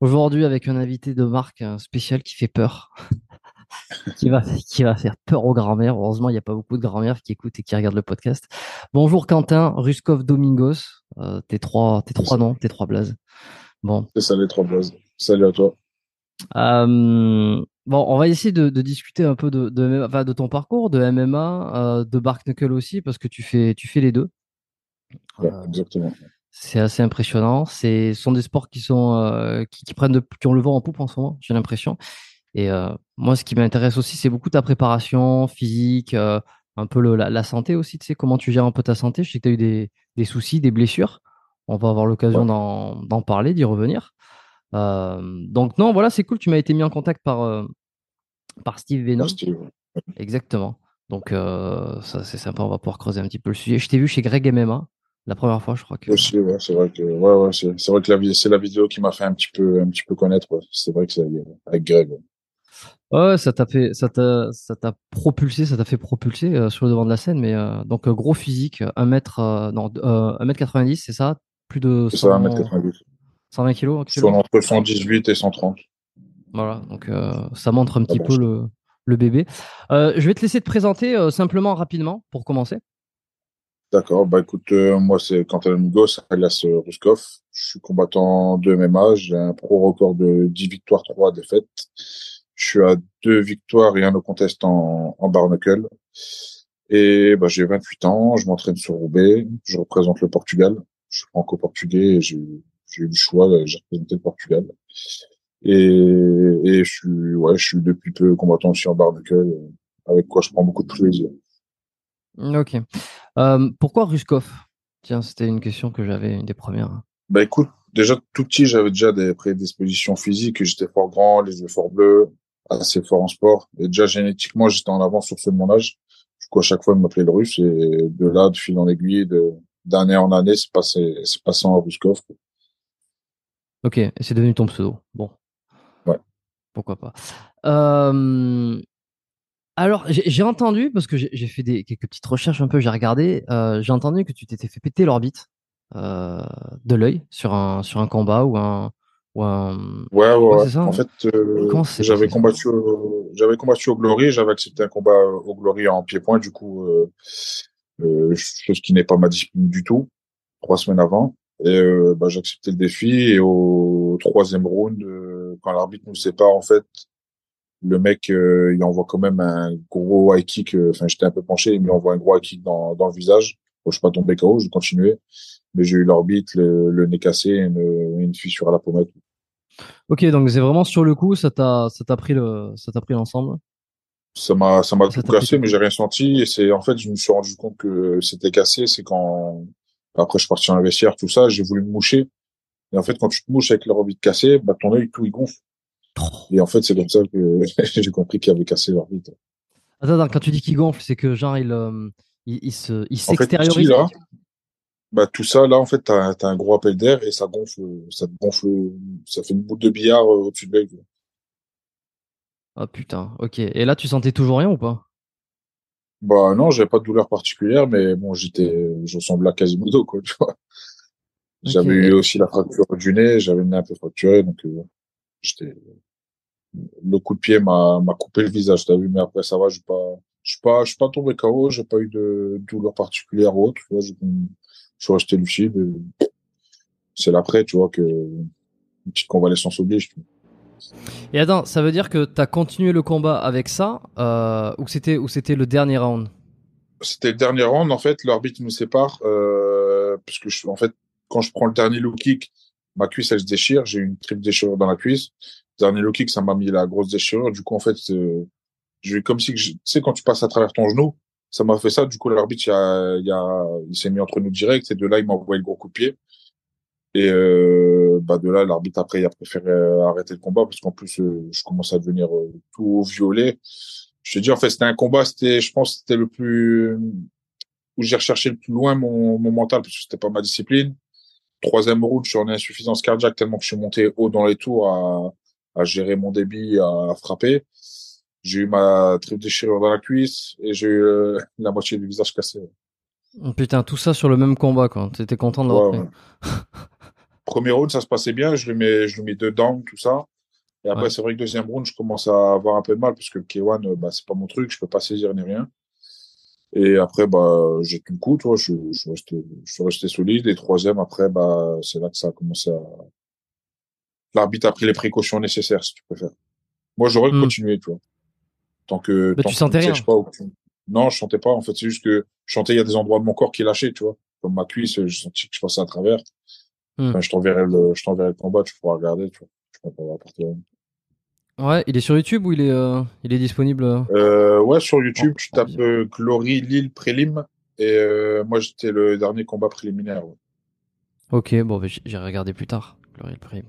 Aujourd'hui, avec un invité de marque euh, spécial qui fait peur, qui, va, qui va faire peur aux grand-mères. Heureusement, il n'y a pas beaucoup de grand-mères qui écoutent et qui regardent le podcast. Bonjour Quentin, Ruskov Domingos, euh, tes trois, tes trois noms, tes trois blazes. Bon, C'est ça les trois blazes. Salut à toi. Euh, bon, on va essayer de, de discuter un peu de, de, enfin, de ton parcours, de MMA, euh, de Bark Knuckle aussi, parce que tu fais, tu fais les deux. Ouais, exactement. C'est assez impressionnant. C'est ce sont des sports qui sont euh, qui, qui prennent de, qui ont le vent en poupe en ce moment, j'ai l'impression. Et euh, moi, ce qui m'intéresse aussi, c'est beaucoup ta préparation physique, euh, un peu le- la, la santé aussi. Tu sais comment tu gères un peu ta santé. Je sais que tu as eu des, des soucis, des blessures. On va avoir l'occasion Ouais. d'en parler, d'y revenir. Donc non, voilà, c'est cool. Tu m'as été mis en contact par par Steve Venom. Exactement. Donc ça c'est sympa. On va pouvoir creuser un petit peu le sujet. Je t'ai vu chez Greg MMA la première fois, je crois que. Aussi, ouais, c'est vrai que, ouais, ouais, c'est, vrai que la, c'est la vidéo qui m'a fait un petit peu, un petit peu connaître. ouais. C'est vrai que c'est avec, avec Greg. ouais. Ouais, ça t'a fait, ça t'a, ça t'a propulsé, ça t'a fait propulser euh, sur le devant de la scène, mais euh, donc euh, gros physique, 1 mètre, euh, non, euh, 1m90, c'est ça, plus de C'est ça, 100 1m90. 120 kilos Sur entre 118 et 130. Voilà, donc euh, ça montre un petit bah, peu le, le bébé. Euh, je vais te laisser te présenter euh, simplement rapidement pour commencer. D'accord. Bah, écoute, euh, moi, c'est Quentin Amigos, alias euh, Ruskov. Je suis combattant de MMA. J'ai un pro record de 10 victoires, 3 défaites. Je suis à deux victoires et un no contest en, en bar knuckle. Et bah, j'ai 28 ans, je m'entraîne sur Roubaix, je représente le Portugal. Je suis franco-portugais j'ai eu le choix, j'ai représenté le Portugal. Et, et je suis, ouais, je suis depuis peu combattant aussi en bar knuckle, euh, avec quoi je prends beaucoup de plaisir. Ok. Euh, pourquoi Ruskov? Tiens, c'était une question que j'avais, une des premières. Bah écoute, déjà tout petit, j'avais déjà des prédispositions physiques, j'étais fort grand, les yeux fort bleus, assez fort en sport. Et déjà génétiquement, j'étais en avance sur ceux de mon âge. Du coup, à chaque fois, ils m'appelaient le russe. Et de là, de fil en aiguille, de d'année en année, c'est passé, c'est passé en Ruskov. Ok, et c'est devenu ton pseudo. Bon. Ouais. Pourquoi pas. Euh, alors, j'ai entendu, parce que j'ai fait des, quelques petites recherches un peu, j'ai regardé, euh, j'ai entendu que tu t'étais fait péter l'orbite euh, de l'œil sur un, sur un combat ou un. Ou un... Ouais, ouais, Ouais, ouais. c'est ça, En hein. fait, euh, j'avais combattu, j'avais combattu au Glory, j'avais accepté un combat au Glory en pied-point, du coup, chose qui n'est pas ma discipline du tout, trois semaines avant. Et bah, j'ai accepté le défi et au troisième round, quand l'arbitre nous sépare, en fait, le mec, euh, il envoie quand même un gros high kick. euh, Enfin, j'étais un peu penché, il me envoie un gros high kick dans, dans le visage. Bon, je suis pas tombé KO, j'ai continué, mais j'ai eu l'orbite, le, le nez cassé, et une, une fissure à la pommette. Ok, donc c'est vraiment sur le coup, ça t'a ça t'a pris le ça t'a pris l'ensemble? Ça m'a, ça m'a tout pris cassé, mais j'ai rien senti. Et c'est, en fait, je me suis rendu compte que c'était cassé. C'est quand, après, je suis parti le vestiaire, tout ça, j'ai voulu me moucher. Et en fait, quand tu te mouches avec l'orbite cassée, bah, ton œil, tout, il gonfle. Et en fait, c'est comme ça que j'ai compris qu'il avait cassé l'orbite. Attends, attends, quand tu dis qu'il gonfle, c'est que genre il, euh, il, il se il En fait, s'extériorise. ici, là, bah, tout ça, là, en fait, t'as, t'as un gros appel d'air et ça gonfle, ça te gonfle, ça fait une boule de billard euh, au-dessus de l'œil. Ah putain, ok. Et là, tu sentais toujours rien ou pas? Bah, non, j'avais pas de douleur particulière, mais bon, j'étais, je ressemblais à Quasimodo, quoi, tu vois. J'avais eu aussi la fracture du nez, j'avais le nez un peu fracturé, donc euh, j'étais. Le coup de pied m'a coupé le visage, t'as vu, mais après ça va, j'ai pas, je suis pas, je suis pas tombé KO, j'ai pas eu de douleur particulière ou autre, tu vois, je, je suis resté lucide. C'est l'après, tu vois, que une petite convalescence oblige. Et attends, ça veut dire que tu as continué le combat avec ça euh, ou c'était ou c'était le dernier round? C'était le dernier round, en fait, l'arbitre nous sépare, euh, parce que je, en fait, quand je prends le dernier low kick, ma cuisse elle se déchire, j'ai une triple déchirure dans la cuisse. Dernier low kick, ça m'a mis la grosse déchirure. Du coup, en fait, euh, j'ai comme si, tu sais, quand tu passes à travers ton genou, ça m'a fait ça. Du coup, l'arbitre, il, a, il, a, il s'est mis entre nous direct. Et de là, il m'a envoyé le gros coup de pied. Et euh, bah de là, l'arbitre après il a préféré arrêter le combat parce qu'en plus euh, je commençais à devenir euh, tout violet. Je te dis en fait c'était un combat, c'était je pense c'était le plus où j'ai recherché le plus loin mon, mon mental parce que c'était pas ma discipline. Troisième round, je suis en insuffisance cardiaque tellement que je suis monté haut dans les tours à, à gérer mon débit, à, frapper. J'ai eu ma triple déchirure dans la cuisse et j'ai eu la moitié du visage cassé. Oh, putain, tout ça sur le même combat, quoi. T'étais content de ouais, Premier round, ça se passait bien. Je lui mets, je lui mets deux downs, tout ça. Et après, c'est vrai que deuxième round, je commence à avoir un peu de mal parce que K1, euh, bah, c'est pas mon truc. Je peux pas saisir ni rien. Et après, bah, j'ai tout le coup, toi. Je, je, suis resté, je suis resté solide. Et troisième, après, bah, c'est là que ça a commencé à. L'arbitre a pris les précautions nécessaires, si tu préfères. Moi, j'aurais hmm. continué, tu vois. Tant que. Mais tu sentais rien. pas, non, je sentais pas. En fait, c'est juste que je sentais il y a des endroits de mon corps qui lâchaient, tu vois. Comme ma cuisse, je sentais que je passais à travers. Hmm. je t'enverrai le, je t'enverrai le combat, tu pourras regarder, tu vois. Je pourras Ouais, il est sur YouTube ou il est, euh, il est disponible euh? euh, Ouais, sur YouTube, tu tapes euh, Glory Lille Prélim et moi j'étais le dernier combat préliminaire. Ok, bon, j'irai regarder plus tard. Prélim.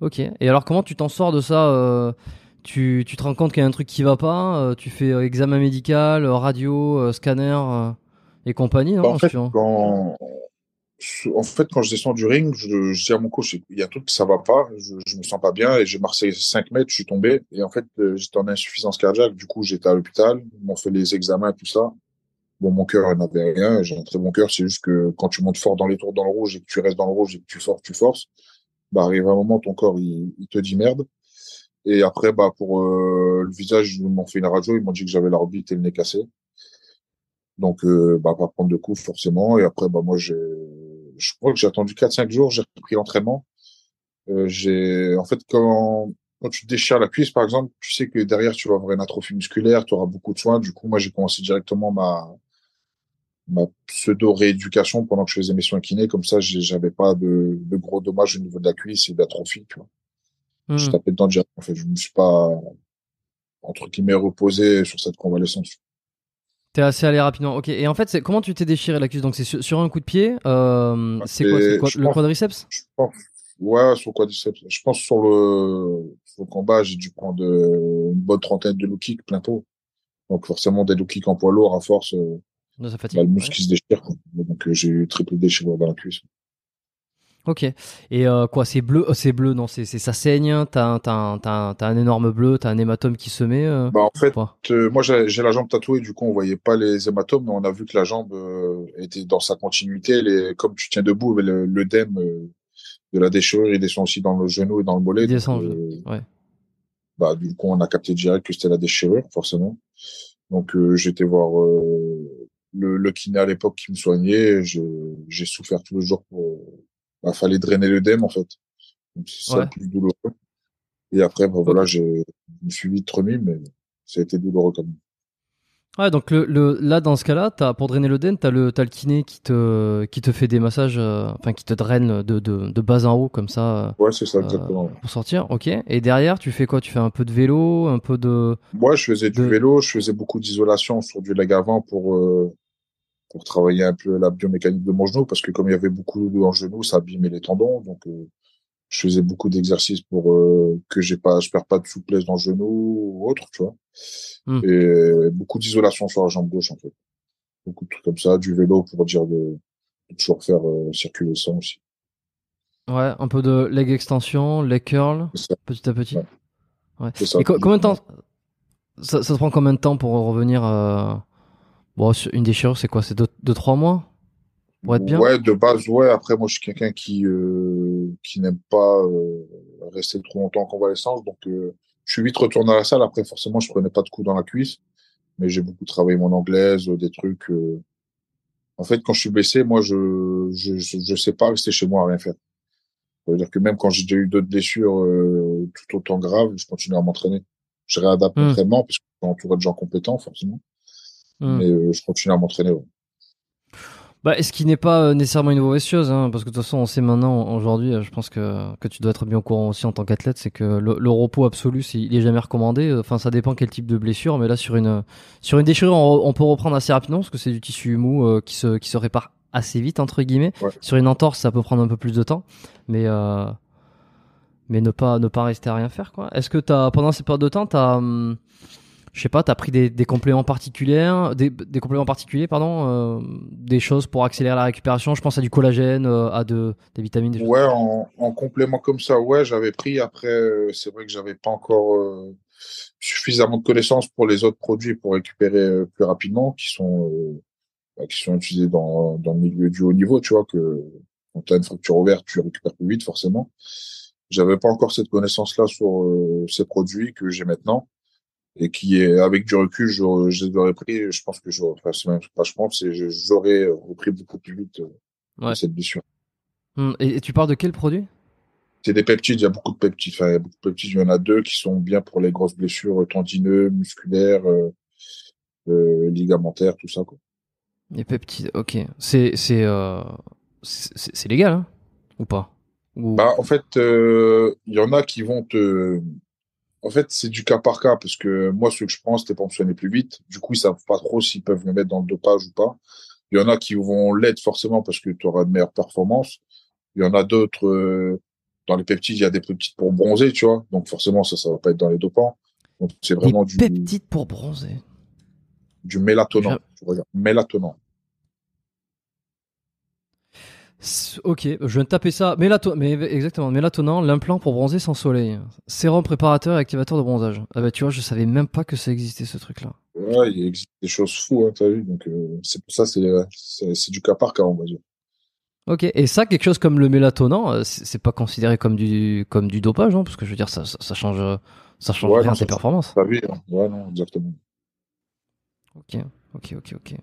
Ok, et alors comment tu t'en sors de ça tu, tu, te rends compte qu'il y a un truc qui va pas, tu fais examen médical, radio, scanner et compagnie, non bah, en, fait, quand, en fait, quand je descends du ring, je, je dis à mon coach, il y a un truc ça va pas, je, je me sens pas bien et j'ai marché 5 mètres, je suis tombé et en fait, euh, j'étais en insuffisance cardiaque. Du coup, j'étais à l'hôpital, ils m'ont fait les examens, tout ça. Bon, mon cœur n'avait rien, j'ai un très bon cœur. C'est juste que quand tu montes fort dans les tours dans le rouge et que tu restes dans le rouge et que tu forces, tu forces, bah arrive un moment, ton corps il, il te dit merde. Et après, bah pour euh, le visage, ils m'ont fait une radio, ils m'ont dit que j'avais l'orbite et le nez cassé. Donc, euh, bah pas prendre de coups forcément. Et après, bah moi j'ai je crois que j'ai attendu 4-5 jours, j'ai repris l'entraînement. Euh, j'ai, en fait, quand, quand tu déchires la cuisse, par exemple, tu sais que derrière, tu vas avoir une atrophie musculaire, tu auras beaucoup de soins. Du coup, moi, j'ai commencé directement ma, ma pseudo-rééducation pendant que je faisais mes soins kinés. Comme ça, j'avais pas de, de, gros dommages au niveau de la cuisse et d'atrophie, vois. Je tapais dedans direct. En fait, je me suis pas, entre guillemets, reposé sur cette convalescence. T'es assez allé rapidement. Ok. Et en fait, comment tu t'es déchiré la cuisse? Donc c'est sur, un coup de pied. Euh, bah, c'est quoi, Le quadriceps? je pense, Ouais, sur le quadriceps. Je pense sur le, sur le combat, j'ai dû prendre euh, une bonne trentaine de low kicks plein pot. Donc forcément des low kicks en poids lourd à force. Euh, ça fatigue, bah, le muscle qui se déchire. Donc euh, j'ai eu triple déchirure dans la cuisse. Ok. Et euh, quoi, c'est bleu, euh, c'est bleu, non, c'est, ça saigne. T'as, t'as, t'as, t'as un énorme bleu, t'as un hématome qui se met. Euh, bah en fait, moi j'ai, la jambe tatouée, du coup on voyait pas les hématomes, mais on a vu que la jambe était dans sa continuité. Les, comme tu tiens debout, le, le de la déchirure, il descend aussi dans le genou et dans le mollet. Il descend. ouais. Bah du coup on a capté direct que c'était la déchirure, forcément. Donc j'étais voir le, le kiné à l'époque qui me soignait. J'ai, j'ai souffert tous les jours pour bah, fallait drainer l'œdème en fait. C'est ça le plus douloureux. Et après, bah, voilà, je me suis vite remis, mais ça a été douloureux quand même. Ouais, donc le, le, là, dans ce cas-là, as, pour drainer l'œdème, tu as, le, as le kiné qui te, qui te fait des massages, euh, enfin qui te draine de, de, de, bas en haut comme ça. Euh, ouais, c'est ça, exactement. pour sortir, ok. Et derrière, tu fais quoi? Tu fais un peu de vélo, un peu de. Moi, je faisais du vélo, je faisais beaucoup d'isolation sur du leg avant pour, euh, pour travailler un peu la biomécanique de mon genou parce que comme il y avait beaucoup de en genou, ça abîmait les tendons. Donc euh, je faisais beaucoup d'exercices pour euh, que j'ai pas, je perds pas de souplesse dans le genou ou autre, tu vois. Hmm. Et beaucoup d'isolation sur la jambe gauche en fait. Beaucoup de trucs comme ça, du vélo pour dire de, toujours faire euh, circuler le sang aussi. Ouais, un peu de leg extension, leg curl, petit à petit. Ouais. Et combien de temps ça, ça, te prend combien de temps pour revenir Bon, une déchirure, c'est quoi? C'est de trois mois? Pour être bien? Ouais, de base, ouais. Après, moi, je suis quelqu'un qui euh, qui n'aime pas euh, rester trop longtemps en convalescence, donc euh, je suis vite retourné à la salle. Après, forcément, je prenais pas de coups dans la cuisse, mais j'ai beaucoup travaillé mon anglaise, des trucs. En fait, quand je suis blessé, moi, je je je, sais pas rester chez moi à rien faire. Ça veut dire que même quand j'ai eu d'autres blessures tout autant graves, je continue à m'entraîner. Je réadapte mmh. l'entraînement parce que je suis entouré de gens compétents, forcément. Hmm. Mais euh, je continue à m'entraîner. Bah, ce qui n'est pas euh, nécessairement une mauvaise chose, hein, parce que de toute façon, on sait maintenant, aujourd'hui, euh, je pense que, que tu dois être bien au courant aussi en tant qu'athlète, c'est que le, repos absolu, il est jamais recommandé. Enfin, ça dépend quel type de blessure, mais là, sur une, sur une déchirure, on, peut reprendre assez rapidement, parce que c'est du tissu mou qui, se, qui se répare assez vite entre guillemets. Ouais. Sur une entorse, ça peut prendre un peu plus de temps, mais euh, mais ne pas ne pas rester à rien faire quoi. Est-ce que t'as pendant cette période de temps, t'as hum, je sais pas, t'as pris des, des compléments particuliers, des, des compléments particuliers, pardon, euh, des choses pour accélérer la récupération. Je pense à du collagène, euh, à de, des vitamines. Des Ouais, en, en complément comme ça, ouais, j'avais pris. Après, euh, c'est vrai que j'avais pas encore euh, suffisamment de connaissances pour les autres produits pour récupérer euh, plus rapidement, qui sont euh, bah, qui sont utilisés dans, dans le milieu du haut niveau, tu vois, que quand tu as une fracture ouverte, tu récupères plus vite, forcément. J'avais pas encore cette connaissance-là sur euh, ces produits que j'ai maintenant et qui est avec du recul, je, je les aurais pris. Je pense que j'aurais, enfin, c'est même pas je pense, c'est je- j'aurais repris beaucoup plus vite euh, Ouais. cette blessure. Hum, Et, et tu parles de quel produit? C'est des peptides, il y a beaucoup de peptides. Enfin, il y a beaucoup de peptides, il y en a deux qui sont bien pour les grosses blessures tendineuses, musculaires, euh, euh, ligamentaires, tout ça. Quoi. Les peptides. Ok. C'est c'est euh, c'est légal hein? Ou pas? Ou- Bah, en fait, euh, il y en a qui vont te... En fait, c'est du cas par cas, parce que moi, ceux que je prends, c'était pour me soigner plus vite. Du coup, ils savent pas trop s'ils peuvent me mettre dans le dopage ou pas. Il y en a qui vont l'être forcément parce que tu auras de meilleures performances. Il y en a d'autres, euh, dans les peptides, il y a des peptides pour bronzer, tu vois. Donc forcément, ça, ça va pas être dans les dopants. Donc c'est des vraiment du, peptides pour bronzer. du mélatonant. Je- mélatonant. S- Ok, je viens de taper ça. Mélato mais exactement, mélatonant, l'implant pour bronzer sans soleil. Sérum préparateur et activateur de bronzage. Ah bah tu vois, je savais même pas que ça existait ce truc-là. Ouais, il existe des choses fous, hein, t'as vu. Donc euh, c'est pour ça, c'est euh, c'est du cas par cas, on va dire. Ok, et ça, quelque chose comme le mélatonant, euh, c'est pas considéré comme du comme du dopage, hein, parce que je veux dire, ça, ça, ça change, ça change Ouais, rien non, tes performances. T'as vu, hein. ouais, non, exactement. Ok, ok, ok, ok.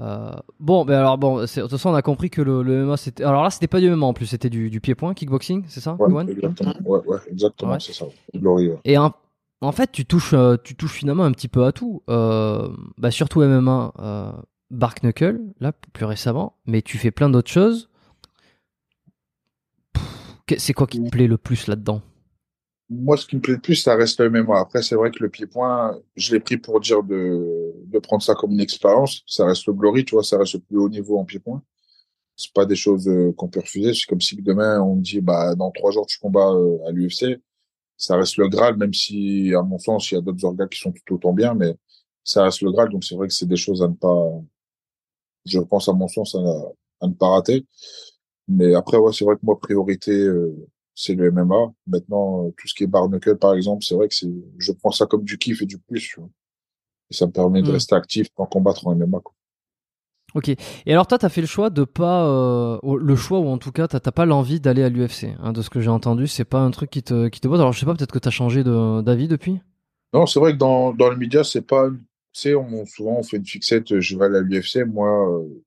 Euh, bon, ben alors bon, c'est- de toute façon, on a compris que le, le MMA, c'était. Alors là, c'était pas du MMA en plus, c'était du, du pied-point, kickboxing, c'est ça, Ouais, exactement. Ouais, ouais, exactement, Ouais. c'est ça. Glory, ouais. Et en, en fait, tu touches, euh, tu touches finalement un petit peu à tout. Euh, bah, surtout MMA, euh, Bark Knuckle, là, plus récemment, mais tu fais plein d'autres choses. C'est quoi qui te plaît le plus là-dedans? Moi, ce qui me plaît le plus, ça reste le MMA. Après, c'est vrai que le pied-point, je l'ai pris pour dire de, de prendre ça comme une expérience. Ça reste le glory, tu vois, ça reste le plus haut niveau en pied-point. C'est pas des choses euh, qu'on peut refuser. C'est comme si demain, on me dit, bah, dans trois jours, tu combats euh, à l'UFC. Ça reste le Graal, même si, à mon sens, il y a d'autres organes qui sont tout autant bien, mais ça reste le Graal. Donc, c'est vrai que c'est des choses à ne pas, je pense, à mon sens, à, à ne pas rater. Mais après, ouais, c'est vrai que moi, priorité, euh, c'est le MMA. Maintenant, euh, tout ce qui est bar knuckle, par exemple, c'est vrai que c'est, je prends ça comme du kiff et du plus, tu vois. Et ça me permet de Mm. rester actif sans combattre en MMA, quoi. Ok. Et alors toi, t'as fait le choix de pas, euh, le choix ou en tout cas, t'as pas l'envie d'aller à l'UFC. Hein, de ce que j'ai entendu, c'est pas un truc qui te, qui te botte. Alors je sais pas, peut-être que t'as changé de- d'avis depuis? Non, c'est vrai que dans, dans le média, c'est pas, tu sais, on, souvent, on fait une fixette, je vais aller à l'UFC. Moi, euh,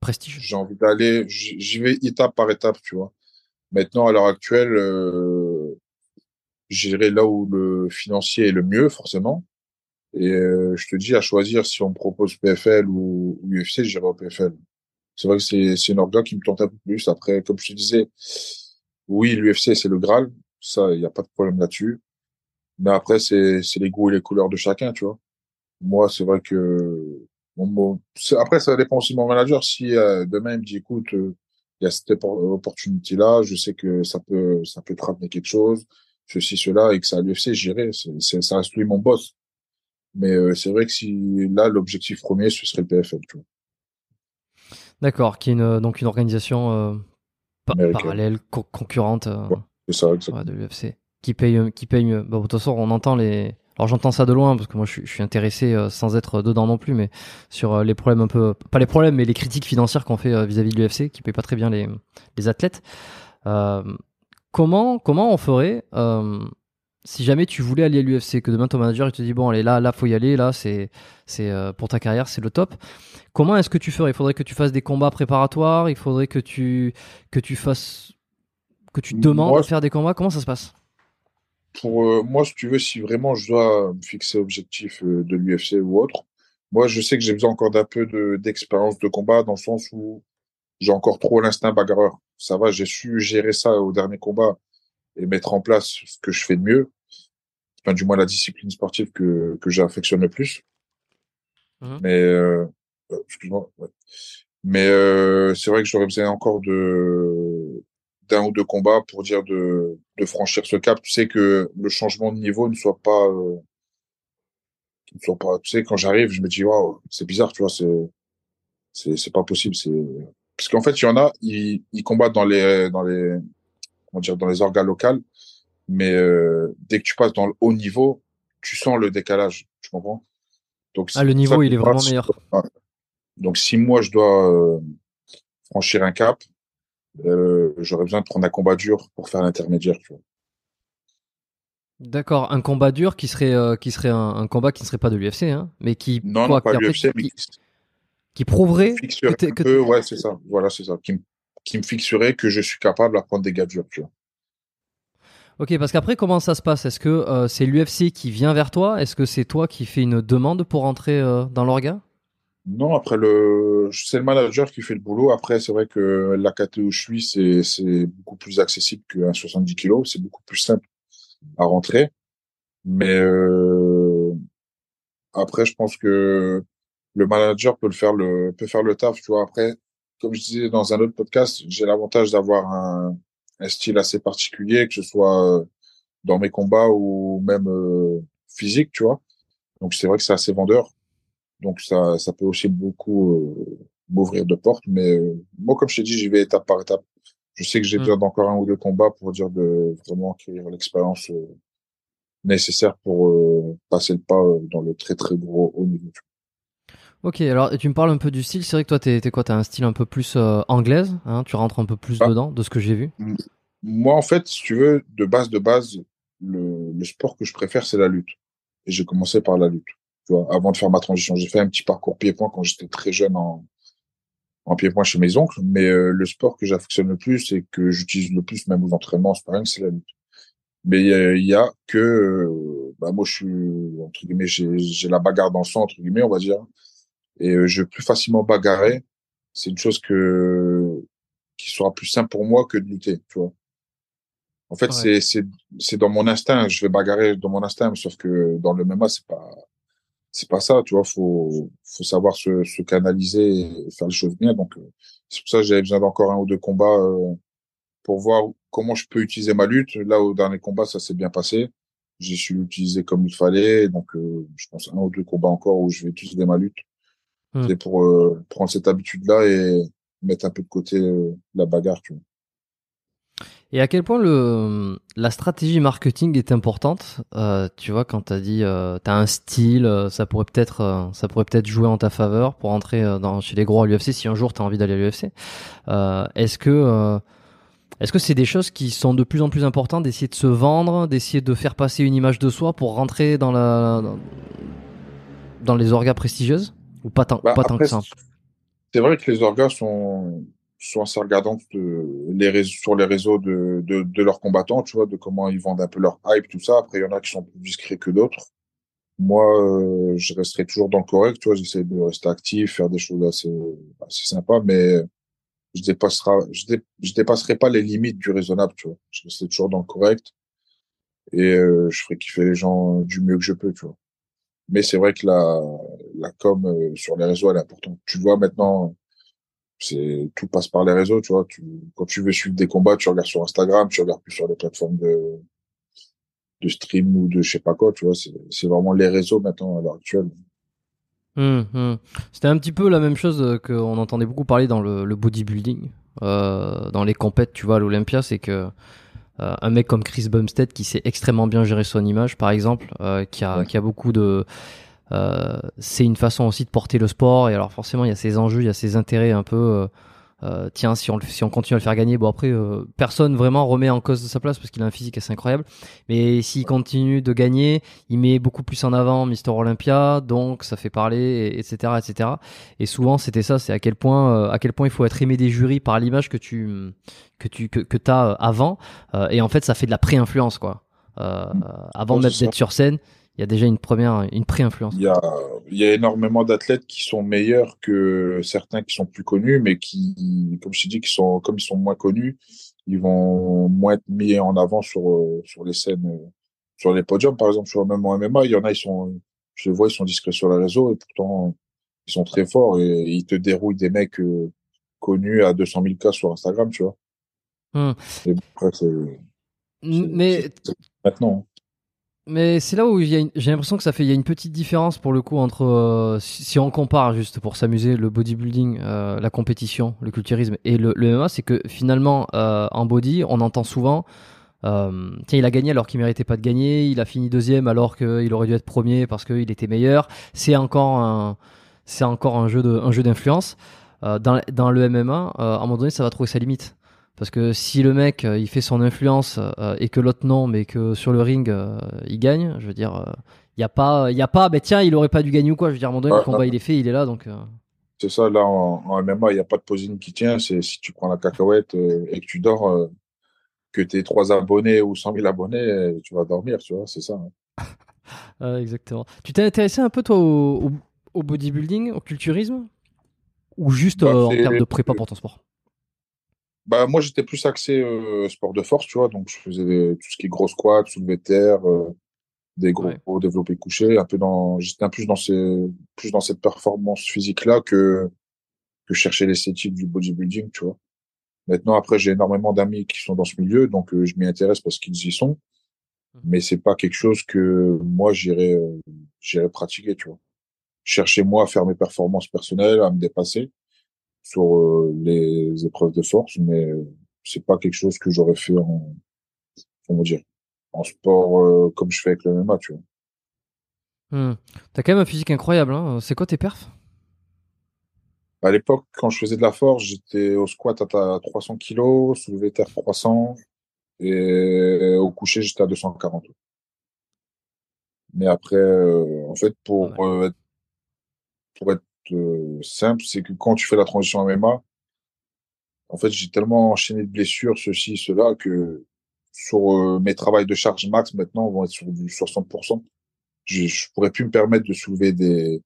Prestige. j'ai envie d'aller, j'y vais étape par étape, tu vois. Maintenant, à l'heure actuelle, euh, j'irai là où le financier est le mieux, forcément. Et euh, je te dis, à choisir si on me propose PFL ou, UFC, j'irai au PFL. C'est vrai que c'est c'est une orga qui me tente un peu plus. Après, comme je te disais, oui, l'UFC, c'est le Graal. Ça, il n'y a pas de problème là-dessus. Mais après, c'est les goûts et les couleurs de chacun, tu vois. Moi, c'est vrai que... bon, bon, après, ça dépend aussi de mon manager. Si euh, demain, il me dit, écoute, euh, il y a cette oppor- opportunité-là, je sais que ça peut ça peut te ramener quelque chose, ceci, cela, et que ça à l'UFC, j'irai. C'est- Ça reste lui mon boss. Mais euh, c'est vrai que si là, l'objectif premier, ce serait le PFL, tu vois. D'accord, qui est une, donc une organisation euh, Américaine. parallèle, co- concurrente euh, Ouais, C'est ça, exactement. ouais, de l'UFC, qui paye, qui paye mieux. Bon, de toute façon, on entend les. Alors j'entends ça de loin parce que moi je suis, je suis intéressé euh, sans être dedans non plus, mais sur euh, les problèmes un peu, pas les problèmes, mais les critiques financières qu'on fait euh, vis-à-vis de l'UFC, qui paye pas très bien les, les athlètes. Comment, comment on ferait si jamais tu voulais aller à l'UFC, que demain ton manager il te dit bon allez là, là faut y aller, là c'est, c'est pour ta carrière c'est le top. Comment est-ce que tu ferais? Il faudrait que tu fasses des combats préparatoires, il faudrait que tu, que tu fasses, que tu demandes Moi, de faire des combats. Comment ça se passe? Pour euh, moi, si tu veux, si vraiment je dois me fixer objectif euh, de l'UFC ou autre, moi, je sais que j'ai besoin encore d'un peu de d'expérience de combat dans le sens où j'ai encore trop l'instinct bagarreur. Ça va, j'ai su gérer ça au dernier combat et mettre en place ce que je fais de mieux. Enfin, du moins la discipline sportive que que j'affectionne le plus. Mhm. Mais euh, euh, excuse-moi. ouais. Mais euh, c'est vrai que j'aurais besoin encore de d'un ou deux combats pour dire de, de franchir ce cap. Tu sais que le changement de niveau ne soit pas, euh, ne soit pas. Tu sais, quand j'arrive, je me dis waouh, c'est bizarre, tu vois, c'est c'est c'est pas possible. C'est parce qu'en fait, il y en a, ils, ils combattent dans les dans les comment dire dans les organes locales, mais euh, dès que tu passes dans le haut niveau, tu sens le décalage. Tu comprends? Donc ah, le niveau, il est vraiment meilleur. Donc si moi je dois euh, franchir un cap, euh, j'aurais besoin de prendre un combat dur pour faire l'intermédiaire. D'accord, un combat dur qui serait euh, qui serait un, combat qui ne serait pas de l'UFC, hein, mais qui non, non pas l'UFC, mais qui, prouverait que, ouais c'est ça, voilà c'est ça, qui, qui me fixerait que je suis capable à prendre des gars durs, tu vois. Ok, parce qu'après, comment ça se passe? Est-ce que c'est l'UFC qui vient vers toi? Est-ce que c'est toi qui fais une demande pour entrer dans l'orga? Non, après le, c'est le manager qui fait le boulot. Après, c'est vrai que la catégorie où je suis, c'est, c'est beaucoup plus accessible qu'un 70 kg. C'est beaucoup plus simple à rentrer. Mais euh, après, je pense que le manager peut le faire le peut faire le taf. Tu vois. Après, comme je disais dans un autre podcast, j'ai l'avantage d'avoir un, un style assez particulier, que ce soit dans mes combats ou même euh, physique, tu vois. Donc c'est vrai que c'est assez vendeur. Donc ça, ça peut aussi beaucoup euh, m'ouvrir de portes. Mais euh, moi, comme je t'ai dit, j'y vais étape par étape. Je sais que j'ai mmh. besoin d'encore un ou deux combats pour dire de vraiment acquérir l'expérience euh, nécessaire pour passer le pas dans le très très gros haut niveau. Ok, alors tu me parles un peu du style. C'est vrai que toi, t'es es quoi? T'as un style un peu plus anglaise. Hein? Tu rentres un peu plus ah. dedans, de ce que j'ai vu? Moi, en fait, si tu veux, de base de base, le, le sport que je préfère, c'est la lutte. Et j'ai commencé par la lutte avant de faire ma transition. J'ai fait un petit parcours pied-point quand j'étais très jeune en, en pied-point chez mes oncles, mais euh, le sport que j'affectionne le plus et que j'utilise le plus, même aux entraînements, c'est c'est la lutte. Mais il y, a que, euh, bah moi je suis entre guillemets, j'ai la bagarre dans le sang entre guillemets, on va dire, et euh, je vais plus facilement bagarrer. C'est une chose que qui sera plus simple pour moi que de lutter, tu vois. En fait, c'est c'est c'est dans mon instinct. Je vais bagarrer dans mon instinct, sauf que dans le MMA, c'est pas c'est pas ça, tu vois, faut faut savoir se, se canaliser et faire les choses bien. Donc euh, c'est pour ça que j'avais besoin d'encore un ou deux combats euh, pour voir comment je peux utiliser ma lutte. Là au dernier combat, ça s'est bien passé. J'ai su l'utiliser comme il fallait, donc euh, je pense un ou deux combats encore où je vais utiliser ma lutte. Hmm. C'est pour prendre cette habitude-là et mettre un peu de côté la bagarre, tu vois. Et à quel point le, la stratégie marketing est importante euh, Tu vois, quand tu as dit euh, tu as un style, euh, ça pourrait peut-être euh, ça pourrait peut-être jouer en ta faveur pour entrer dans, chez les gros à l'UFC si un jour tu as envie d'aller à l'UFC. est-ce que est-ce que c'est des choses qui sont de plus en plus importantes d'essayer de se vendre, d'essayer de faire passer une image de soi pour rentrer dans la dans, les orgas prestigieuses? Ou pas tant, bah, pas tant que ça C'est vrai que les orgas sont sont assez regardants les réseaux, sur les réseaux de, de, de, leurs combattants, tu vois, de comment ils vendent un peu leur hype, tout ça. Après, il y en a qui sont plus discrets que d'autres. Moi, euh, je resterai toujours dans le correct, tu vois, j'essaie de rester actif, faire des choses assez, assez sympas, mais je dépassera, je, je dépasserai pas les limites du raisonnable, tu vois. Je resterai toujours dans le correct et euh, je ferai kiffer les gens du mieux que je peux, tu vois. Mais c'est vrai que la, la com euh, sur les réseaux, elle est importante. Tu vois maintenant, c'est tout passe par les réseaux, tu vois. Tu, quand tu veux suivre des combats, tu regardes sur Instagram, tu regardes plus sur les plateformes de de stream ou de je sais pas quoi, tu vois. C'est vraiment les réseaux maintenant à l'heure actuelle. Hum, hum. C'était un petit peu la même chose euh, qu'on entendait beaucoup parler dans le, le bodybuilding, euh, dans les compètes, tu vois, à l'Olympia, c'est que euh, un mec comme Chris Bumstead qui sait extrêmement bien gérer son image, par exemple, euh, qui a qui a beaucoup de euh, c'est une façon aussi de porter le sport. Et alors forcément, il y a ses enjeux, il y a ses intérêts un peu. Euh, euh, tiens, si on, si on continue à le faire gagner, bon après, personne vraiment remet en cause de sa place parce qu'il a un physique assez incroyable. Mais s'il continue de gagner, il met beaucoup plus en avant Mister Olympia, donc ça fait parler, etc., etc. Et souvent, c'était ça, c'est à quel point, à quel point il faut être aimé des jurys par l'image que tu que tu que, que t'as avant. et en fait, ça fait de la pré-influence, quoi. Mmh. avant d'être sur scène, il y a déjà une première, une pré-influence. Il y a, il y a énormément d'athlètes qui sont meilleurs que certains qui sont plus connus, mais qui, comme je t'ai dit, qui sont, comme ils sont moins connus, ils vont moins être mis en avant sur, sur les scènes, sur les podiums, par exemple, sur même en MMA. Il y en a, ils sont, je les vois, ils sont discrets sur les réseaux et pourtant, ils sont très forts et ils te dérouillent des mecs euh, connus à 200 000 cas sur Instagram, tu vois. Hmm. Et après, c'est Mais maintenant. Mais c'est là où j'ai l'impression que ça fait il y a une petite différence pour le coup entre euh, si, on compare juste pour s'amuser le bodybuilding, euh, la compétition, le culturisme et le, MMA, c'est que finalement euh, en body, on entend souvent tiens il a gagné alors qu'il méritait pas de gagner, il a fini deuxième alors qu'il aurait dû être premier parce qu'il était meilleur. C'est encore un c'est encore un jeu de un jeu d'influence. Dans, dans le MMA, à un moment donné, ça va trouver sa limite. Parce que si le mec euh, il fait son influence euh, et que l'autre non, mais que sur le ring euh, il gagne, je veux dire, il y a pas, y a pas, ben tiens, il aurait pas dû gagner ou quoi. Je veux dire, à un moment donné, le combat il est fait, il est là, donc. C'est ça, là, en, en MMA, il n'y a pas de posing qui tient. C'est si tu prends la cacahuète et que tu dors, que tu trois abonnés ou 100 000 abonnés, tu vas dormir, tu vois, c'est ça. hein. euh, exactement. Tu t'es intéressé un peu toi au, au- au bodybuilding, au culturisme, ou juste Bah, euh, en termes de prépa pour ton sport? Bah, moi, j'étais plus axé euh, sport de force, tu vois, donc je faisais des- tout ce qui est gros squat, soulevé de terre, euh, des gros Ouais. développés couchés, un peu dans, j'étais un plus dans ces, plus dans cette performance physique-là que, que chercher l'esthétique du bodybuilding, tu vois. Maintenant, après, j'ai énormément d'amis qui sont dans ce milieu, donc euh, je m'y intéresse parce qu'ils y sont, mais c'est pas quelque chose que moi j'irais, euh, j'irais pratiquer, tu vois. Chercher moi à faire mes performances personnelles, à me dépasser sur euh, les épreuves de force, mais euh, c'est pas quelque chose que j'aurais fait en, comment dire, en sport euh, comme je fais avec le MMA, tu vois. Hmm. T'as quand même un physique incroyable. Hein. C'est quoi tes perfs? À l'époque, quand je faisais de la force, j'étais au squat à 300 kilos, soulevé terre 300, et au coucher, j'étais à 240. Mais après, euh, en fait, pour Ouais. euh, pour être euh, simple, c'est que quand tu fais la transition MMA, en fait, j'ai tellement enchaîné de blessures, ceci, cela, que sur euh, mes travails de charge max maintenant vont être sur du 60%. Je, je pourrais plus me permettre de soulever des,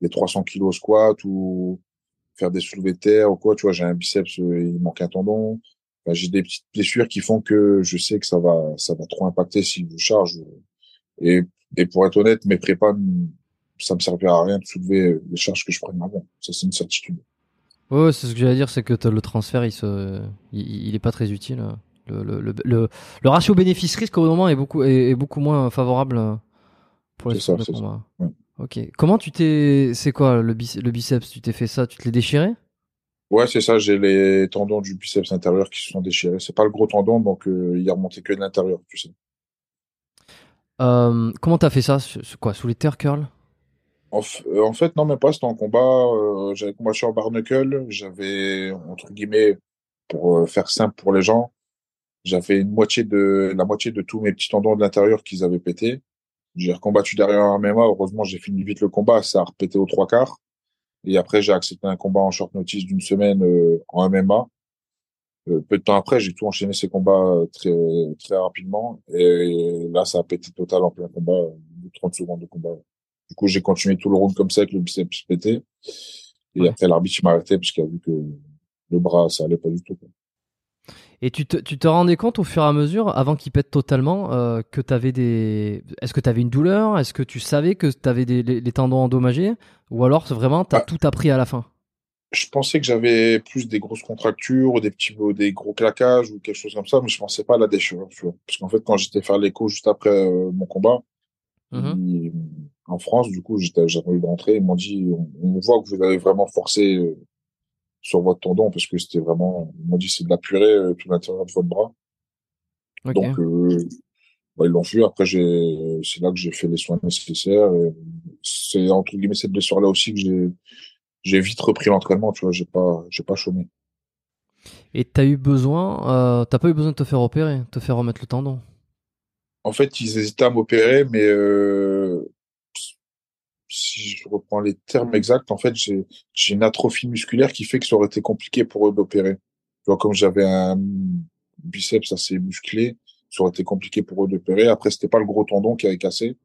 des 300 kilos squat ou faire des soulevés de terre ou quoi. Tu vois, j'ai un biceps, euh, il manque un tendon. J'ai des petites blessures qui font que je sais que ça va, ça va trop impacter si je charge. Et, et pour être honnête, mes prépas, ça me servira à rien de soulever les charges que je prenais avant. Ça, c'est une certitude. Ouais, ouais, c'est ce que j'allais dire, c'est que le transfert, il se, il, il est pas très utile. Le, le, le, le, le ratio bénéfice-risque au moment est beaucoup, est, est beaucoup moins favorable euh, pour les ça, de ça. Ouais. Ok. Comment tu t'es, c'est quoi le, bice- le biceps Tu t'es fait ça Tu te l'es déchiré? Ouais, c'est ça. J'ai les tendons du biceps intérieur qui se sont déchirés. C'est pas le gros tendon, donc euh, il est remonté que de l'intérieur, tu sais. euh, Comment t'as fait ça? Quoi? Sous les terre curls? En, euh, en fait, non, même pas. C'était en combat. euh, j'avais combattu en barnacle. J'avais, entre guillemets, pour euh, faire simple pour les gens, j'avais une moitié de, la moitié de tous mes petits tendons de l'intérieur qu'ils avaient pété. J'ai recombattu derrière un MMA. Heureusement, j'ai fini vite le combat. Ça a repété aux trois quarts. Et après, j'ai accepté un combat en short notice d'une semaine euh, en MMA. Euh, peu de temps après, j'ai tout enchaîné ces combats euh, très, très rapidement. Et là, ça a pété total en plein combat, euh, 30 secondes de combat. Du coup, j'ai continué tout le round comme ça avec le biceps pété. Et Ouais. après, l'arbitre il m'a arrêté parce qu'il a vu que le bras, ça allait pas du tout. quoi. Et tu te, tu te rendais compte au fur et à mesure, avant qu'il pète totalement, euh, que t'avais des. Est-ce que t'avais une douleur? Est-ce que tu savais que t'avais des les, les tendons endommagés? Ou alors vraiment t'as Ah. tout appris à la fin? Je pensais que j'avais plus des grosses contractures ou des petits, des gros claquages ou quelque chose comme ça, mais je pensais pas à la déchirure, tu. Parce qu'en fait, quand j'étais faire l'écho juste après euh, mon combat, Mhm. ils- en France, du coup, j'étais, j'avais envie de rentrer. Ils m'ont dit, on, on voit que vous avez vraiment forcé euh, sur votre tendon parce que c'était vraiment, ils m'ont dit, c'est de la purée euh, tout l'intérieur de votre bras. Donc, euh, bah, ils l'ont vu. Après, j'ai, c'est là que j'ai fait les soins nécessaires. Et c'est entre guillemets cette blessure-là aussi que j'ai, j'ai vite repris l'entraînement. Tu vois, j'ai pas, j'ai pas chômé. Et t'as eu besoin, euh, t'as pas eu besoin de te faire opérer, te faire remettre le tendon? En fait, ils hésitaient à m'opérer, mais si je reprends les termes exacts, en fait, j'ai une atrophie musculaire qui fait que ça aurait été compliqué pour eux d'opérer. Tu vois, comme j'avais un biceps assez musclé, ça aurait été compliqué pour eux d'opérer. Après, c'était pas le gros tendon qui avait cassé,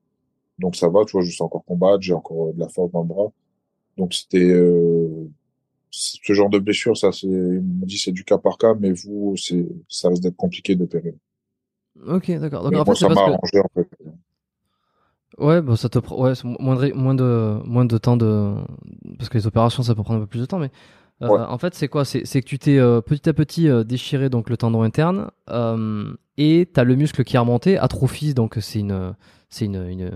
donc ça va. Tu vois, je sais encore combattre, j'ai encore de la force dans le bras. Donc c'était euh, ce genre de blessure, ça, c'est, ils m'ont dit c'est du cas par cas, mais vous, c'est, ça risque d'être compliqué d'opérer. Ok, d'accord. Donc en fait, ça m'a que arrangé en fait. Ouais, bah ça te prend ouais, moins de moins de moins de temps de parce que les opérations ça peut prendre un peu plus de temps, mais euh, en fait c'est quoi? C'est que tu t'es euh, petit à petit euh, déchiré donc le tendon interne et t'as le muscle qui est remonté, atrophie donc c'est une c'est une, une,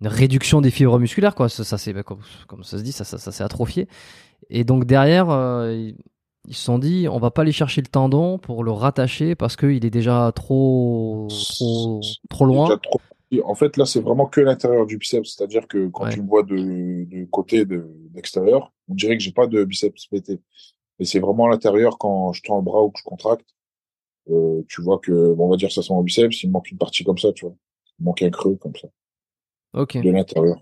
une réduction des fibres musculaires quoi. Ça, ça c'est bah, comme, comme, ça se dit, ça ça, ça s'est atrophié et donc derrière ils se sont dit on va pas aller chercher le tendon pour le rattacher parce qu'il est déjà trop trop trop loin. En fait, là, c'est vraiment que l'intérieur du biceps. C'est-à-dire que quand tu me vois de, côté, d'extérieur, on dirait que j'ai pas de biceps pété. Mais c'est vraiment l'intérieur quand je tends le bras ou que je contracte. Euh, tu vois que, on va dire, ça sent au biceps. Il manque une partie comme ça, tu vois. Il manque un creux comme ça. Ok. De l'intérieur.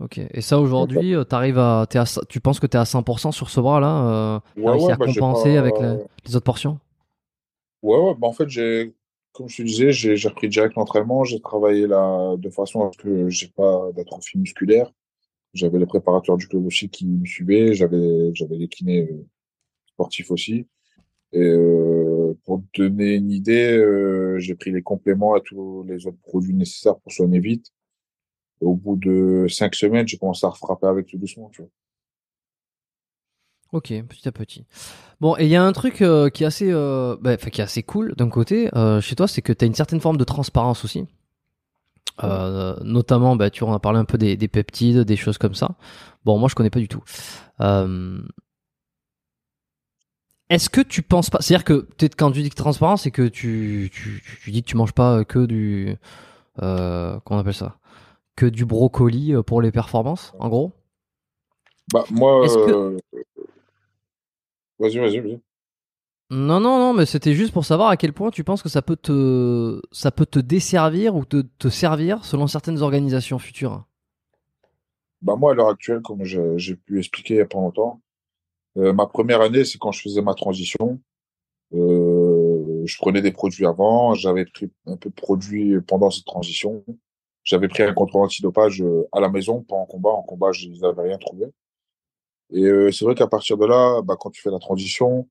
Ok. Et ça, aujourd'hui, euh, t'arrives à, à, tu penses que tu es à 100% sur ce bras-là euh, ouais, ouais, à bah, compenser avec les autres portions? Ouais, ouais. Bah, en fait, j'ai comme je te disais, j'ai repris direct l'entraînement. J'ai travaillé là de façon à ce que j'ai pas d'atrophie musculaire. J'avais les préparateurs du club aussi qui me suivaient. J'avais j'avais les kinés euh, sportifs aussi. Et euh, pour te donner une idée, euh, j'ai pris les compléments à tous les autres produits nécessaires pour soigner vite. au bout de cinq semaines, j'ai commencé à refrapper avec tout doucement. Tu vois. Ok, petit à petit. Bon, et il y a un truc euh, qui est assez, euh, bah, qui est assez cool d'un côté euh, chez toi, c'est que tu as une certaine forme de transparence aussi. notamment, bah, tu en as parlé un peu des, peptides, des choses comme ça. Bon, moi je connais pas du tout. Est-ce que tu penses pas, c'est-à-dire que peut-être quand tu dis que transparence, c'est que tu, tu, tu, dis que tu manges pas que du, comment on appelle ça, que du brocoli pour les performances, en gros? Bah moi, Vas-y, vas-y, vas-y. Non, non, non, mais c'était juste pour savoir à quel point tu penses que ça peut te, ça peut te desservir ou te, te servir selon certaines organisations futures. Bah moi, à l'heure actuelle, comme j'ai pu expliquer il n'y a pas longtemps, euh, ma première année, c'est quand je faisais ma transition. Euh, je prenais des produits avant, j'avais pris un peu de produits pendant cette transition. J'avais pris un contrôle antidopage euh, à la maison, pas en combat. En combat, je n'avais rien trouvé. Et euh, c'est vrai qu'à partir de là, bah, quand tu fais la transition,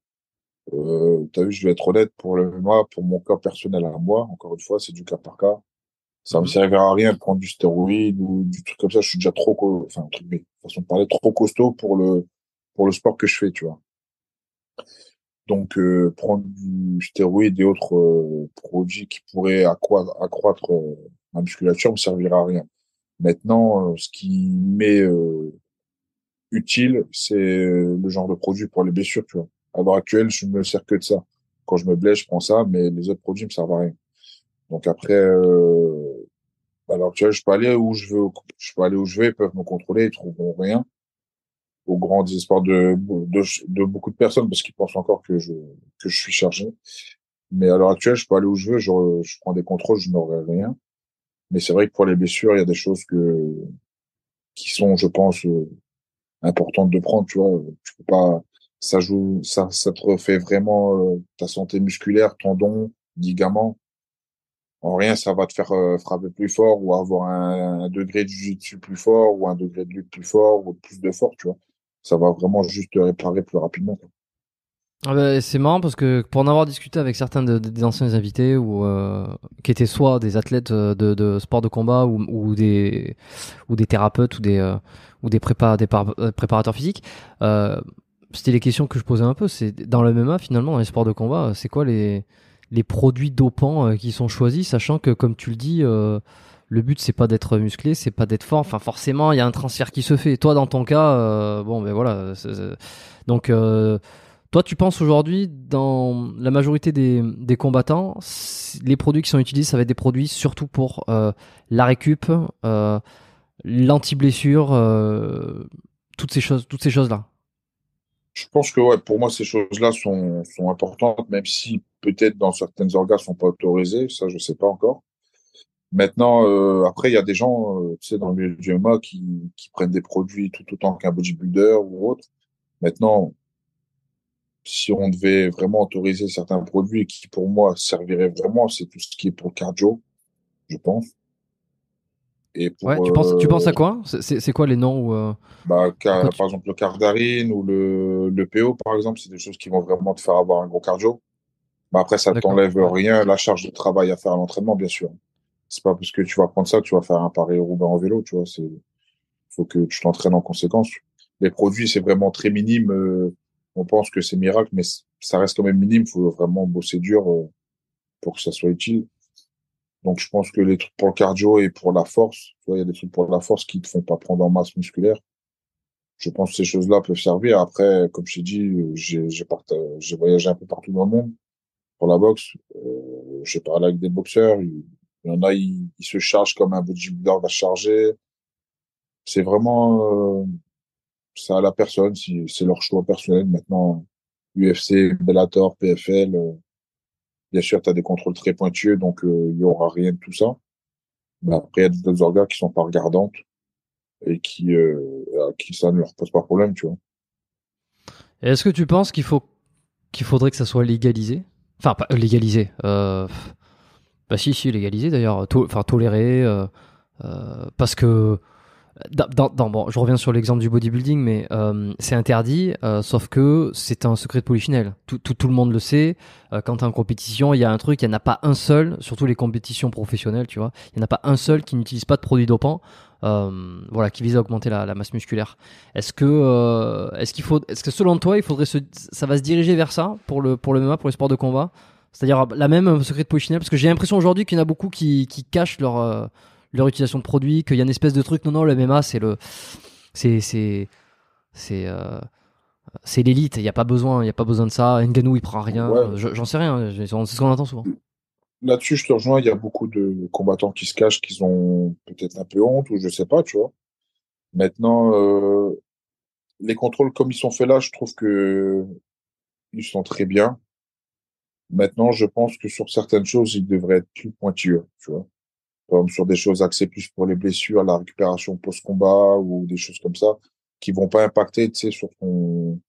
euh, tu as vu, je vais être honnête, pour le MMA, pour mon cas personnel à moi, encore une fois, c'est du cas par cas. Ça me mmh servira à rien de prendre du stéroïde ou du truc comme ça. Je suis déjà trop, enfin, truc, mais, façon de parler, trop costaud pour le, pour le sport que je fais, tu vois. Donc, euh, prendre du stéroïde et autres euh, produits qui pourraient accroître, accroître euh, ma musculature me servira à rien. Maintenant, ce qui met utile, c'est le genre de produit pour les blessures, tu vois. À l'heure actuelle, je me sers que de ça. Quand je me blesse, je prends ça, mais les autres produits me servent à rien. Donc après, euh, à l'heure actuelle, je peux aller où je veux, je peux aller où je veux, ils peuvent me contrôler, ils trouveront rien. Au grand désespoir de, de, beaucoup de personnes parce qu'ils pensent encore que je, que je suis chargé. Mais à l'heure actuelle, je peux aller où je veux, je, je prends des contrôles, je n'aurai rien. Mais c'est vrai que pour les blessures, il y a des choses que, qui sont, je pense, euh, importante de prendre, tu vois. Tu peux pas, ça joue, ça, ça te refait vraiment euh, ta santé musculaire, tendons, ligaments. En rien, ça va te faire euh, frapper plus fort ou avoir un, degré de jiu plus fort ou un degré de lutte plus fort ou plus de force, tu vois. Ça va vraiment juste te réparer plus rapidement. Ah bah, c'est marrant parce que pour en avoir discuté avec certains des anciens invités ou euh, qui étaient soit des athlètes de, de sport de combat ou, ou, des ou des thérapeutes ou des ou des, prépa, des euh, préparateurs physiques, euh, c'était les questions que je posais un peu. C'est dans le MMA finalement, dans les sports de combat, c'est quoi les, les produits dopants euh, qui sont choisis, sachant que comme tu le dis, le but c'est pas d'être musclé, c'est pas d'être fort. Enfin forcément, il y a un transfert qui se fait. Toi dans ton cas, bon ben voilà. Donc toi, tu penses aujourd'hui, dans la majorité des, des, combattants, les produits qui sont utilisés, ça va être des produits surtout pour la récup, euh, l'anti-blessure, euh, toutes ces choses, toutes ces choses-là? Je pense que ouais, pour moi, ces choses-là sont, sont importantes, même si peut-être dans certaines organes sont pas autorisées, ça je sais pas encore. Maintenant, euh, après, il y a des gens, euh, tu sais, dans le milieu du MMA qui, qui prennent des produits tout autant qu'un bodybuilder ou autre. Maintenant, si on devait vraiment autoriser certains produits qui, pour moi, serviraient vraiment, c'est tout ce qui est pour cardio, je pense ouais, tu, penses, tu penses à euh, quoi? C'est quoi les noms euh, bah, Par exemple, le cardarine ou le, le PO, par exemple, c'est des choses qui vont vraiment te faire avoir un gros cardio. Mais après, ça t'enlève rien, la charge de travail à faire à l'entraînement, bien sûr. c'est pas parce que tu vas prendre ça que tu vas faire un pari Roubaix en vélo, tu vois. C'est, faut que tu t'entraînes en conséquence. Les produits, c'est vraiment très minime. Euh, on pense que c'est miracle, mais ça reste quand même minime. Il faut vraiment bosser dur euh, pour que ça soit utile. Donc, je pense que les trucs pour le cardio et pour la force, il y a des trucs pour la force qui te font pas prendre en masse musculaire. Je pense que ces choses-là peuvent servir. Après, comme je t'ai dit, j'ai, j'ai, voyagé un peu partout dans le monde pour la boxe. Euh, j'ai parlé avec des boxeurs. Il, y en a, ils, se chargent comme un bodybuilder va charger. C'est vraiment, euh, ça à la personne. C'est leur choix personnel. Maintenant, UFC, Bellator, PFL. Euh, bien sûr, tu as des contrôles très pointueux, donc euh, il y aura rien de tout ça. Mais après, il y a d'autres organes qui sont pas regardantes et qui, euh, à qui ça ne leur pose pas problème, tu vois. Est-ce que tu penses qu'il faut qu'il faudrait que ça soit légalisé? Enfin, pas légalisé. Euh... Bah si, si, légalisé d'ailleurs. enfin, toléré. Euh, euh, parce que bon, je reviens sur l'exemple du bodybuilding, mais euh, c'est interdit, euh, sauf que c'est un secret de polichinelle. Tout, tout, tout, le monde le sait. Euh, quand tu en compétition, il y a un truc, il n'y en a pas un seul, surtout les compétitions professionnelles, tu vois, il n'y en a pas un seul qui n'utilise pas de produits dopants, euh, voilà, qui vise à augmenter la, la masse musculaire. Est-ce que, est-ce qu'il faut, est-ce que selon toi, il faudrait se, ça va se diriger vers ça pour le, pour le MMA, pour les sports de combat, c'est-à-dire la même secret de polichinelle, parce que j'ai l'impression aujourd'hui qu'il y en a beaucoup qui, qui cachent leur leur utilisation de produits, qu'il y a une espèce de truc. Non, non, le MMA, c'est le, c'est, c'est, c'est, euh, c'est l'élite. Il n'y a pas besoin, il y a pas besoin de ça. Nganou, il prend rien. J'en sais rien. C'est ce qu'on entend souvent. Là-dessus, je te rejoins. Il y a beaucoup de combattants qui se cachent, qui ont peut-être un peu honte ou je sais pas, tu vois. Maintenant, euh, les contrôles comme ils sont faits là, je trouve que ils sont très bien. Maintenant, je pense que sur certaines choses, ils devraient être plus pointueux, tu vois comme sur des choses axées plus pour les blessures, la récupération post-combat ou des choses comme ça, qui vont pas impacter, tu sais, sur ton,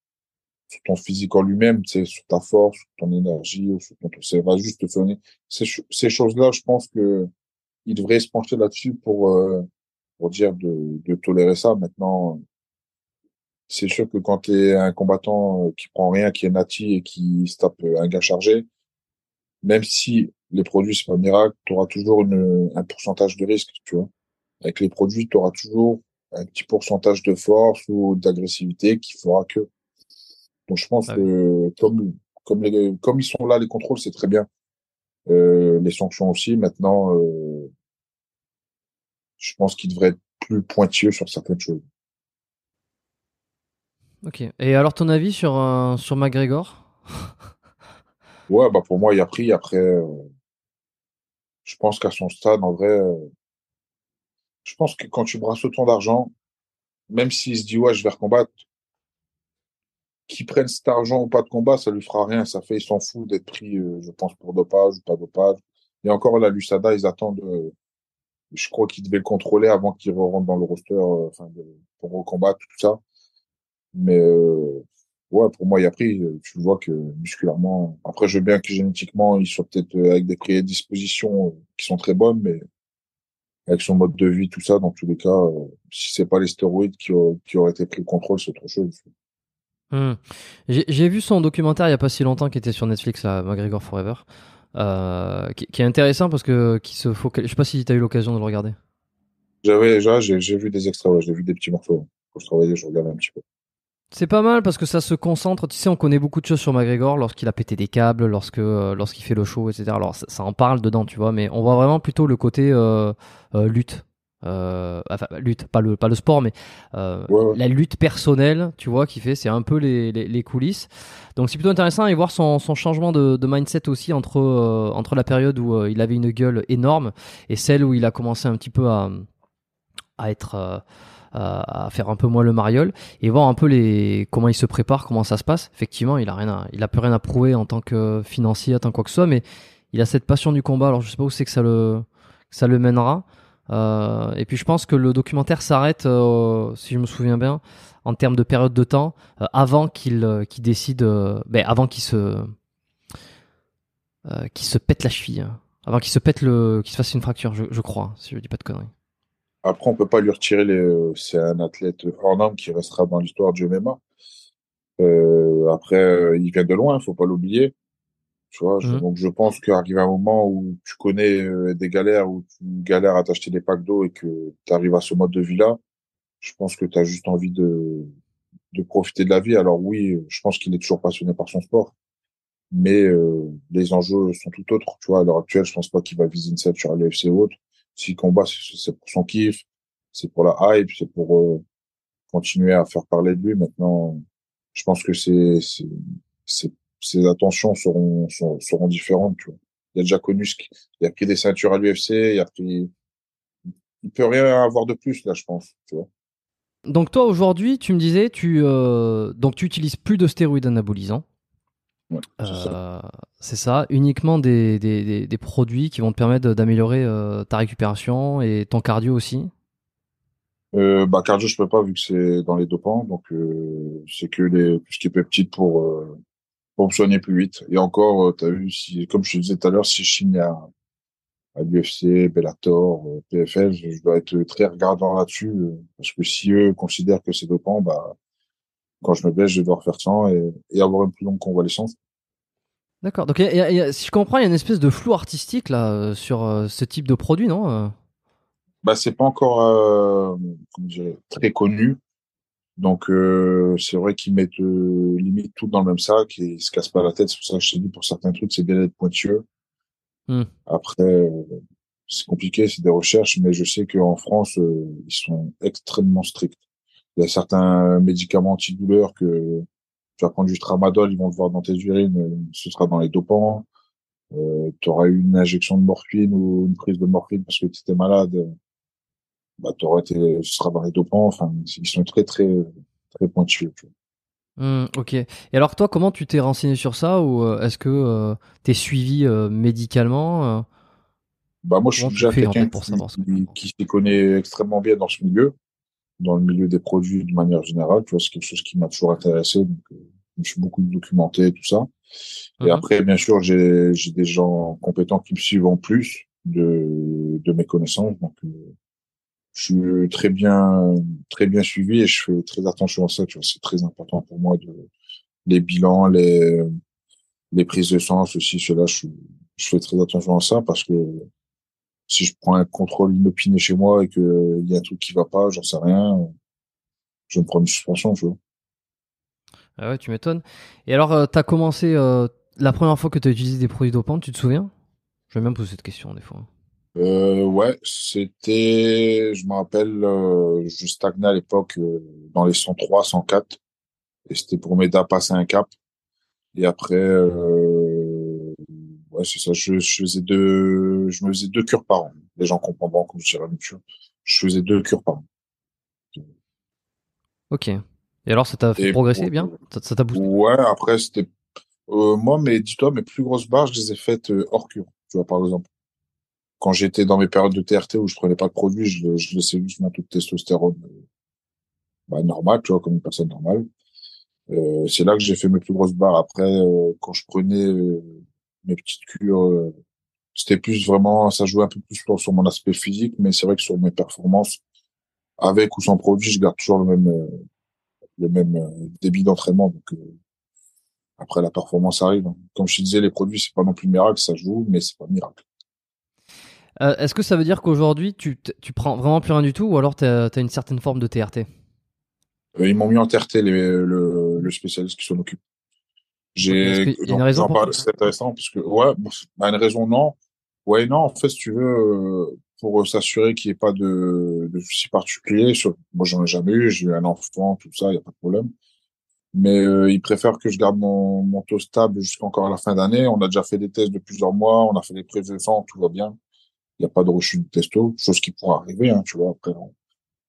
sur ton physique en lui-même, tu sais, sur ta force, sur ton énergie, ou sur ton, ça va juste te donner. Ces, ces choses-là, je pense que il devrait se pencher là-dessus pour, euh, pour dire de, de tolérer ça. Maintenant, c'est sûr que quand tu es un combattant qui prend rien, qui est nati et qui se tape un gars chargé, même si les produits, c'est pas un miracle, tu auras toujours une, un pourcentage de risque, tu vois. Avec les produits, tu auras toujours un petit pourcentage de force ou d'agressivité qui fera que. Donc je pense ah que comme comme les, comme ils sont là les contrôles, c'est très bien. Euh, les sanctions aussi. Maintenant, euh, je pense qu'ils devraient être plus pointilleux sur certaines choses. Ok. Et alors ton avis sur euh, sur McGregor? Ouais, bah pour moi, il a pris. Après, euh, je pense qu'à son stade, en vrai, euh, je pense que quand tu brasses autant d'argent, même s'il se dit ouais, je vais recombattre, qu'il prenne cet argent ou pas de combat, ça lui fera rien. Ça fait, il s'en fout d'être pris, euh, je pense, pour dopage ou pas dopage. Et encore là, l'USADA, ils attendent. je crois qu'ils devaient le contrôler avant qu'il rentre dans le roster, enfin, pour recombattre tout ça. Mais ouais, pour moi, il a pris. Tu vois que musculairement, après, je veux bien que génétiquement, il soit peut-être euh, avec des prédispositions qui sont très bonnes, mais avec son mode de vie, tout ça, dans tous les cas, euh, si c'est pas les stéroïdes qui, qui auraient été pris le contrôle, c'est autre chose. Hmm. J'ai vu son documentaire il y a pas si longtemps qui était sur Netflix, à McGregor Forever, euh, qui, est intéressant parce que qui se focalise. Je sais pas si tu as eu l'occasion de le regarder. J'avais déjà, j'ai vu des extraits, j'ai vu des petits morceaux. Quand je travaillais, je regardais un petit peu. C'est pas mal parce que ça se concentre. Tu sais, on connaît beaucoup de choses sur McGregor lorsqu'il a pété des câbles, lorsque euh, lorsqu'il fait le show, etc. Alors ça, en parle dedans, tu vois, mais on voit vraiment plutôt le côté euh, euh, lutte. enfin, lutte, pas le, pas le sport, mais la lutte personnelle, tu vois, qui fait, c'est un peu les, les, coulisses. Donc c'est plutôt intéressant et voir son, son changement de, de, mindset aussi entre, entre la période où il avait une gueule énorme et celle où il a commencé un petit peu à, à être à faire un peu moins le mariole et voir un peu les comment il se prépare, comment ça se passe. Effectivement, il a rien, il a plus rien à prouver en tant que financier, en tant que quoi que ce soit, mais il a cette passion du combat. Alors je sais pas où c'est que ça le ça le mènera. Euh, et puis je pense que le documentaire s'arrête, euh, si je me souviens bien, en termes de période de temps, euh, avant qu'il qu'il décide, ben, avant qu'il se qu'il se pète la cheville, hein. avant qu'il se pète le, qu'il se fasse une fracture, je, crois, si je dis pas de conneries. Après, on peut pas lui retirer les. C'est un athlète hors norme qui restera dans l'histoire du MMA. Euh, après, euh, il vient de loin, faut pas l'oublier. Tu vois, Mhm. donc je pense qu'arrive un moment où tu connais euh, des galères, où tu galères à t'acheter des packs d'eau et que tu arrives à ce mode de vie-là, je pense que tu as juste envie de, de profiter de la vie. Alors oui, je pense qu'il est toujours passionné par son sport, mais euh, les enjeux sont tout autres. Tu vois, à l'heure actuelle, je pense pas qu'il va viser une ceinture à l'UFC ou autre. S'il combat, c'est pour son kiff, c'est pour la hype, c'est pour euh, continuer à faire parler de lui. Maintenant, je pense que c'est, ses attentions seront, différentes. Il a déjà connu ce qui, il a pris des ceintures à l'UFC, il a peut rien avoir de plus, là, je pense. Donc toi aujourd'hui, tu me disais, tu euh, donc tu utilises plus de stéroïdes anabolisants. Ouais, c'est ça. Euh, c'est ça, uniquement des, des, des- des produits qui vont te permettre d'améliorer euh, ta récupération et ton cardio aussi? Euh, bah, cardio, je peux pas, vu que c'est dans les dopants, donc, euh, c'est que les, tout ce qui est peptide pour, euh, pour me soigner plus vite. Et encore, t'as vu, si, comme je te disais tout à l'heure, si je signe à, à l'UFC, Bellator, PFL, je je dois être très regardant là-dessus, parce que si eux considèrent que c'est dopant, bah, quand je me blesse, je dois refaire ça et, et avoir une plus longue convalescence. D'accord. Donc y a- y a- si je comprends, il y a une espèce de flou artistique là euh, sur euh, ce type de produit, non euh? Bah, c'est pas encore, euh, très connu. Donc, euh, c'est vrai qu'ils mettent limite tout dans le même sac et ils se cassent pas la tête. C'est pour ça que je t'ai dit, pour certains trucs, c'est bien d'être pointueux. Hmm. Après, c'est compliqué, c'est des recherches, mais je sais qu'en France, ils sont extrêmement stricts. Il y a certains médicaments antidouleurs que tu vas prendre du tramadol, ils vont te voir dans tes urines, euh, ce sera dans les dopants. Euh, tu auras eu une injection de morphine ou une prise de morphine parce que tu étais malade, euh, bah, t'auras été, ce sera dans les dopants. Enfin, ils sont très, très, très pointus. tu vois. Hmm, ok. Et alors toi, comment tu t'es renseigné sur ça ou euh, est-ce que tu es suivi euh, médicalement euh? Bah, moi, je suis déjà quelqu'un qui, qui s'y connaît extrêmement bien dans ce milieu, dans le milieu des produits de manière générale. Tu vois, c'est quelque chose qui m'a toujours intéressé. Donc, euh, je me suis beaucoup documenté, tout ça. Et Mhm. après, bien sûr, j'ai, des gens compétents qui me suivent en plus de, de mes connaissances. Donc, euh, je suis très bien, très bien suivi et je fais très attention à ça. Tu vois, c'est très important pour moi de, les bilans, les, les prises de sang, ceci, cela. Je, je fais très attention à ça parce que si je prends un contrôle inopiné chez moi et que il y a un truc qui va pas, j'en sais rien, je me prends une suspension, tu vois. Ah ouais, tu m'étonnes. Et alors, tu as commencé euh, la première fois que tu as utilisé des produits dopants, tu te souviens? Je vais même poser cette question des fois. Euh, ouais, c'était, je me rappelle, euh, je stagnais à l'époque euh, dans les 103, 104, et c'était pour m'aider à passer un cap. Et après, euh, ouais, c'est ça, je, je faisais deux, je me faisais deux cures par an. Les gens comprendront quand je dirais la même chose. Je faisais deux cures par an. Ok. Et alors, ça t'a fait Et progresser pour- bien? Ça t'a boosté? Ouais, après, c'était, euh, moi, mais dis-toi, mes plus grosses barres, je les ai faites euh, hors cure. Tu vois, par exemple. Quand j'étais dans mes périodes de TRT où je prenais pas de produits, je, je laissais juste mon taux de testostérone, euh, bah, normal, tu vois, comme une personne normale. Euh, c'est là que j'ai fait mes plus grosses barres. Après, euh, quand je prenais euh, mes petites cures, c'était plus vraiment, ça jouait un peu plus sur, mon aspect physique, mais c'est vrai que sur mes performances, avec ou sans produit, je garde toujours le même, euh, le même euh, débit d'entraînement. Donc euh, après, la performance arrive. hein. Comme je te disais, les produits, c'est pas non plus miracle, ça joue, mais c'est pas miracle. Euh, Est-ce que ça veut dire qu'aujourd'hui, tu, tu prends vraiment plus rien du tout ou alors tu as, une certaine forme de TRT Euh, ils m'ont mis en TRT, les, le, le spécialiste qui s'en occupe. J'ai, qu'il y a une raison c'est intéressant parce que, ouais, bah, une raison, non. Ouais, non, en fait, si tu veux, euh, pour s'assurer qu'il n'y ait pas de, de soucis particuliers, moi, j'en ai jamais eu, j'ai eu un enfant, tout ça, il n'y a pas de problème. Mais, euh, ils préfèrent que je garde mon, mon taux stable jusqu'encore à la fin d'année. On a déjà fait des tests de plusieurs mois, on a fait des prises de tout va bien. Il n'y a pas de rechute de testo, chose qui pourra arriver, hein, tu vois, après, on-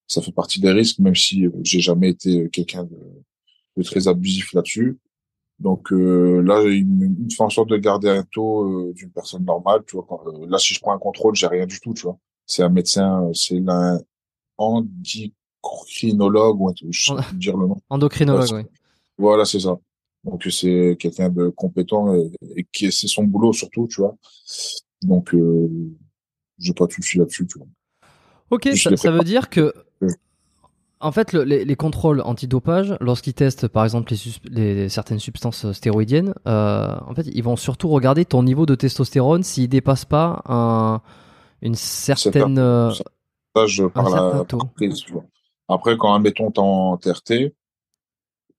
ça fait partie des risques, même si euh, j'ai jamais été quelqu'un de, de très abusif là-dessus. Donc euh, là, il fait en sorte de garder un taux euh, d'une personne normale. Tu vois, quand, euh, là, si je prends un contrôle, j'ai rien du tout. Tu vois, c'est un médecin, euh, c'est un endocrinologue ou je sais dire le nom. Endocrinologue, oui. Voilà, c'est ça. Donc c'est quelqu'un de compétent et, et qui c'est son boulot surtout, tu vois. Donc euh, j'ai pas de souci là-dessus, tu vois. Ok, ça veut dire que. En fait, le- les, les contrôles antidopage, lorsqu'ils testent par exemple les, certaines substances stéroïdiennes, euh, en fait, ils vont surtout regarder ton niveau de testostérone s'il dépasse pas un, une certaine. euh, Ça, par certain la taux. par prise, tu vois. Après, quand, admettons, en TRT,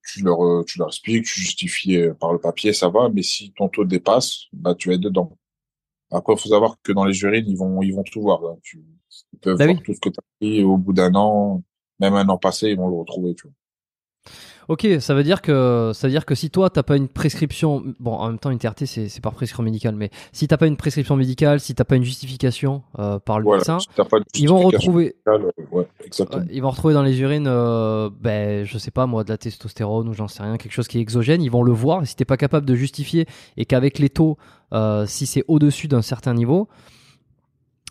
tu leur, euh, tu leur expliques, tu justifies euh, par le papier, ça va, mais si ton taux dépasse, bah, tu vas être dedans. Après, il faut savoir que dans les urines, ils vont, ils vont tout voir. là. Tu, ils peuvent Bah voir oui. tout ce que tu as pris au bout d'un an, même un an passé, ils vont le retrouver. Tu vois. Ok, ça veut dire que ça veut dire que si toi t'as pas une prescription, bon en même temps une TRT c'est par prescription médicale, mais si t'as pas une prescription médicale, si t'as pas une justification euh, par le Voilà. médecin, Si ils vont retrouver médicale, euh, ouais, exactement. Ouais, ils vont retrouver dans les urines, euh, ben, je sais pas moi, de la testostérone ou j'en sais rien, quelque chose qui est exogène. Ils vont le voir. Et si t'es pas capable de justifier et qu'avec les taux, euh, si c'est au-dessus d'un certain niveau,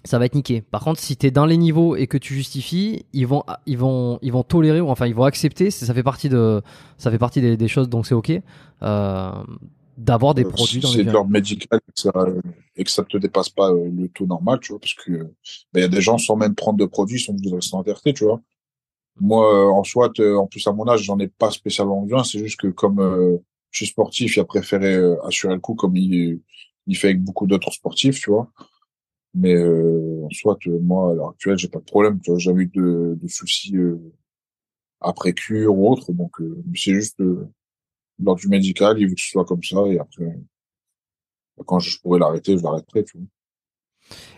ça va être niqué. Par contre, si t'es dans les niveaux et que tu justifies, ils vont, ils vont, ils vont tolérer ou enfin ils vont accepter. Ça fait partie de, ça fait partie des, des choses donc c'est ok euh, d'avoir des Euh, produits si c'est de l'ordre médical et que ça, et que ça te dépasse pas euh, le taux normal, tu vois, parce que ben, il y a des gens sans même prendre de produits, ils sont en TRT, tu vois. Moi, en soit, en plus à mon âge, j'en ai pas spécialement besoin. C'est juste que comme euh, je suis sportif, il a préféré assurer le coup comme il, il fait avec beaucoup d'autres sportifs, tu vois. Mais euh, en soit, moi, à l'heure actuelle, j'ai pas de problème. Tu vois, j'ai jamais eu de, de soucis euh, après cure ou autre. Donc, euh, c'est juste euh, lors du médical, il veut que ce soit comme ça. Et après, quand je pourrais l'arrêter, je l'arrêterai, tu vois.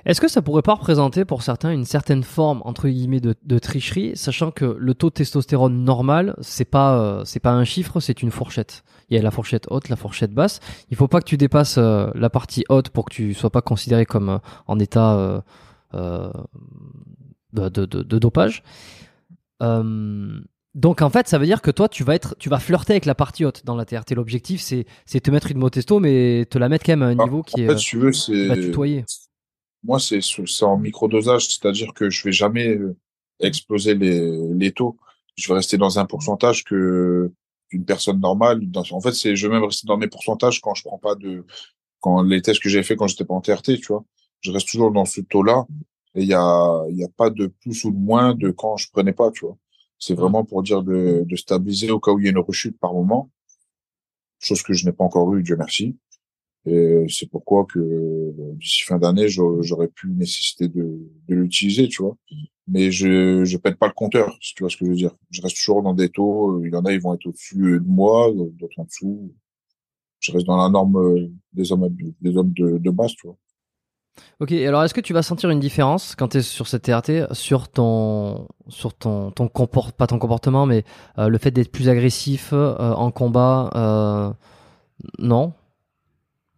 Est-ce que ça pourrait pas représenter pour certains une certaine forme entre guillemets de, de tricherie, sachant que le taux de testostérone normal, c'est pas euh, c'est pas un chiffre, c'est une fourchette. Il y a la fourchette haute, la fourchette basse. Il faut pas que tu dépasses euh, la partie haute pour que tu sois pas considéré comme euh, en état de, de, de- de dopage. Donc en fait, ça veut dire que toi, tu vas être, tu vas flirter avec la partie haute dans la TRT. L'objectif, c'est c'est te mettre une motesto, mais te la mettre quand même à un Ah, niveau qui En est fait, si tu veux, c'est tutoyer. Moi, c'est en microdosage, c'est-à-dire que je vais jamais euh, exploser les, les taux. Je vais rester dans un pourcentage que une personne normale. Dans, en fait, c'est je vais même rester dans mes pourcentages quand je prends pas de quand les tests que j'ai fait quand j'étais pas en TRT, tu vois. Je reste toujours dans ce taux-là et il y a il y a pas de plus ou de moins de quand je prenais pas, tu vois. C'est vraiment pour dire de, de stabiliser au cas où il y a une rechute par moment, chose que je n'ai pas encore eu, Dieu merci. Et c'est pourquoi que euh, d'ici fin d'année, j'aurais pu nécessiter de, l'utiliser, tu vois. Mais je je pète pas le compteur, si tu vois ce que je veux dire. Je reste toujours dans des taux. Il y en a, ils vont être au-dessus de moi, d'autres en dessous. Je reste dans la norme euh, des hommes des hommes de, base, tu vois. Ok, alors est-ce que tu vas sentir une différence quand tu es sur cette TRT sur ton sur ton ton comport pas ton comportement mais euh, le fait d'être plus agressif euh, en combat euh, non?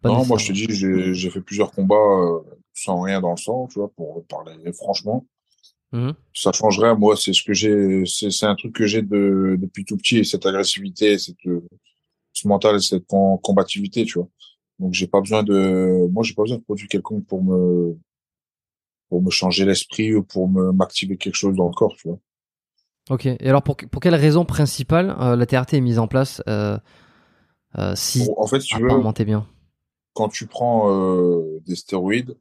Pas non, moi je te dis, j'ai fait plusieurs combats euh, sans rien dans le sang, tu vois, pour parler franchement. Mhm. Ça changerait, moi, c'est ce que j'ai, c'est un truc que j'ai de depuis tout petit, cette agressivité, cette euh, ce mental, cette com- combativité, tu vois. Donc j'ai pas besoin de, moi j'ai pas besoin de produit quelconque pour me pour me changer l'esprit ou pour me m'activer quelque chose dans le corps, tu vois. Ok, et alors pour pour quelle raison principale euh, la TRT est mise en place euh, euh, si en fait, si tu veux, bien? Quand tu prends euh, des stéroïdes,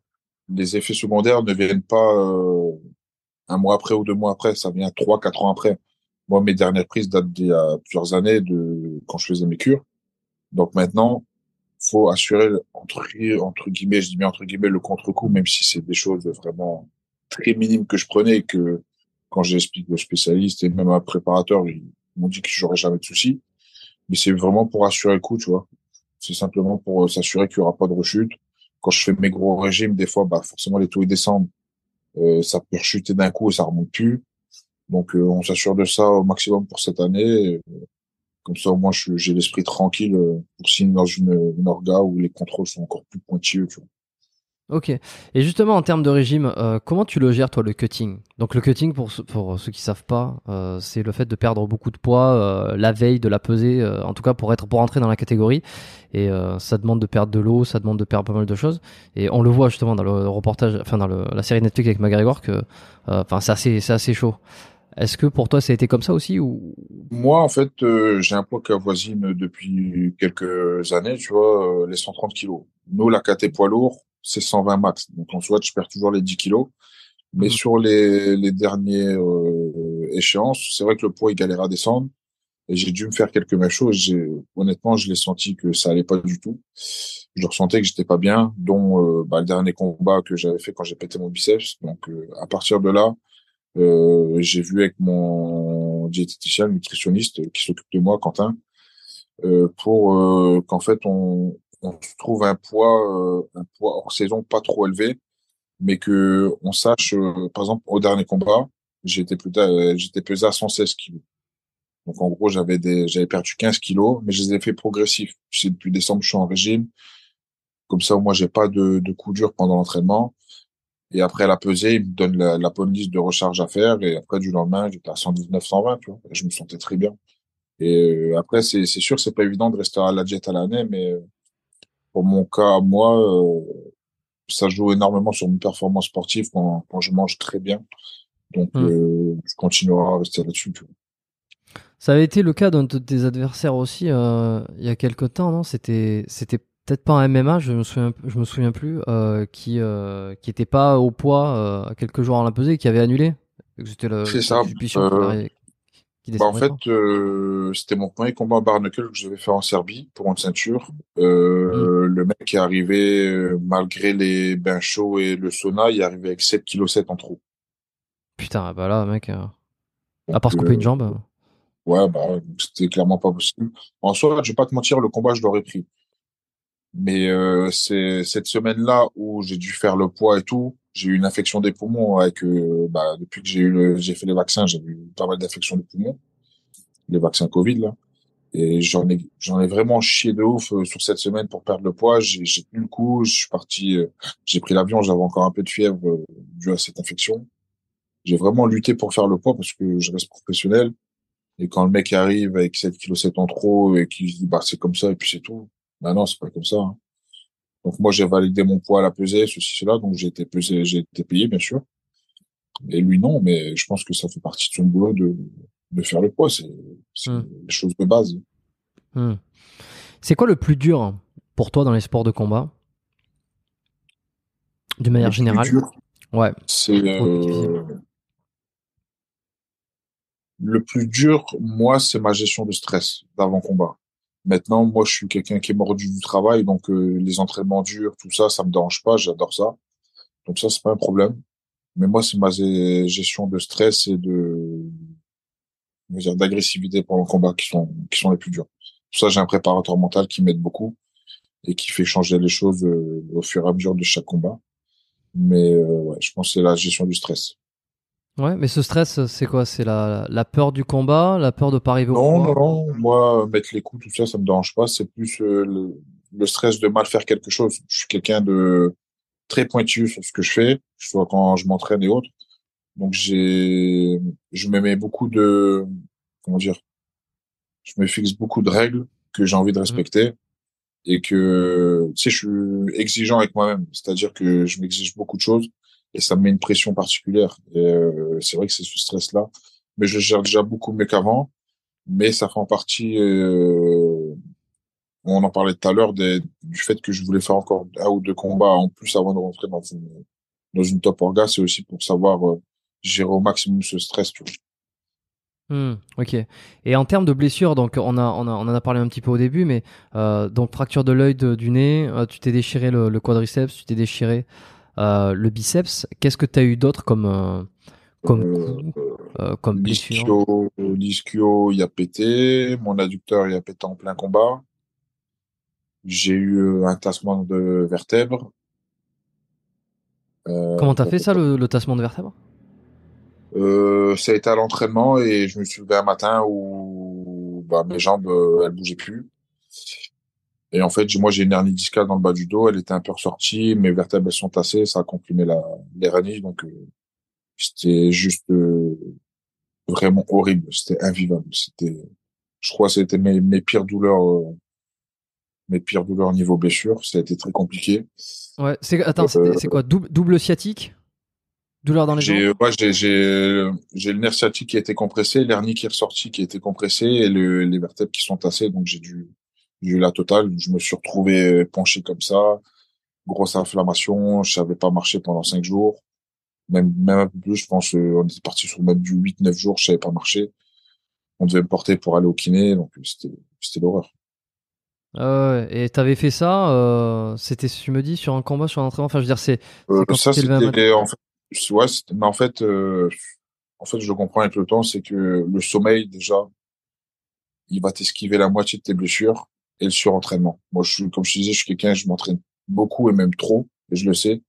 les effets secondaires ne viennent pas euh, un mois après ou deux mois après, ça vient trois, quatre ans après. Moi, mes dernières prises datent d'il y a plusieurs années de quand je faisais mes cures. Donc maintenant, faut assurer entre guillemets, je dis bien entre guillemets le contre-coup, même si c'est des choses vraiment très minimes que je prenais et que quand j'explique aux spécialistes et même à un préparateur, ils m'ont dit que j'aurais jamais de soucis. Mais c'est vraiment pour assurer le coup, tu vois. C'est simplement pour euh, s'assurer qu'il y aura pas de rechute. Quand je fais mes gros régimes, des fois, bah forcément les taux ils descendent, Euh, ça peut rechuter d'un coup et ça remonte plus. Donc euh, on s'assure de ça au maximum pour cette année. Euh, Comme ça, au moins, j'ai l'esprit tranquille pour signer dans une, une orga où les contrôles sont encore plus pointilleux. Ok. Et justement, en termes de régime, euh, comment tu le gères, toi, le cutting? Donc, le cutting, pour, pour ceux qui savent pas, euh, c'est le fait de perdre beaucoup de poids euh, la veille de la pesée, euh, en tout cas pour être pour entrer dans la catégorie. Et euh, ça demande de perdre de l'eau, ça demande de perdre pas mal de choses. Et on le voit justement dans le reportage, enfin dans le, la série Netflix avec McGregor, que, euh, enfin, c'est assez, c'est assez chaud. Est-ce que pour toi, ça a été comme ça aussi ou? Moi, en fait, j'ai un poids qui avoisine depuis quelques années, tu vois, les 130 kilos. Nous, la KT poids lourd, c'est 120 max. Donc, en soit, je perds toujours les 10 kilos. Mais Mhm. sur les, les derniers euh, échéance. C'est vrai que le poids il galère à descendre et j'ai dû me faire quelques choses. J'ai honnêtement, je l'ai senti que ça allait pas du tout. Je ressentais que j'étais pas bien, dont euh, bah, le dernier combat que j'avais fait quand j'ai pété mon biceps. Donc euh, à partir de là, euh, j'ai vu avec mon diététicien, nutritionniste qui s'occupe de moi, Quentin, pour qu'en fait on, on trouve un poids un poids hors saison pas trop élevé mais que on sache, euh, par exemple, au dernier combat, j'étais plus euh, j'étais pesé à 116 kilos. Donc en gros, j'avais des, j'avais perdu 15 kilos, mais je les ai fait progressifs. sais, depuis décembre, je suis en régime. Comme ça, moi, j'ai pas de, de coup dur pendant l'entraînement. Et après la pesée, il me donne la, la bonne liste de recharge à faire. Et après, du lendemain, j'étais à 119, 120, tu vois. je me sentais très bien. Et euh, après, c'est, c'est sûr, c'est pas évident de rester à la diète à l'année, mais pour mon cas, moi, ça joue énormément sur mes performances sportives quand, quand je mange très bien. Donc, hmm. euh, je continuerai à rester là-dessus. Ça avait été le cas d'un de tes adversaires aussi euh, il y a quelques temps, non? C'était c'était peut-être pas un MMA, je me souviens je me souviens plus, euh, qui euh, qui était pas au poids euh, quelques jours en la pesée, qui avait annulé. C'était C'est ça. Bah, en fait, euh, c'était mon premier combat en barnacle que j'avais fait en Serbie pour une ceinture. Euh, mm. Le mec est arrivé, euh, malgré les bains chauds et le sauna, il est arrivé avec 7 kg 7 en trop. Putain, bah là, mec, à part se couper une jambe. Ouais, bah, c'était clairement pas possible. En soi, je vais pas te mentir, le combat, je l'aurais pris. Mais c'est cette semaine-là où j'ai dû faire le poids et tout, j'ai eu une infection des poumons avec euh, bah, depuis que j'ai eu j'ai fait les vaccins j'ai eu pas mal d'infections des poumons. Les vaccins Covid là. Et j'en ai j'en ai vraiment chié de ouf euh, sur cette semaine pour perdre le poids. J'ai j'ai tenu le coup je suis parti euh, j'ai pris l'avion j'avais encore un peu de fièvre dû à cette infection. J'ai vraiment lutté pour faire le poids parce que je reste professionnel. Et quand le mec arrive avec 7 kg 7 en trop et qui dit bah c'est comme ça et puis c'est tout. Bah non c'est pas comme ça hein. Donc moi j'ai validé mon poids à la pesée, ceci, cela, donc j'ai été pesé, j'ai été payé bien sûr. Et lui non, mais je pense que ça fait partie de son boulot de, de faire le poids, c'est mmh. les choses de base. Hmm. C'est quoi le plus dur pour toi dans les sports de combat? De manière générale Ouais. C'est euh... le plus dur, moi, c'est ma gestion de stress d'avant combat. Maintenant, moi, je suis quelqu'un qui est mordu du travail, donc euh, les entraînements durs, tout ça, ça me dérange pas, j'adore ça. Donc ça, c'est pas un problème. Mais moi, c'est ma gestion de stress et de d'agressivité pendant le combat qui sont qui sont les plus durs. Ça, j'ai un préparateur mental qui m'aide beaucoup et qui fait changer les choses euh, au fur et à mesure de chaque combat. Mais euh, ouais, je pense que c'est la gestion du stress. Ouais, mais ce stress, c'est quoi? C'est la, la peur du combat, la peur de pas arriver au non, Non, non, moi, mettre les coups, tout ça, ça me dérange pas. C'est plus euh, le, stress de mal faire quelque chose. Je suis quelqu'un de très pointu sur ce que je fais, soit quand je m'entraîne et autres. Donc j'ai, je me mets beaucoup de, comment dire, je me fixe beaucoup de règles que j'ai envie de mmh. respecter et que, tu sais, je suis exigeant avec moi-même. C'est-à-dire que je m'exige beaucoup de choses et ça me met une pression particulière. Euh, c'est vrai que c'est ce stress-là, mais je gère déjà beaucoup mieux qu'avant. Mais ça fait en partie, euh, on en parlait tout à l'heure, du fait que je voulais faire encore un ou deux combats en plus avant de rentrer dans une, dans une top orga, c'est aussi pour savoir euh, gérer au maximum ce stress. Tu vois. Hmm, ok. Et en termes de blessures, donc on a, on a, on en a parlé un petit peu au début, mais euh, donc fracture de l'œil du nez, euh, tu t'es déchiré le, quadriceps, tu t'es déchiré euh, le biceps, qu'est-ce que tu as eu d'autre comme, euh, comme, euh, comme blessure L'ischio, il a pété. Mon adducteur, il a pété en plein combat. J'ai eu un tassement de vertèbres. Comment t'as fait ça, le, tassement de vertèbres Ça a été à l'entraînement et je me suis levé un matin où bah, mes jambes, elles bougeaient plus. Et en fait, moi, j'ai une hernie discale dans le bas du dos. Elle était un peu ressortie. Mes vertèbres elles sont tassées. Ça a comprimé la, l'hernie. Donc, euh, c'était juste euh, vraiment horrible. C'était invivable. C'était, je crois, c'était mes, mes pires douleurs, euh, mes pires douleurs niveau blessure. Ça a été très compliqué. Ouais. C'est, attends, c'est quoi double, double sciatique? Douleur dans les jambes? ouais, j'ai, j'ai, j'ai le nerf sciatique qui a été compressé, l'hernie qui est ressortie qui a été compressée et le, les vertèbres qui sont tassées. Donc, j'ai dû j'ai eu la totale. Je me suis retrouvé penché comme ça, grosse inflammation. Je savais pas marcher pendant cinq jours. même, même un peu plus, je pense, euh, on était parti sur même du 8-9 jours, je savais pas marcher. On devait me porter pour aller au kiné, donc euh, c'était, c'était l'horreur. Ouais, et t'avais fait ça, euh, c'était, tu me dis, sur un combat, sur un entraînement, enfin, je veux dire, c'est, Euh, ça, c'était, en fait, ouais, mais en fait, euh, en fait, je comprends avec le temps, c'est que le sommeil, déjà, il va t'esquiver la moitié de tes blessures et le surentraînement. Moi, je suis, comme je disais, je suis quelqu'un, je m'entraîne beaucoup et même trop, et je le sais.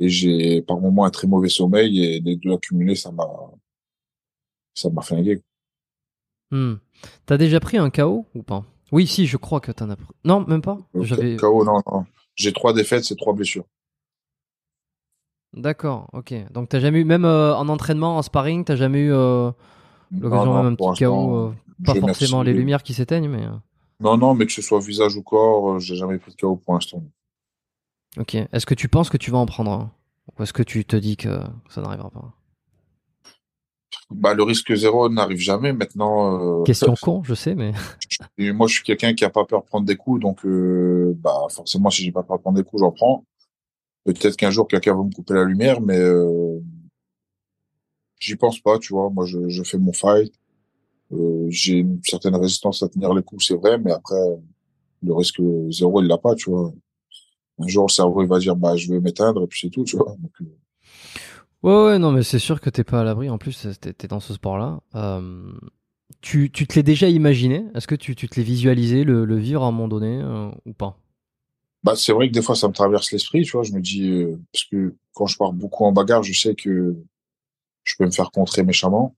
Et j'ai, par moments, un très mauvais sommeil et les deux accumulés, ça m'a, ça m'a flingué. Hmm. T'as déjà pris un KO ou pas? Oui, si, je crois que t'en as pris. Non, même pas? J'avais. KO, non, non. J'ai trois défaites, c'est trois blessures. D'accord, ok. Donc t'as jamais eu, même euh, en entraînement, en sparring, t'as jamais eu euh, l'occasion Non, non, même un pour petit KO, euh, pas forcément les lumières qui s'éteignent, mais. Non, non, mais que ce soit visage ou corps, euh, j'ai jamais pris de KO pour l'instant. Ok. Est-ce que tu penses que tu vas en prendre un? Ou est-ce que tu te dis que ça n'arrivera pas? Bah, le risque zéro n'arrive jamais. Maintenant, euh, Question con, je sais, mais. Et moi, je suis quelqu'un qui a pas peur de prendre des coups, donc euh, bah forcément, si j'ai pas peur de prendre des coups, j'en prends. Peut-être qu'un jour quelqu'un va me couper la lumière, mais euh, j'y pense pas, tu vois. Moi, je, je fais mon fight. Euh, j'ai une certaine résistance à tenir les coups, c'est vrai, mais après, le risque zéro, il l'a pas, tu vois. Un jour, le cerveau, il va dire, bah, je vais m'éteindre, et puis c'est tout, tu vois. Donc, euh, Ouais, ouais, non, mais c'est sûr que t'es pas à l'abri. En plus, t'es t'es dans ce sport-là. Euh, tu, tu te l'es déjà imaginé? Est-ce que tu, tu te l'es visualisé, le, le vivre à un moment donné, euh, ou pas? Bah, c'est vrai que des fois, ça me traverse l'esprit, tu vois. Je me dis, euh, parce que quand je pars beaucoup en bagarre, je sais que je peux me faire contrer méchamment.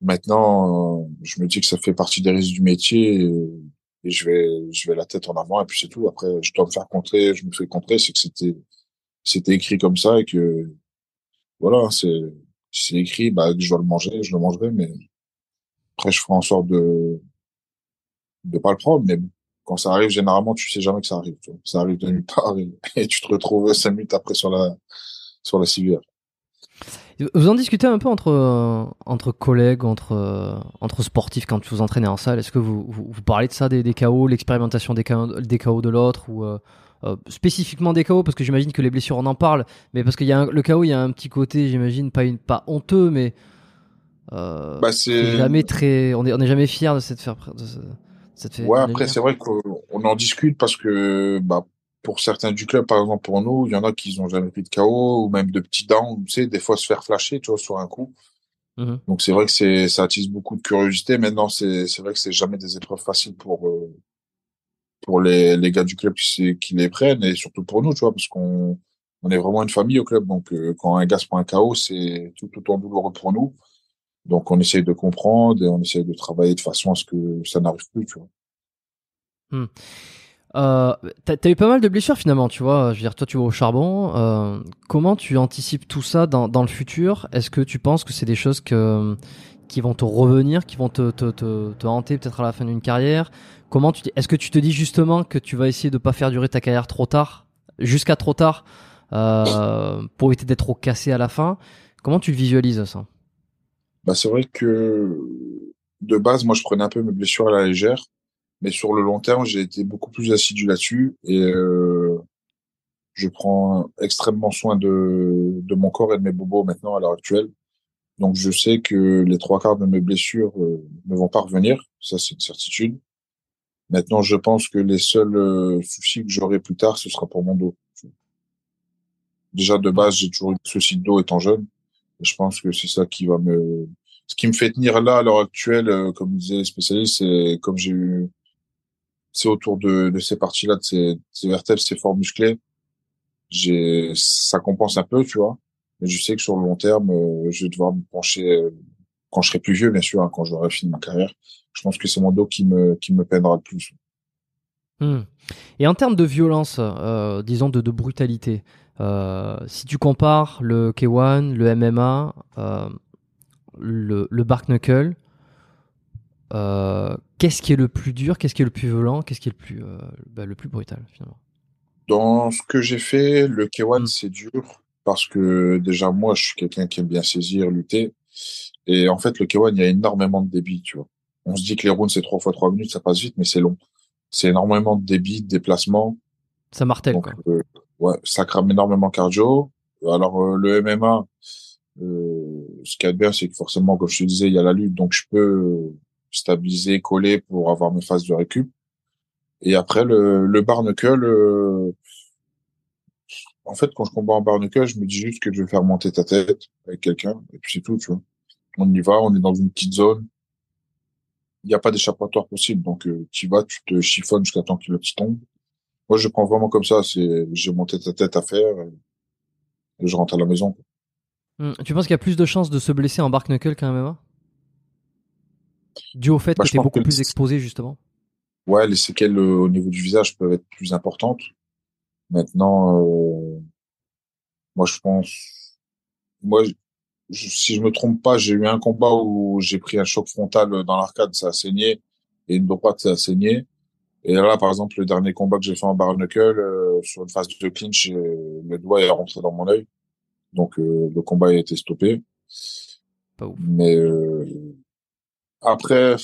Maintenant, je me dis que ça fait partie des risques du métier et, je vais, je vais la tête en avant et puis c'est tout. Après, je dois me faire contrer, je me fais contrer, c'est que c'était, c'était écrit comme ça et que, voilà, c'est, c'est écrit, bah, je dois le manger, je le mangerai, mais après, je ferai en sorte de, de pas le prendre, mais quand ça arrive, généralement, tu sais jamais que ça arrive, tu vois. Ça arrive de nulle part et, et tu te retrouves cinq minutes après sur la, sur la civière. Vous en discutez un peu entre, euh, entre collègues, entre, euh, entre sportifs quand vous entraînez en salle? Est-ce que vous, vous, vous parlez de ça, des, des KO, l'expérimentation des KO, des KO de l'autre ou euh, spécifiquement des KO Parce que j'imagine que les blessures, on en parle, mais parce qu'il y a un- le KO, il y a un petit côté, j'imagine, pas, une, pas honteux, mais Bah, c'est jamais très. On est, on est jamais fier de cette faire. De ce- de cette fait- Ouais, après, c'est vrai qu'on on en discute parce que, bah, pour certains du club, par exemple, pour nous, il y en a qui n'ont jamais pris de KO ou même de petits downs, tu sais, des fois se faire flasher, tu vois, sur un coup. Mhm. Donc, c'est vrai que c'est, ça attise beaucoup de curiosité. Maintenant, c'est, c'est vrai que c'est jamais des épreuves faciles pour, euh, pour les, les gars du club qui, les prennent et surtout pour nous, tu vois, parce qu'on, on est vraiment une famille au club. Donc, euh, quand un gars se prend un KO, c'est tout autant douloureux pour nous. Donc, on essaye de comprendre et on essaye de travailler de façon à ce que ça n'arrive plus, tu vois. Euh, t'as, t'as eu pas mal de blessures finalement, tu vois. Je veux dire, toi, tu vas au charbon. euh, comment tu anticipes tout ça dans, dans le futur? Est-ce que tu penses que c'est des choses que, qui vont te revenir, qui vont te, te, te, te hanter peut-être à la fin d'une carrière? Comment tu, est-ce que tu te dis justement que tu vas essayer de pas faire durer ta carrière trop tard, jusqu'à trop tard, euh, pour éviter d'être trop cassé à la fin? Comment tu visualises ça? Bah, c'est vrai que de base, moi, je prenais un peu mes blessures à la légère, mais sur le long terme, j'ai été beaucoup plus assidu là-dessus et euh, je prends extrêmement soin de, de mon corps et de mes bobos maintenant à l'heure actuelle. Donc, je sais que les trois quarts de mes blessures euh, ne vont pas revenir, ça c'est une certitude. Maintenant, je pense que les seuls euh, soucis que j'aurai plus tard, ce sera pour mon dos. Déjà, de base, j'ai toujours eu des soucis de dos étant jeune. Je pense que c'est ça qui va me, ce qui me fait tenir là à l'heure actuelle, euh, comme disaient les spécialistes, c'est comme j'ai eu, c'est autour de, ces parties-là, de ces, vertèbres, ces forts musclés, ça compense un peu, tu vois. Mais je sais que sur le long terme, euh, je vais devoir me pencher, euh, quand je serai plus vieux, bien sûr, hein, quand j'aurai fini ma carrière. Je pense que c'est mon dos qui me, qui me peinera le plus. Hmm. Et en termes de violence, euh, disons de, de brutalité, si tu compares le K1, le MMA, le, le Bark Knuckle, euh, qu'est-ce qui est le plus dur, qu'est-ce qui est le plus violent, qu'est-ce qui est le plus, euh, bah, le plus brutal finalement? Dans ce que j'ai fait, le K1, Mm. c'est dur parce que déjà, moi, je suis quelqu'un qui aime bien saisir, lutter. Et en fait, le K1, il y a énormément de débit, tu vois. On se dit que les rounds, c'est trois fois trois minutes, ça passe vite, mais c'est long. C'est énormément de débit, de déplacement. Ça martèle Donc, quoi. euh, ouais, ça crame énormément cardio. Alors le MMA, euh, ce qui est bien, c'est que forcément, comme je te disais, il y a la lutte, donc je peux stabiliser, coller pour avoir mes phases de récup. Et après le, le barnacle, euh, en fait, quand je combats en barnacle, je me dis juste que je vais faire monter ta tête avec quelqu'un, et puis c'est tout, tu vois. On y va, on est dans une petite zone. Il n'y a pas d'échappatoire possible, donc euh, tu vas, tu te chiffonnes jusqu'à temps que le petit tombe. Moi, je prends vraiment comme ça. C'est, j'ai monté ta tête à faire, et, je rentre à la maison. Hmm. Tu penses qu'il y a plus de chances de se blesser en bark knuckle qu'un MMA Dû au fait bah, que tu es beaucoup plus exposé, justement Ouais, les séquelles euh, au niveau du visage peuvent être plus importantes. Maintenant, euh, moi, je pense, moi, si je me trompe pas, j'ai eu un combat où j'ai pris un choc frontal dans l'arcade, ça a saigné, et une droite, ça a saigné. Et là, par exemple, le dernier combat que j'ai fait en barre knuckle, euh, sur une phase de clinch, le doigt est rentré dans mon œil. Donc, le combat a été stoppé. Pas ouf. Après,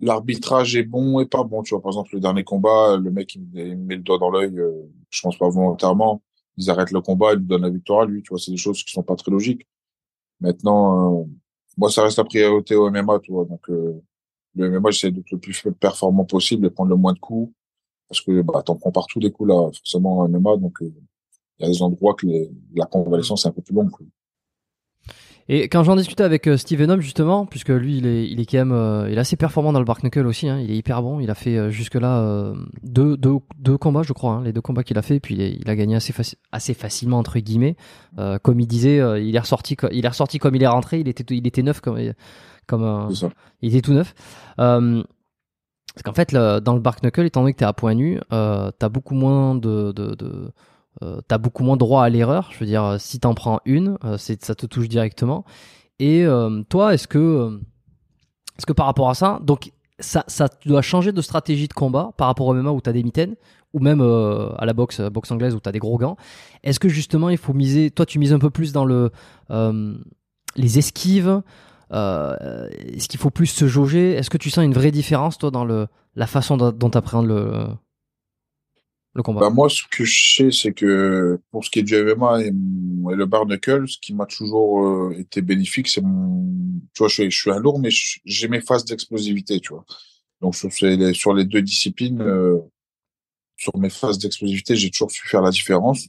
l'arbitrage est bon et pas bon. Tu vois, par exemple, le dernier combat, le mec, il met le doigt dans l'œil, euh, je pense pas volontairement. Ils arrêtent le combat, ils lui donnent la victoire à lui. Tu vois, c'est des choses qui sont pas très logiques. Maintenant, euh, moi, ça reste la priorité au MMA, tu vois. Donc, euh, le MMA, j'essaie d'être le plus performant possible et prendre le moins de coups. Parce que, bah, t'en prends partout des coups, là, forcément, au MMA. Donc, il y a des endroits que la convalescence est un peu plus longue. Et quand j'en discutais avec euh, Steven Homme justement, puisque lui il est, il est quand même, euh, il est assez performant dans le Bark Knuckle aussi, hein, il est hyper bon. Il a fait euh, jusque là deux, deux, deux combats, je crois, hein, les deux combats qu'il a fait, puis il, a gagné assez, assez facilement entre guillemets. comme il disait, il est ressorti, il est ressorti comme il est rentré. Il était, il était neuf comme, comme il était tout neuf. parce qu'en fait, dans le Bark Knuckle, étant donné que t'es à point nu, t'as beaucoup moins de, de, de euh, t'as beaucoup moins droit à l'erreur. Je veux dire, euh, si t'en prends une, euh, c'est ça te touche directement. Et toi, est-ce que, est-ce que par rapport à ça, donc ça, ça, changer de stratégie de combat par rapport au MMA où t'as des mitaines ou même à la boxe, anglaise où t'as des gros gants? Est-ce que justement il faut miser, toi tu mises un peu plus dans le les esquives. Est-ce qu'il faut plus se jauger? Est-ce que tu sens une vraie différence toi dans le la façon dont tu appréhendes le bah moi, ce que je sais, c'est que pour ce qui est du MMA et, le bar knuckle, ce qui m'a toujours euh, été bénéfique, c'est mon, tu vois, je je suis un lourd, mais j'ai mes phases d'explosivité, tu vois. Donc sur, les, sur les deux disciplines, euh, sur mes phases d'explosivité, j'ai toujours su faire la différence.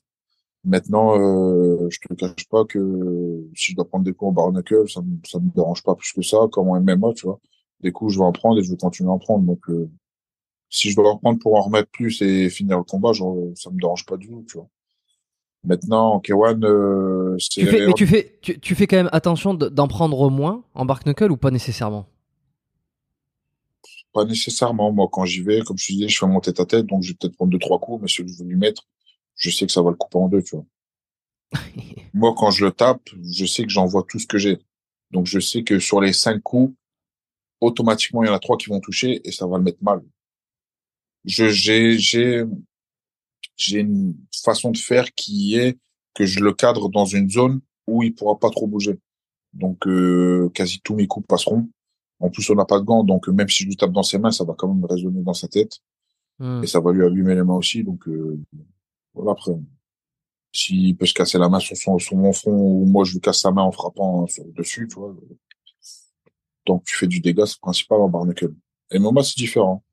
Maintenant, euh, je te cache pas que si je dois prendre des coups en bar knuckle, ça, ça me dérange pas plus que ça, comme en MMA, tu vois. Des coups, je vais en prendre et je vais continuer à en prendre. Donc, euh, si je dois en reprendre pour en remettre plus et finir le combat, genre, ça me dérange pas du tout, tu vois. Maintenant, en K1, euh, tu fais, mais tu fais, tu, tu, fais quand même attention d'en prendre moins en Bark Knuckle ou pas nécessairement? Pas nécessairement. Moi, quand j'y vais, comme je te disais, je fais monter ta tête, donc je vais peut-être prendre deux, trois coups, mais celui que je veux lui mettre, je sais que ça va le couper en deux, tu vois. Moi, quand je le tape, je sais que j'envoie tout ce que j'ai. Donc, je sais que sur les cinq coups, automatiquement, il y en a trois qui vont toucher et ça va le mettre mal je j'ai j'ai j'ai une façon de faire qui est que je le cadre dans une zone où il pourra pas trop bouger. Donc euh, quasi tous mes coups passeront. En plus, on n'a pas de gants, donc même si je lui tape dans ses mains, ça va quand même résonner dans sa tête hmm. et ça va lui allumer les mains aussi. Donc euh, voilà après. S'il peut se casser la main sur son sur mon front ou moi je lui casse sa main en frappant sur dessus, tu vois. Donc tu fais du dégât, c'est principal en barnacle. Et moi, c'est différent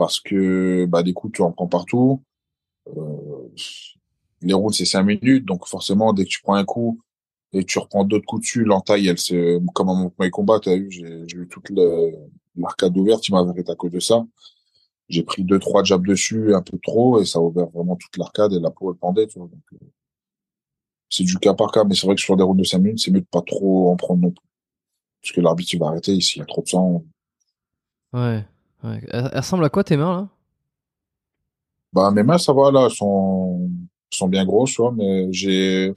parce que bah des coups tu en prends partout. Euh, les routes c'est cinq minutes, donc forcément dès que tu prends un coup et tu reprends d'autres coups dessus, l'entaille elle se comme à mon premier combat, tu as vu, j'ai eu toute l'arcade ouverte, il m'a arrêté à cause de ça. J'ai pris deux trois jabs dessus, un peu trop et ça a ouvert vraiment toute l'arcade et la peau elle pendait, euh, c'est du cas par cas, mais c'est vrai que sur des routes de 5 minutes, c'est mieux de pas trop en prendre non plus. Parce que l'arbitre, il va arrêter, s'il y a trop de sang. Ouais. Ouais. Elle, ressemble à quoi tes mains là? Bah mes mains ça va là, elles sont, sont bien grosses, vois, mais j'ai, elles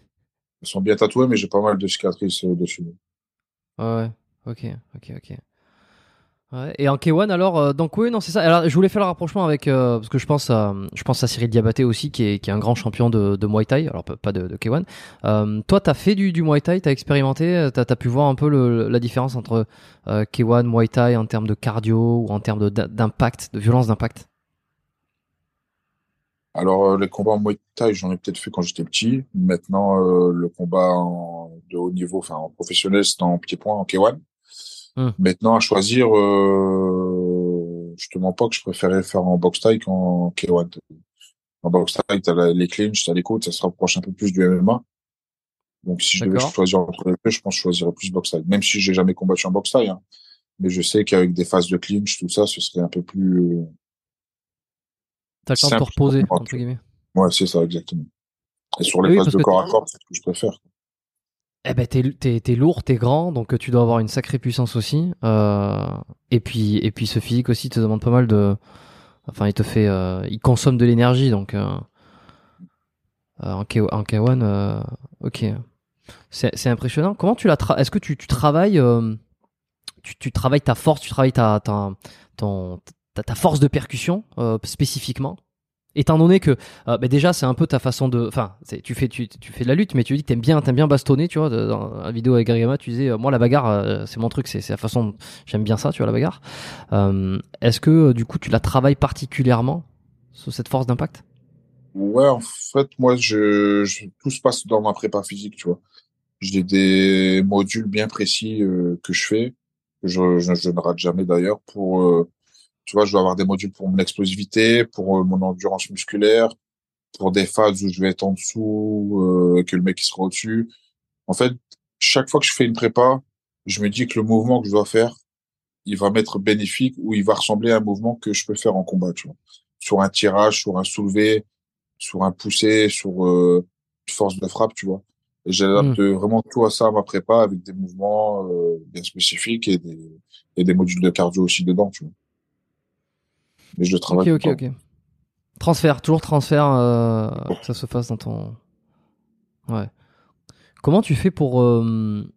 sont bien tatouées, mais j'ai pas mal de cicatrices euh, dessus. Ouais, ok, ok, ok. Et en K1 alors euh, donc oui non c'est ça. Alors je voulais faire le rapprochement avec euh, parce que je pense à je pense à Cyril Diabaté aussi qui est, qui est un grand champion de, de Muay Thai. Alors pas de, de K1 euh, toi t'as fait du, du Muay Thai t'as expérimenté t'as as pu voir un peu le, la différence entre euh, K1 Muay Thai en termes de cardio ou en termes d'impact de, violence d'impact? Alors, euh, les combats en Muay Thai, j'en ai peut-être fait quand j'étais petit. Maintenant, euh, le combat en, de haut niveau, enfin en professionnel, c'est en pied-point, en K1. Hmm. Maintenant, à choisir, euh, je te mens pas que je préférais faire en box Thai qu'en K1. En box Thai, t'as les clinches, t'as les côtes, ça se rapproche un peu plus du MMA. Donc, si je devais choisir entre les deux, je pense que je choisirais plus box Thai. Même si j'ai jamais combattu en box Thai, hein. Mais je sais qu'avec des phases de clinch, tout ça, ce serait un peu plus, T'as le temps de te reposer, entre guillemets. ouais, c'est ça, exactement. Et sur les Oui, phases de corps à corps, c'est ce que je préfère. Eh ben, t'es, t'es, t'es lourd, t'es grand, donc euh, tu dois avoir une sacrée puissance aussi. Euh, et puis, et puis ce physique aussi te demande pas mal de. Enfin, il te fait, euh, il consomme de l'énergie, donc euh, en, K, en K1, euh, ok, c'est, c'est impressionnant. Comment tu la, tra- est-ce que tu, tu travailles, tu, tu travailles ta force, tu travailles ta, ta, ta, force de percussion spécifiquement? Étant donné que euh, bah déjà c'est un peu ta façon de, enfin tu fais tu, tu fais de la lutte, mais tu dis que t'aimes bien bien bastonner, tu vois. Dans la vidéo avec Garigama, tu disais euh, moi la bagarre euh, c'est mon truc, c'est la façon j'aime bien ça, tu vois la bagarre. Est-ce que du coup tu la travailles particulièrement sur cette force d'impact? Ouais, en fait, moi, je, tout se passe dans ma prépa physique, tu vois. J'ai des modules bien précis que je fais, que je, je, ne rate jamais d'ailleurs, pour, tu vois, je dois avoir des modules pour mon explosivité, pour euh, mon endurance musculaire, pour des phases où je vais être en dessous, euh, que le mec il sera au-dessus. En fait, chaque fois que je fais une prépa, je me dis que le mouvement que je dois faire, il va m'être bénéfique ou il va ressembler à un mouvement que je peux faire en combat, tu vois. Sur un tirage, sur un soulevé, sur un poussé, sur euh, une force de frappe, tu vois. Et j'adapte vraiment tout à ça à ma prépa avec des mouvements euh, bien spécifiques et des, et des modules de cardio aussi dedans, tu vois. Mais je le Ok travaille ok temps. ok. Transfert, toujours transfert, euh, que ça se fasse dans ton. Ouais. Comment tu fais pour euh,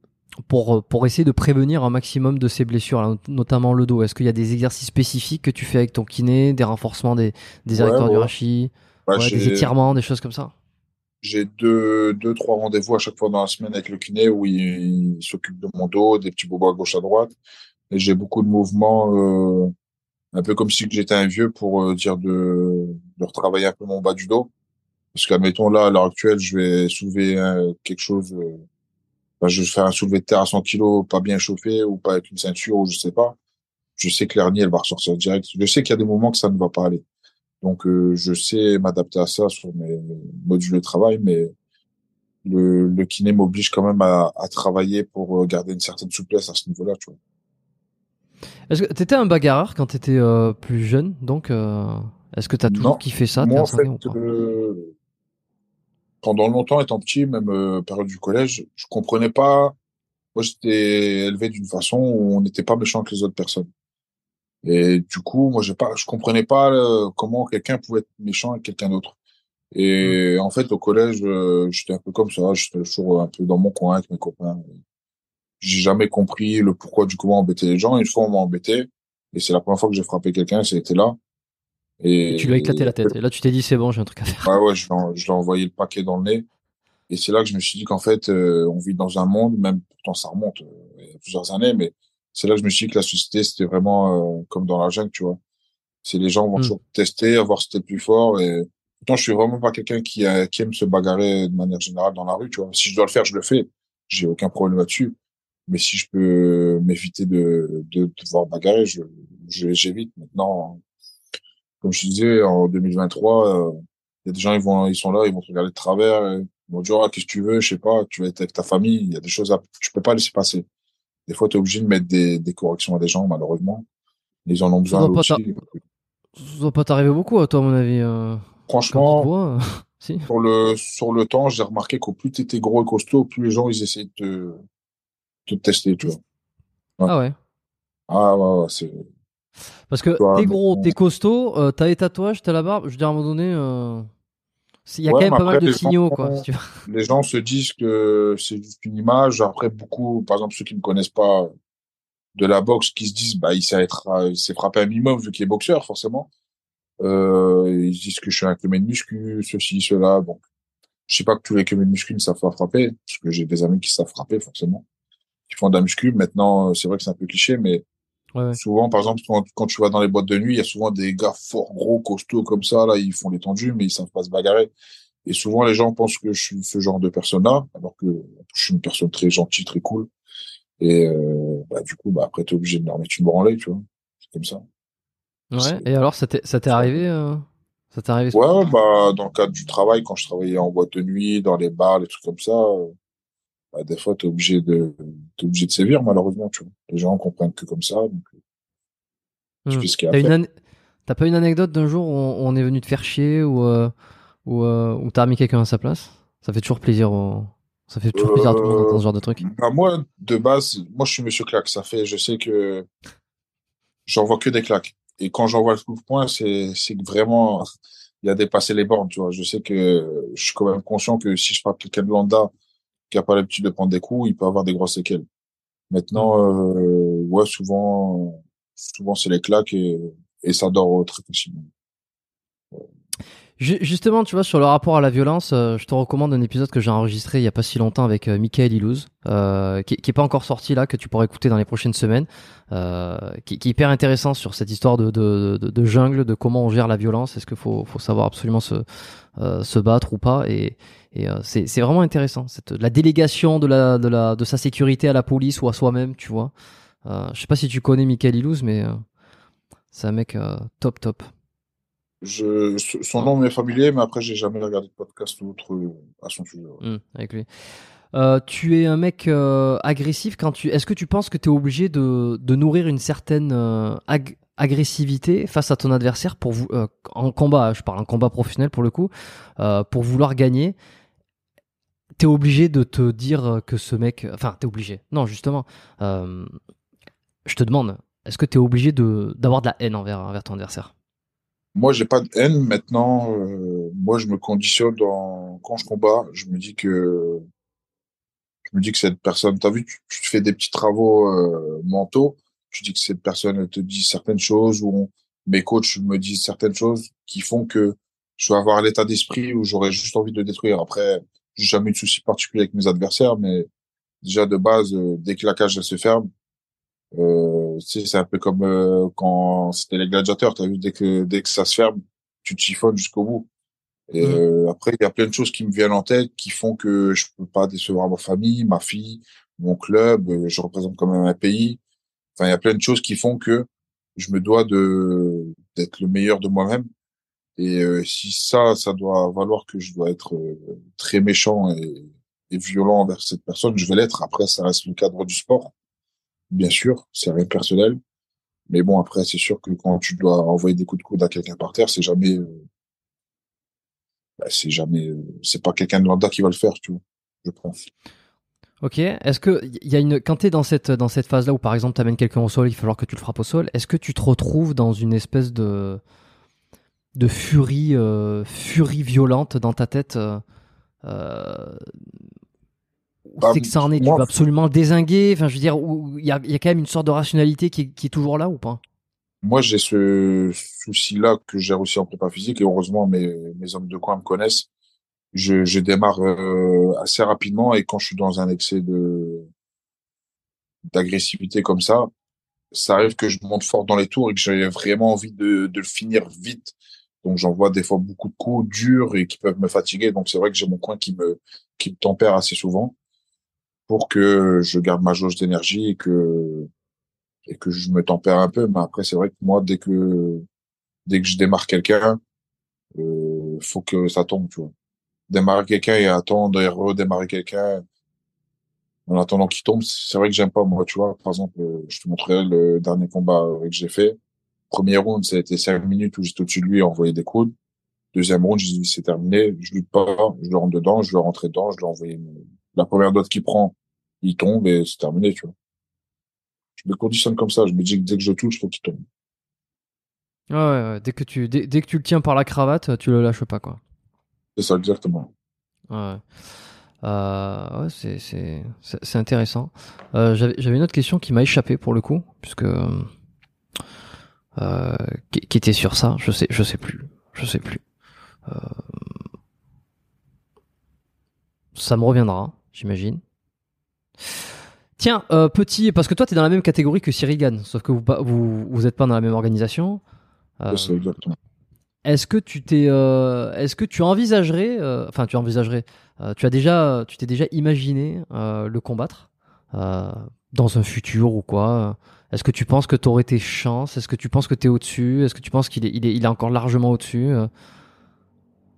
pour pour essayer de prévenir un maximum de ces blessures, là, notamment le dos? Est-ce qu'il y a des exercices spécifiques que tu fais avec ton kiné, des renforcements des des Ouais, du rachis, Bah, ouais, des étirements, des choses comme ça? J'ai deux, deux, trois rendez-vous à chaque fois dans la semaine avec le kiné où il, il s'occupe de mon dos, des petits bobos à gauche à droite. Et j'ai beaucoup de mouvements, euh, un peu comme si j'étais un vieux pour euh, dire de, de retravailler un peu mon bas du dos. Parce qu'admettons là, à l'heure actuelle, je vais soulever quelque chose, euh, je vais faire un soulevé de terre à 100 kilos, pas bien chauffé ou pas avec une ceinture ou je sais pas. Je sais que l'hernie, elle va ressortir direct. Je sais qu'il y a des moments que ça ne va pas aller. Donc, euh, je sais m'adapter à ça sur mes modules de travail, mais le, le kiné m'oblige quand même à, à travailler pour euh, garder une certaine souplesse à ce niveau-là, tu vois. Est-ce que t'étais un bagarreur quand t'étais euh, plus jeune Donc, euh, est-ce que t'as toujours Non. kiffé ça Moi, en fait, euh, pendant longtemps, étant petit, même euh, période du collège, je comprenais pas. Moi, j'étais élevé d'une façon où on n'était pas méchant avec les autres personnes. Et du coup, moi, j'ai pas, je comprenais pas comment quelqu'un pouvait être méchant avec quelqu'un d'autre. Et en fait, au collège, j'étais un peu comme ça. J'étais toujours un peu dans mon coin avec mes copains. J'ai jamais compris le pourquoi du comment embêter les gens. Une fois, on m'a embêté. Et c'est la première fois que j'ai frappé quelqu'un, c'était là. Et, Et tu lui as éclaté la tête. Et là, tu t'es dit c'est bon, j'ai un truc à faire. Ouais, ouais, je je l'ai envoyé le paquet dans le nez. Et c'est là que je me suis dit qu'en fait, euh, on vit dans un monde, même pourtant ça remonte euh, il y a plusieurs années, mais c'est là que je me suis dit que la société, c'était vraiment euh, comme dans la jungle, tu vois. C'est les gens vont Mm. toujours tester, voir si t'es plus fort. Et pourtant, je suis vraiment pas quelqu'un qui, a- qui aime se bagarrer de manière générale dans la rue, tu vois. Si je dois le faire, je le fais. J'ai aucun problème là-dessus. Mais si je peux m'éviter de, de devoir bagarrer, je, je- j'évite. Maintenant, comme je disais, en 2023, euh, il y a des gens, ils vont, ils sont là, ils vont te regarder de travers, et ils vont dire, ah, qu'est-ce que tu veux, je sais pas, tu vas être avec ta famille, il y a des choses à, tu peux pas laisser passer. Des fois, tu es obligé de mettre des, des corrections à des gens, malheureusement. Ils en ont besoin doit pas aussi. Ça doit pas t'arriver beaucoup à toi, à mon avis. euh, Franchement, vois, euh, si. sur le, sur le temps, j'ai remarqué qu'au plus tu étais gros et costaud, plus les gens, ils essayaient de te, te tester, tu vois. Ouais. Ah ouais. Ah, ouais, ouais, c'est, Parce que t'es gros, t'es costaud, euh, t'as les tatouages, t'as la barbe. Je veux dire, à un moment donné, euh, il y a Ouais, quand même pas mal de signaux, gens- quoi. si tu veux. les gens se disent que c'est juste une image. Après, beaucoup, par exemple, ceux qui ne connaissent pas de la boxe, qui se disent, bah, il sait être, il s'est frappé un minimum vu qu'il est boxeur, forcément. Euh, ils disent que je suis un cumé de muscu, ceci, cela. Donc, je sais pas que tous les cumés de muscu ne savent pas frapper, parce que j'ai des amis qui savent frapper, forcément, qui font de la muscu. Maintenant, euh, c'est vrai que c'est un peu cliché, mais Souvent, par exemple, quand, tu vas dans les boîtes de nuit, il y a souvent des gars forts, gros, costauds comme ça, là, ils font les tendus, mais ils savent pas se bagarrer. Et souvent, les gens pensent que je suis ce genre de personne-là, alors que je suis une personne très gentille, très cool. Et euh, bah, du coup, bah, après, t'es obligé de leur mettre une branlée, tu vois. C'est comme ça. Ouais. Et alors, ça t'est arrivé euh... Ça t'est arrivé Ouais, bah, dans le cadre du travail, quand je travaillais en boîte de nuit, dans les bars, les trucs comme ça, euh, bah, des fois, t'es obligé de, t'es obligé de sévir, malheureusement, tu vois. Les gens comprennent que comme ça, donc, tu fais ce qu'il y a à T'as pas une anecdote d'un jour où on est venu te faire chier ou, euh, ou, euh, ou t'as mis quelqu'un à sa place? Ça fait toujours plaisir Ça fait toujours plaisir à tout le monde d'entendre ce genre de truc. Bah, moi, de base, moi, je suis monsieur claque. Ça fait, je sais que j'envoie que des claques. Et quand j'envoie le coup de poing, c'est, c'est vraiment, il y a dépassé les bornes, tu vois. Je sais que je suis quand même conscient que si je frappe quelqu'un de lambda qui a pas l'habitude de prendre des coups, il peut avoir des grosses séquelles. Maintenant, mmh. euh, ouais, souvent, souvent c'est les claques et, et ça dort très facilement. Justement, tu vois, sur le rapport à la violence, euh, je te recommande un épisode que j'ai enregistré il y a pas si longtemps avec euh, Michael Ilouz, euh, qui, qui est pas encore sorti là, que tu pourras écouter dans les prochaines semaines, euh, qui, qui, est hyper intéressant sur cette histoire de, jungle, de comment on gère la violence, est-ce qu'il faut, savoir absolument se, euh, se battre ou pas, et, c'est vraiment intéressant, la délégation de, sa sécurité à la police ou à soi-même, tu vois. je sais pas si tu connais Michael Ilouz, mais c'est un mec top top. Son nom m'est familier, mais après, j'ai jamais regardé de podcast ou autre euh, à son sujet. Mmh, avec lui. Euh, tu es un mec euh, agressif quand tu. Est-ce que tu penses que tu es obligé de, de, nourrir une certaine agressivité face à ton adversaire pour vous en combat Je parle en combat professionnel pour le coup, pour vouloir gagner? T'es obligé de te dire que ce mec. Enfin, t'es obligé. Non, justement. je te demande. Est-ce que t'es obligé de d'avoir de la haine envers envers ton adversaire? Moi, j'ai pas de haine. Maintenant, euh, moi, je me conditionne dans quand je combats. Je me dis que je me dis que cette personne. T'as vu, tu, tu, fais des petits travaux euh, mentaux. Tu dis que cette personne te dit certaines choses ou mes coachs me disent certaines choses qui font que je vais avoir l'état d'esprit où j'aurais juste envie de détruire. Après, j'ai jamais eu de souci particulier avec mes adversaires, mais déjà de base, euh, dès que la cage se ferme, euh, c'est un peu comme euh, quand c'était les gladiateurs. T'as vu dès que dès que ça se ferme, tu te chiffonnes jusqu'au bout. Et mmh. euh, après, il y a plein de choses qui me viennent en tête qui font que je peux pas décevoir ma famille, ma fille, mon club. Euh, je représente quand même un pays. Enfin, il y a plein de choses qui font que je me dois de d'être le meilleur de moi-même. Et si ça, ça doit valoir que je dois être très méchant et, et violent envers cette personne, je vais l'être. Après, ça reste le cadre du sport bien sûr, c'est rien de personnel. Mais bon, après, c'est sûr que quand tu dois envoyer des coups de coude à quelqu'un par terre, c'est jamais, euh, bah, c'est jamais, euh, c'est pas quelqu'un de lambda qui va le faire, tu vois, je pense. Ok. Est-ce que il y a une quand t'es dans cette dans cette phase là où par exemple tu amènes quelqu'un au sol, il va falloir que tu le frappes au sol. Est-ce que tu te retrouves dans une espèce de de furie euh, furie violente dans ta tête bah, c'est que ça en est, tu vas absolument désinguer. Enfin, je veux dire, il y a, y a, quand même une sorte de rationalité qui est, qui est toujours là ou pas? Moi, j'ai ce souci-là que j'ai aussi en prépa physique et heureusement mes, mes hommes de coin me connaissent. Je, je démarre euh, assez rapidement et quand je suis dans un excès de d'agressivité comme ça, ça arrive que je monte fort dans les tours et que j'ai vraiment envie de, de le finir vite. Donc j'envoie des fois beaucoup de coups durs et qui peuvent me fatiguer. Donc c'est vrai que j'ai mon coin qui me qui me tempère assez souvent pour que je garde ma jauge d'énergie et que et que je me tempère un peu. Mais après, c'est vrai que moi, dès que dès que je démarre quelqu'un, euh, faut que ça tombe, tu vois. Démarrer quelqu'un et attendre et redémarrer quelqu'un en attendant qu'il tombe, c'est vrai que j'aime pas moi, tu vois. Par exemple, euh, je te montrerai le dernier combat que j'ai fait. Premier round, ça a été cinq minutes où j'étais au-dessus de lui et envoyé des coups. Deuxième round, je dis c'est terminé, je lutte pas, je le rentre dedans, je le rentre dedans, je lui la première dose qu'il prend, il tombe et c'est terminé, tu vois. Je me conditionne comme ça. Je me dis que dès que je touche, faut qu'il tombe. Ouais, ouais, Dès que tu, dès, que tu le tiens par la cravate, tu le lâches pas, quoi. C'est ça, exactement. Ouais. Euh, ouais, c'est, c'est, c'est intéressant. Euh, j'avais, j'avais une autre question qui m'a échappé pour le coup, puisque euh, qui, qui, était sur ça. Je sais, je sais plus, je sais plus. Ça me reviendra, j'imagine. Tiens, euh, petit, parce que toi, tu es dans la même catégorie que Cyril Gann, sauf que vous vous, vous êtes pas dans la même organisation. Euh. Est-ce que tu t'es, euh, est-ce que tu envisagerais, euh, enfin, tu envisagerais, tu as déjà, tu t'es déjà imaginé le combattre dans un futur ou quoi? Est-ce que tu penses que tu aurais tes chances? Est-ce que tu penses que tu es au-dessus? Est-ce que tu penses qu'il est, il est, il est encore largement au-dessus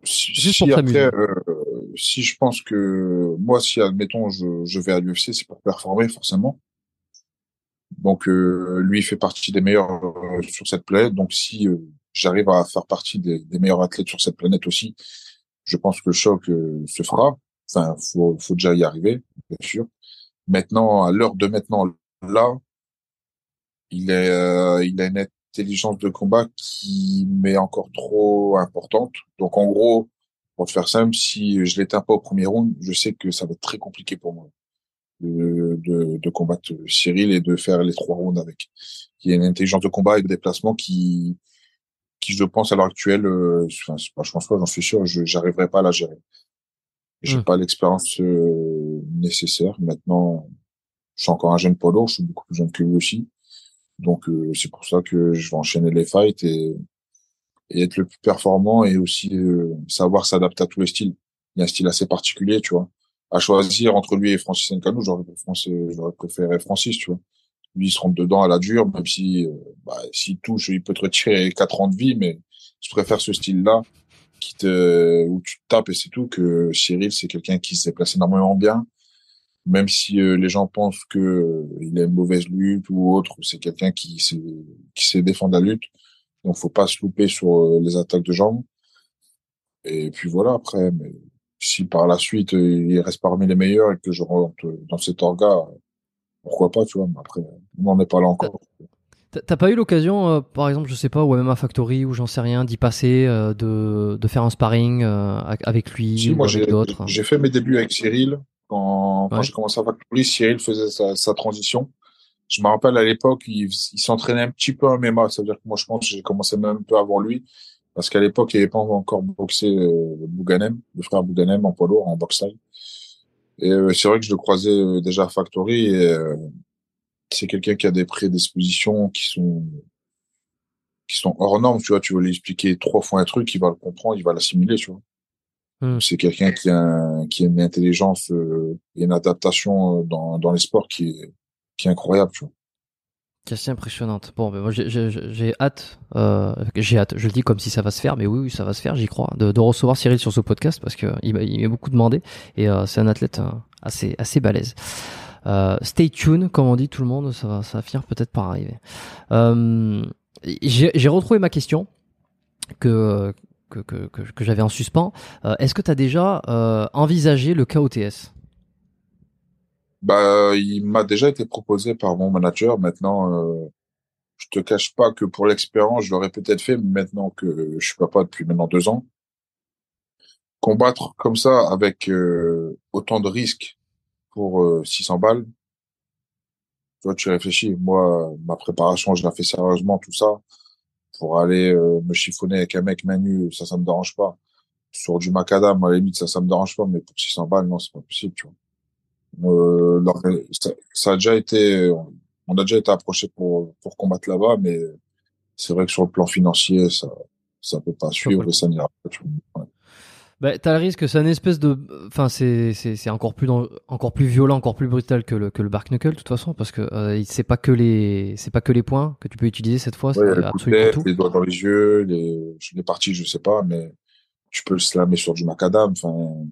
si, Juste pour après, si je pense que moi, si admettons je, je vais à l'UFC, c'est pour performer forcément. Donc euh, lui il fait partie des meilleurs euh, sur cette planète. Donc si euh, j'arrive à faire partie des, des, meilleurs athlètes sur cette planète aussi, je pense que le choc se fera. Enfin, faut, faut déjà y arriver, bien sûr. Maintenant, à l'heure de maintenant, là, il est, il a une intelligence de combat qui m'est encore trop importante. Donc en gros, pour faire simple, si je l'éteins pas au premier round, je sais que ça va être très compliqué pour moi de, de, de combattre Cyril et de faire les trois rounds avec. Il y a une intelligence de combat et de déplacement qui, qui je pense à l'heure actuelle, euh, enfin, je pense pas, j'en suis sûr, je j'arriverai pas à la gérer. J'ai mmh. pas l'expérience euh, nécessaire. Maintenant, je suis encore un jeune lourd, je suis beaucoup plus jeune que lui aussi. Donc euh, c'est pour ça que je vais enchaîner les fights et et être le plus performant et aussi euh, savoir s'adapter à tous les styles. Il y a un style assez particulier, tu vois. À choisir entre lui et Francis Ngannou, j'aurais j'aurais préféré Francis, tu vois. Lui, il se rentre dedans à la dure, même si, euh, bah, s'il touche, il peut te retirer quatre ans de vie, mais je préfère ce style-là, qui te, où tu te tapes et c'est tout, que Cyril, c'est quelqu'un qui s'est placé énormément bien. Même si euh, les gens pensent que il a une mauvaise lutte ou autre, c'est quelqu'un qui sait, qui sait défendre la lutte. Donc, faut pas se louper sur euh, les attaques de jambes. Et puis voilà, après, mais si par la suite, euh, il reste parmi les meilleurs et que je rentre dans cet orga, pourquoi pas, tu vois. Mais après, on n'en est pas là encore. T'as pas eu l'occasion, euh, par exemple, je sais pas, ou même à Factory, ou j'en sais rien, d'y passer, de, de faire un sparring avec lui ou avec d'autres? J'ai fait mes débuts avec Cyril. Quand, quand j'ai commencé à Factory, Cyril faisait sa, sa transition je me rappelle à l'époque, il, il s'entraînait un petit peu en MMA. Ça veut dire que moi, je pense que j'ai commencé même un peu avant lui. Parce qu'à l'époque, il n'y avait pas encore boxé euh, Bouganem, le frère Bouganem en poids lourd, en boxe Et euh, c'est vrai que je le croisais euh, déjà à Factory. Et euh, c'est quelqu'un qui a des prédispositions qui sont qui sont hors normes. Tu vois, tu veux lui expliquer trois fois un truc, il va le comprendre, il va l'assimiler. Tu vois. Hmm. C'est quelqu'un qui a qui a une intelligence et une adaptation dans dans les sports qui est qui incroyable, tu vois. C'est assez impressionnante. Bon, ben moi j'ai hâte, euh, j'ai hâte. Je le dis comme si ça va se faire, mais oui, oui ça va se faire, j'y crois, de, recevoir Cyril sur ce podcast parce que il, il m'a beaucoup demandé et euh, c'est un athlète euh, assez assez balèze. stay tuned, comme on dit tout le monde, ça va, finir peut-être par arriver. j'ai retrouvé ma question que que, que, que, que j'avais en suspens. Est-ce que tu as déjà envisagé le KOTS bah, il m'a déjà été proposé par mon manager. Maintenant, euh, je te cache pas que pour l'expérience, je l'aurais peut-être fait, mais maintenant que je suis papa depuis maintenant deux ans, combattre comme ça avec euh, autant de risques pour euh, 600 balles, tu vois, tu réfléchis. Moi, ma préparation, je la fais sérieusement, tout ça, pour aller euh, me chiffonner avec un mec manu, ça, ça me dérange pas. Sur du macadam, à la limite, ça, ça me dérange pas, mais pour 600 balles, non, c'est pas possible, tu vois. Euh, ça, a déjà été, on a déjà été approché pour pour combattre là-bas, mais c'est vrai que sur le plan financier, ça ça peut pas suivre et ça n'ira pas. Ouais. Bah, t'as le risque, c'est une espèce de, enfin c'est c'est encore plus dans, encore plus violent, encore plus brutal que le que le bark knuckle de toute façon parce que euh, c'est pas que les c'est pas que les points que tu peux utiliser cette fois, c'est absolument tout. Les doigts dans les yeux, les les parties, je sais pas, mais tu peux le slammer sur du macadam, enfin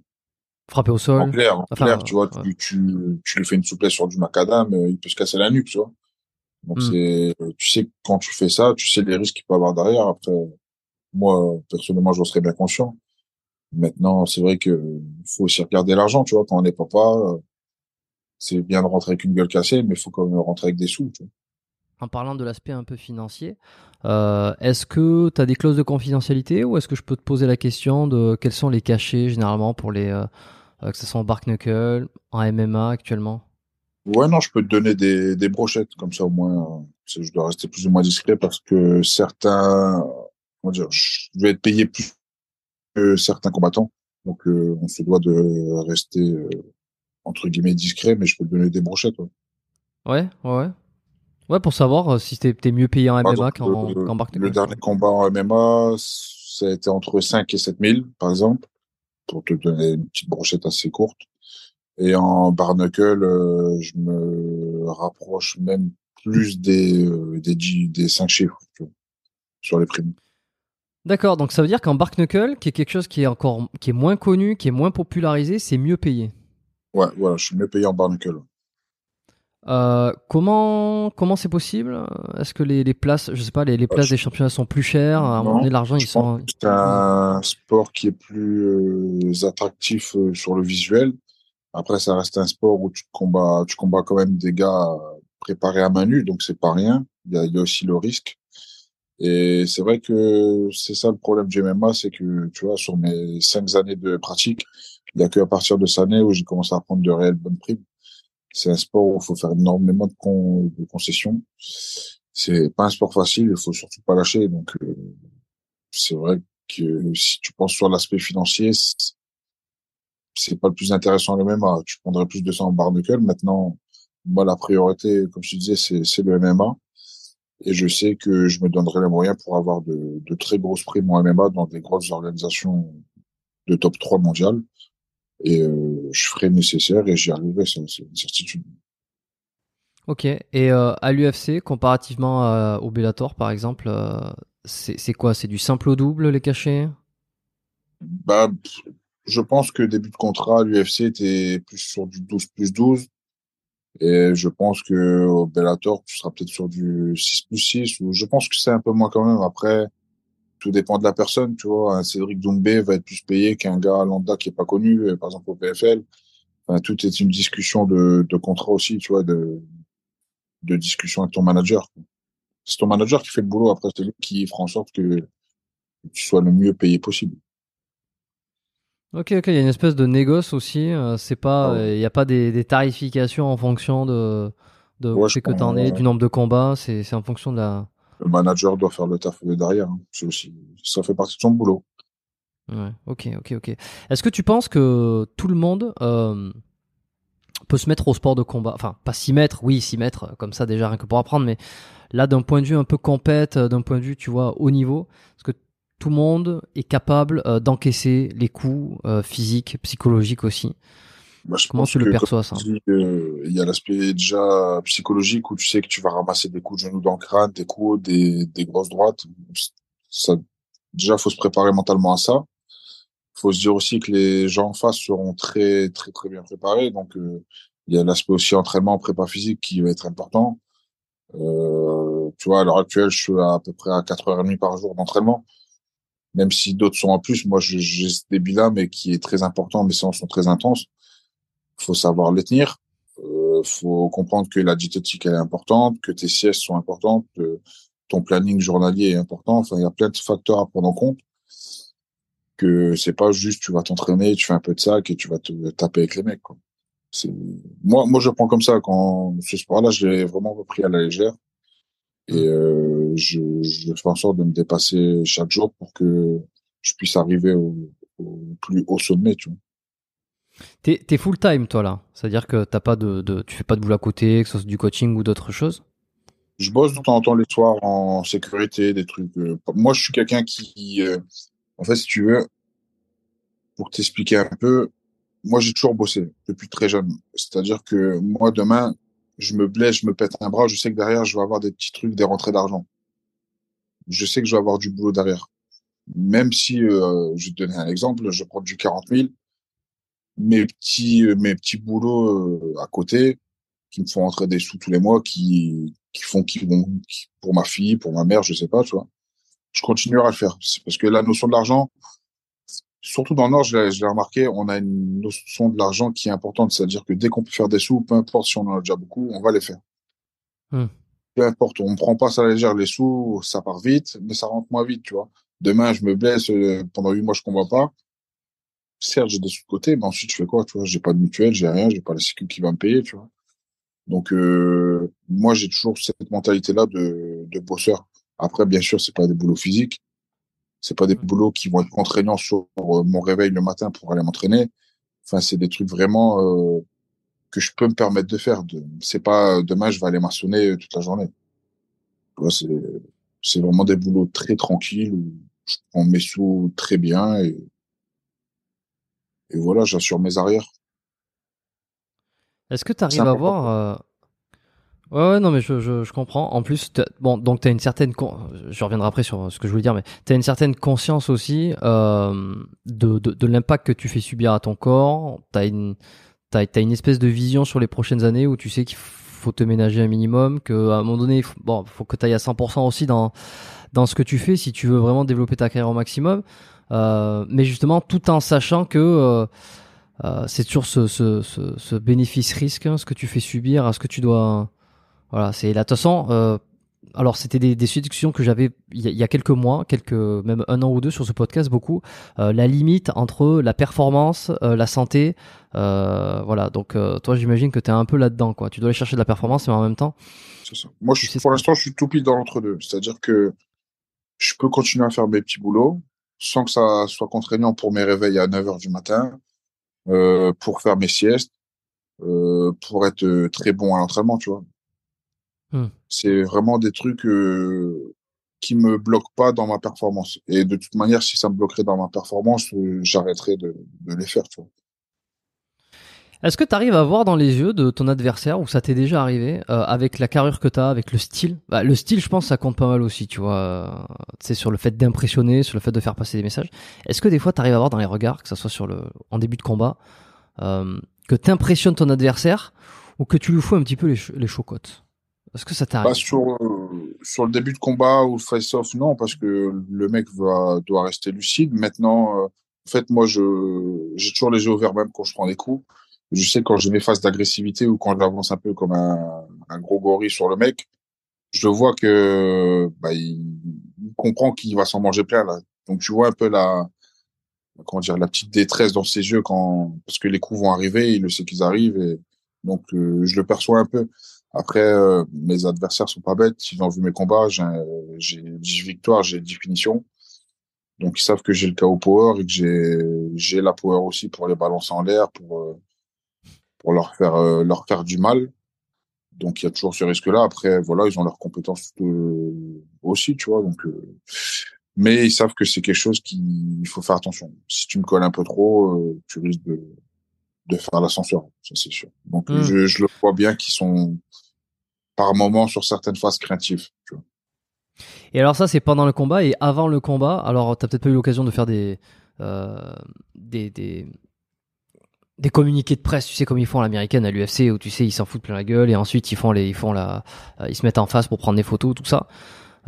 Frapper au sol. En clair, en clair, tu vois, tu, tu, tu, lui fais une souplesse sur du macadam, euh, il peut se casser la nuque, tu vois. Donc hmm. c'est, tu sais quand tu fais ça, tu sais les risques qu'il peut avoir derrière. Après, moi personnellement, j'en serais bien conscient. Maintenant, c'est vrai que faut aussi regarder l'argent, tu vois. Quand on est papa, c'est bien de rentrer avec une gueule cassée, mais il faut quand même rentrer avec des sous. Tu vois. En parlant de l'aspect un peu financier, euh, est-ce que tu as des clauses de confidentialité ou est-ce que je peux te poser la question de quels sont les cachets généralement pour les, euh, que ce soit en Bark Knuckle, en MMA actuellement Ouais, non, je peux te donner des, des brochettes, comme ça au moins, euh, je dois rester plus ou moins discret parce que certains, comment dire, je vais être payé plus que certains combattants. Donc, euh, on se doit de rester, entre guillemets, discret, mais je peux te donner des brochettes. Ouais. Ouais, ouais, ouais. pour savoir euh, si t'es mieux payé en MMA qu'en qu barre Le dernier combat en MMA, ça a été entre 5 et 7 000, par exemple, pour te donner une petite brochette assez courte. Et en barnacle, euh, je me rapproche même plus des, euh, des, des 5 chiffres sur les primes. D'accord, donc ça veut dire qu'en barnacle, qui est quelque chose qui est encore qui est moins connu, qui est moins popularisé, c'est mieux payé. Ouais, voilà, je suis mieux payé en barnacle. Euh, comment comment c'est possible? Est-ce que les, les, places, je sais pas, les, les places des championnats sont plus chères? À un moment donné, l'argent, ils sont. C'est un sport qui est plus euh, attractif euh, sur le visuel. Après, ça reste un sport où tu combats, tu combats quand même des gars préparés à main nue, donc c'est pas rien. Il y a, y a aussi le risque. Et c'est vrai que c'est ça le problème du MMA, c'est que tu vois, sur mes cinq années de pratique, il y a qu'à partir de cette année où j'ai commencé à prendre de réelles bonnes primes c'est un sport où il faut faire énormément de, de concessions. C'est pas un sport facile, il faut surtout pas lâcher. Donc, euh, c'est vrai que si tu penses sur l'aspect financier, c'est pas le plus intéressant le MMA. Tu prendrais plus de ça en barnacle. Maintenant, moi, la priorité, comme je disais, c'est le MMA. Et je sais que je me donnerai les moyens pour avoir de, de très grosses primes en MMA dans des grosses organisations de top 3 mondiales et euh, je ferai le nécessaire et j'y arriverai, c'est une certitude. Ok, et euh, à l'UFC, comparativement au Bellator par exemple, euh, c'est quoi? C'est du simple au double les cachets? Bah, Je pense que début de contrat, l'UFC était plus sur du 12 plus 12. Et je pense que au Bellator, tu seras peut-être sur du 6 plus 6. Ou je pense que c'est un peu moins quand même. Après, tout dépend de la personne, tu vois. Un Cédric Doumbé va être plus payé qu'un gars lambda qui est pas connu, euh, par exemple au PFL. Enfin, tout est une discussion de, de contrat aussi, tu vois, de, de discussion avec ton manager. C'est ton manager qui fait le boulot. Après, c'est lui qui fera en sorte que tu sois le mieux payé possible. Ok, ok, il y a une espèce de négoce aussi. Euh, c'est pas, ah il n'y a pas des, des, tarifications en fonction de, de où que tu en es, du nombre de combats. C'est en fonction de la, le manager doit faire le taf derrière. Hein. Aussi, ça fait partie de son boulot. Ok, ok, ok. Est-ce que tu penses que tout le monde euh, peut se mettre au sport de combat? Enfin, pas s'y mettre, oui, s'y mettre, comme ça déjà, rien que pour apprendre, mais là, d'un point de vue un peu compète, d'un point de vue, tu vois, haut niveau, est-ce que tout le monde est capable euh, d'encaisser les coups euh, physiques, psychologiques aussi? Bah, Comment tu le perçois ça Il y a l'aspect déjà psychologique où tu sais que tu vas ramasser des coups de genoux dans le crâne, des coups, des, des grosses droites. Ça, déjà, faut se préparer mentalement à ça. Faut se dire aussi que les gens en face seront très très très bien préparés. Donc euh, il y a l'aspect aussi entraînement, prépa physique qui va être important. Euh, tu vois, à l'heure actuelle, je suis à, peu près à 4h30 par jour d'entraînement. Même si d'autres sont en plus, moi j'ai ce débit-là, mais qui est très important. Mes séances sont très intenses faut savoir les tenir. Euh, faut comprendre que la diététique est importante, que tes siestes sont importantes, que ton planning journalier est important. Enfin, il y a plein de facteurs à prendre en compte. Que c'est pas juste tu vas t'entraîner, tu fais un peu de sac et tu vas te taper avec les mecs. Quoi. Moi, moi je prends comme ça quand ce sport-là, je l'ai vraiment repris à la légère et euh, je, je fais en sorte de me dépasser chaque jour pour que je puisse arriver au, au plus haut sommet. Tu vois. T'es es full time toi là, c'est-à-dire que t'as pas de, de, tu fais pas de boulot à côté, que ce soit du coaching ou d'autres choses? Je bosse de temps en temps les soirs en sécurité, des trucs. Euh, moi, je suis quelqu'un qui, euh, en fait, si tu veux, pour t'expliquer un peu, moi j'ai toujours bossé depuis très jeune. C'est-à-dire que moi demain, je me blesse, je me pète un bras, je sais que derrière je vais avoir des petits trucs, des rentrées d'argent. Je sais que je vais avoir du boulot derrière. Même si, euh, je vais te donner un exemple, je prends du 40 000, mes petits euh, mes petits boulots euh, à côté qui me font entrer des sous tous les mois qui qui font qui vont pour ma fille pour ma mère je sais pas tu vois. Je continuerai à le faire. C'est parce que la notion de l'argent surtout dans le Nord je l'ai remarqué on a une notion de l'argent qui est importante. C'est-à-dire que dès qu'on peut faire des sous peu importe si on en a déjà beaucoup on va les faire. Hmm. peu importe on prend pas ça à la légère les sous ça part vite mais ça rentre moins vite tu vois. Demain je me blesse euh, pendant huit mois je comprends pas certes, j'ai des sous-côtés, mais ensuite, je fais quoi, tu vois, j'ai pas de mutuelle, j'ai rien, j'ai pas la sécu qui va me payer, tu vois. Donc, euh, moi, j'ai toujours cette mentalité-là de, de bosseur. Après, bien sûr, c'est pas des boulots physiques. C'est pas des boulots qui vont être contraignants sur euh, mon réveil le matin pour aller m'entraîner. Enfin, c'est des trucs vraiment, euh, que je peux me permettre de faire. De, c'est pas demain je vais aller maçonner toute la journée. c'est, c'est vraiment des boulots très tranquilles où je prends mes sous très bien et, et voilà, j'assure mes arrières. Est-ce que tu arrives à voir euh, Ouais, ouais, non, mais je, je, je comprends. En plus, bon, donc tu as une certaine. Je reviendrai après sur ce que je voulais dire, mais tu as une certaine conscience aussi euh, de, de, de l'impact que tu fais subir à ton corps. Tu as une, as une espèce de vision sur les prochaines années où tu sais qu'il faut te ménager un minimum, qu'à un moment donné, il faut, bon, faut que tu ailles à 100% aussi dans, dans ce que tu fais si tu veux vraiment développer ta carrière au maximum. Euh, mais justement, tout en sachant que. Euh, euh, c'est toujours ce, ce, ce, ce bénéfice-risque, hein, ce que tu fais subir, à ce que tu dois, voilà, c'est là. De toute façon, euh, alors c'était des, des discussions que j'avais il y, a quelques mois, quelques même un an ou deux sur ce podcast, beaucoup. Euh, la limite entre la performance, euh, la santé, euh, voilà. Donc euh, toi, j'imagine que tu es un peu là-dedans, quoi. Tu dois aller chercher de la performance, mais en même temps. C'est ça. Moi, je, pour l'instant, je suis tout pile dans l'entre-deux. C'est-à-dire que je peux continuer à faire mes petits boulots sans que ça soit contraignant pour mes réveils à 9 heures du matin, euh, pour faire mes siestes, pour être très bon à l'entraînement, tu vois. Mmh. C'est vraiment des trucs euh, qui me bloquent pas dans ma performance. Et de toute manière, si ça me bloquerait dans ma performance, euh, j'arrêterais de, de, les faire. Est-ce que tu arrives à voir dans les yeux de ton adversaire, ou ça t'est déjà arrivé, euh, avec la carrure que tu as, avec le style? Bah, Le style, je pense, ça compte pas mal aussi, tu vois. C'est sur le fait d'impressionner, sur le fait de faire passer des messages. Est-ce que des fois, tu arrives à voir dans les regards, que ça soit sur le, en début de combat, que tu impressionnes ton adversaire, ou que tu lui fous un petit peu les, les chocottes? Est-ce que ça t'arrive? Sur, euh, sur le début de combat ou face-off, non, parce que le mec va, doit rester lucide. Maintenant, euh, en fait, moi, j'ai toujours les yeux ouverts même quand je prends des coups. Je sais quand j'ai mes phases d'agressivité ou quand j'avance un peu comme un, un, gros gorille sur le mec, je vois que bah, il, comprend qu'il va s'en manger plein là. Donc tu vois un peu la comment dire la petite détresse dans ses yeux quand parce que les coups vont arriver, il le sait qu'ils arrivent et donc euh, je le perçois un peu. Après, euh, mes adversaires sont pas bêtes. Ils ont vu mes combats. J'ai 10 victoires, j'ai 10 finitions. Donc, ils savent que j'ai le KO power et que j'ai la power aussi pour les balancer en l'air, pour, euh, pour leur faire, euh, leur faire du mal. Donc, il y a toujours ce risque-là. Après, voilà, ils ont leurs compétences aussi, tu vois. Donc, mais ils savent que c'est quelque chose qu'il faut faire attention. Si tu me colles un peu trop, tu risques de, de faire l'ascenseur, ça c'est sûr. Donc, hmm. je, je le vois bien qu'ils sont par moment sur certaines phases craintives. Tu vois. Et alors ça, c'est pendant le combat et avant le combat. Alors, tu as peut-être pas eu l'occasion de faire des, euh, des, des, des, communiqués de presse, tu sais, comme ils font à l'américaine, à l'UFC, où tu sais, ils s'en foutent plein la gueule et ensuite ils font les, ils font la, euh, ils se mettent en face pour prendre des photos, tout ça.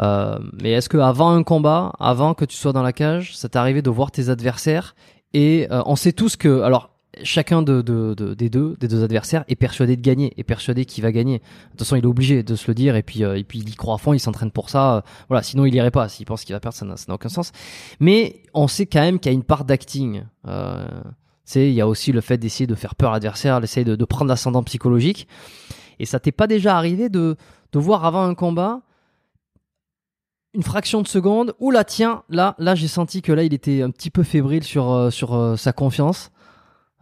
Euh, mais est-ce que avant un combat, avant que tu sois dans la cage, ça t'est arrivé de voir tes adversaires et euh, on sait tous que, alors chacun de, des deux des deux adversaires est persuadé de gagner, est persuadé qu'il va gagner. De toute façon, il est obligé de se le dire et puis euh, et puis il y croit à fond, il s'entraîne pour ça. Euh, voilà, sinon il irait pas. S'il pense qu'il va perdre, ça n'a aucun sens. Mais on sait quand même qu'il y a une part d'acting. Euh, il y a aussi le fait d'essayer de faire peur à l'adversaire, d'essayer de, de prendre l'ascendant psychologique. Et ça t'est pas déjà arrivé de de voir avant un combat une fraction de seconde ou là tiens là là j'ai senti que là il était un petit peu fébrile sur euh, sur sa confiance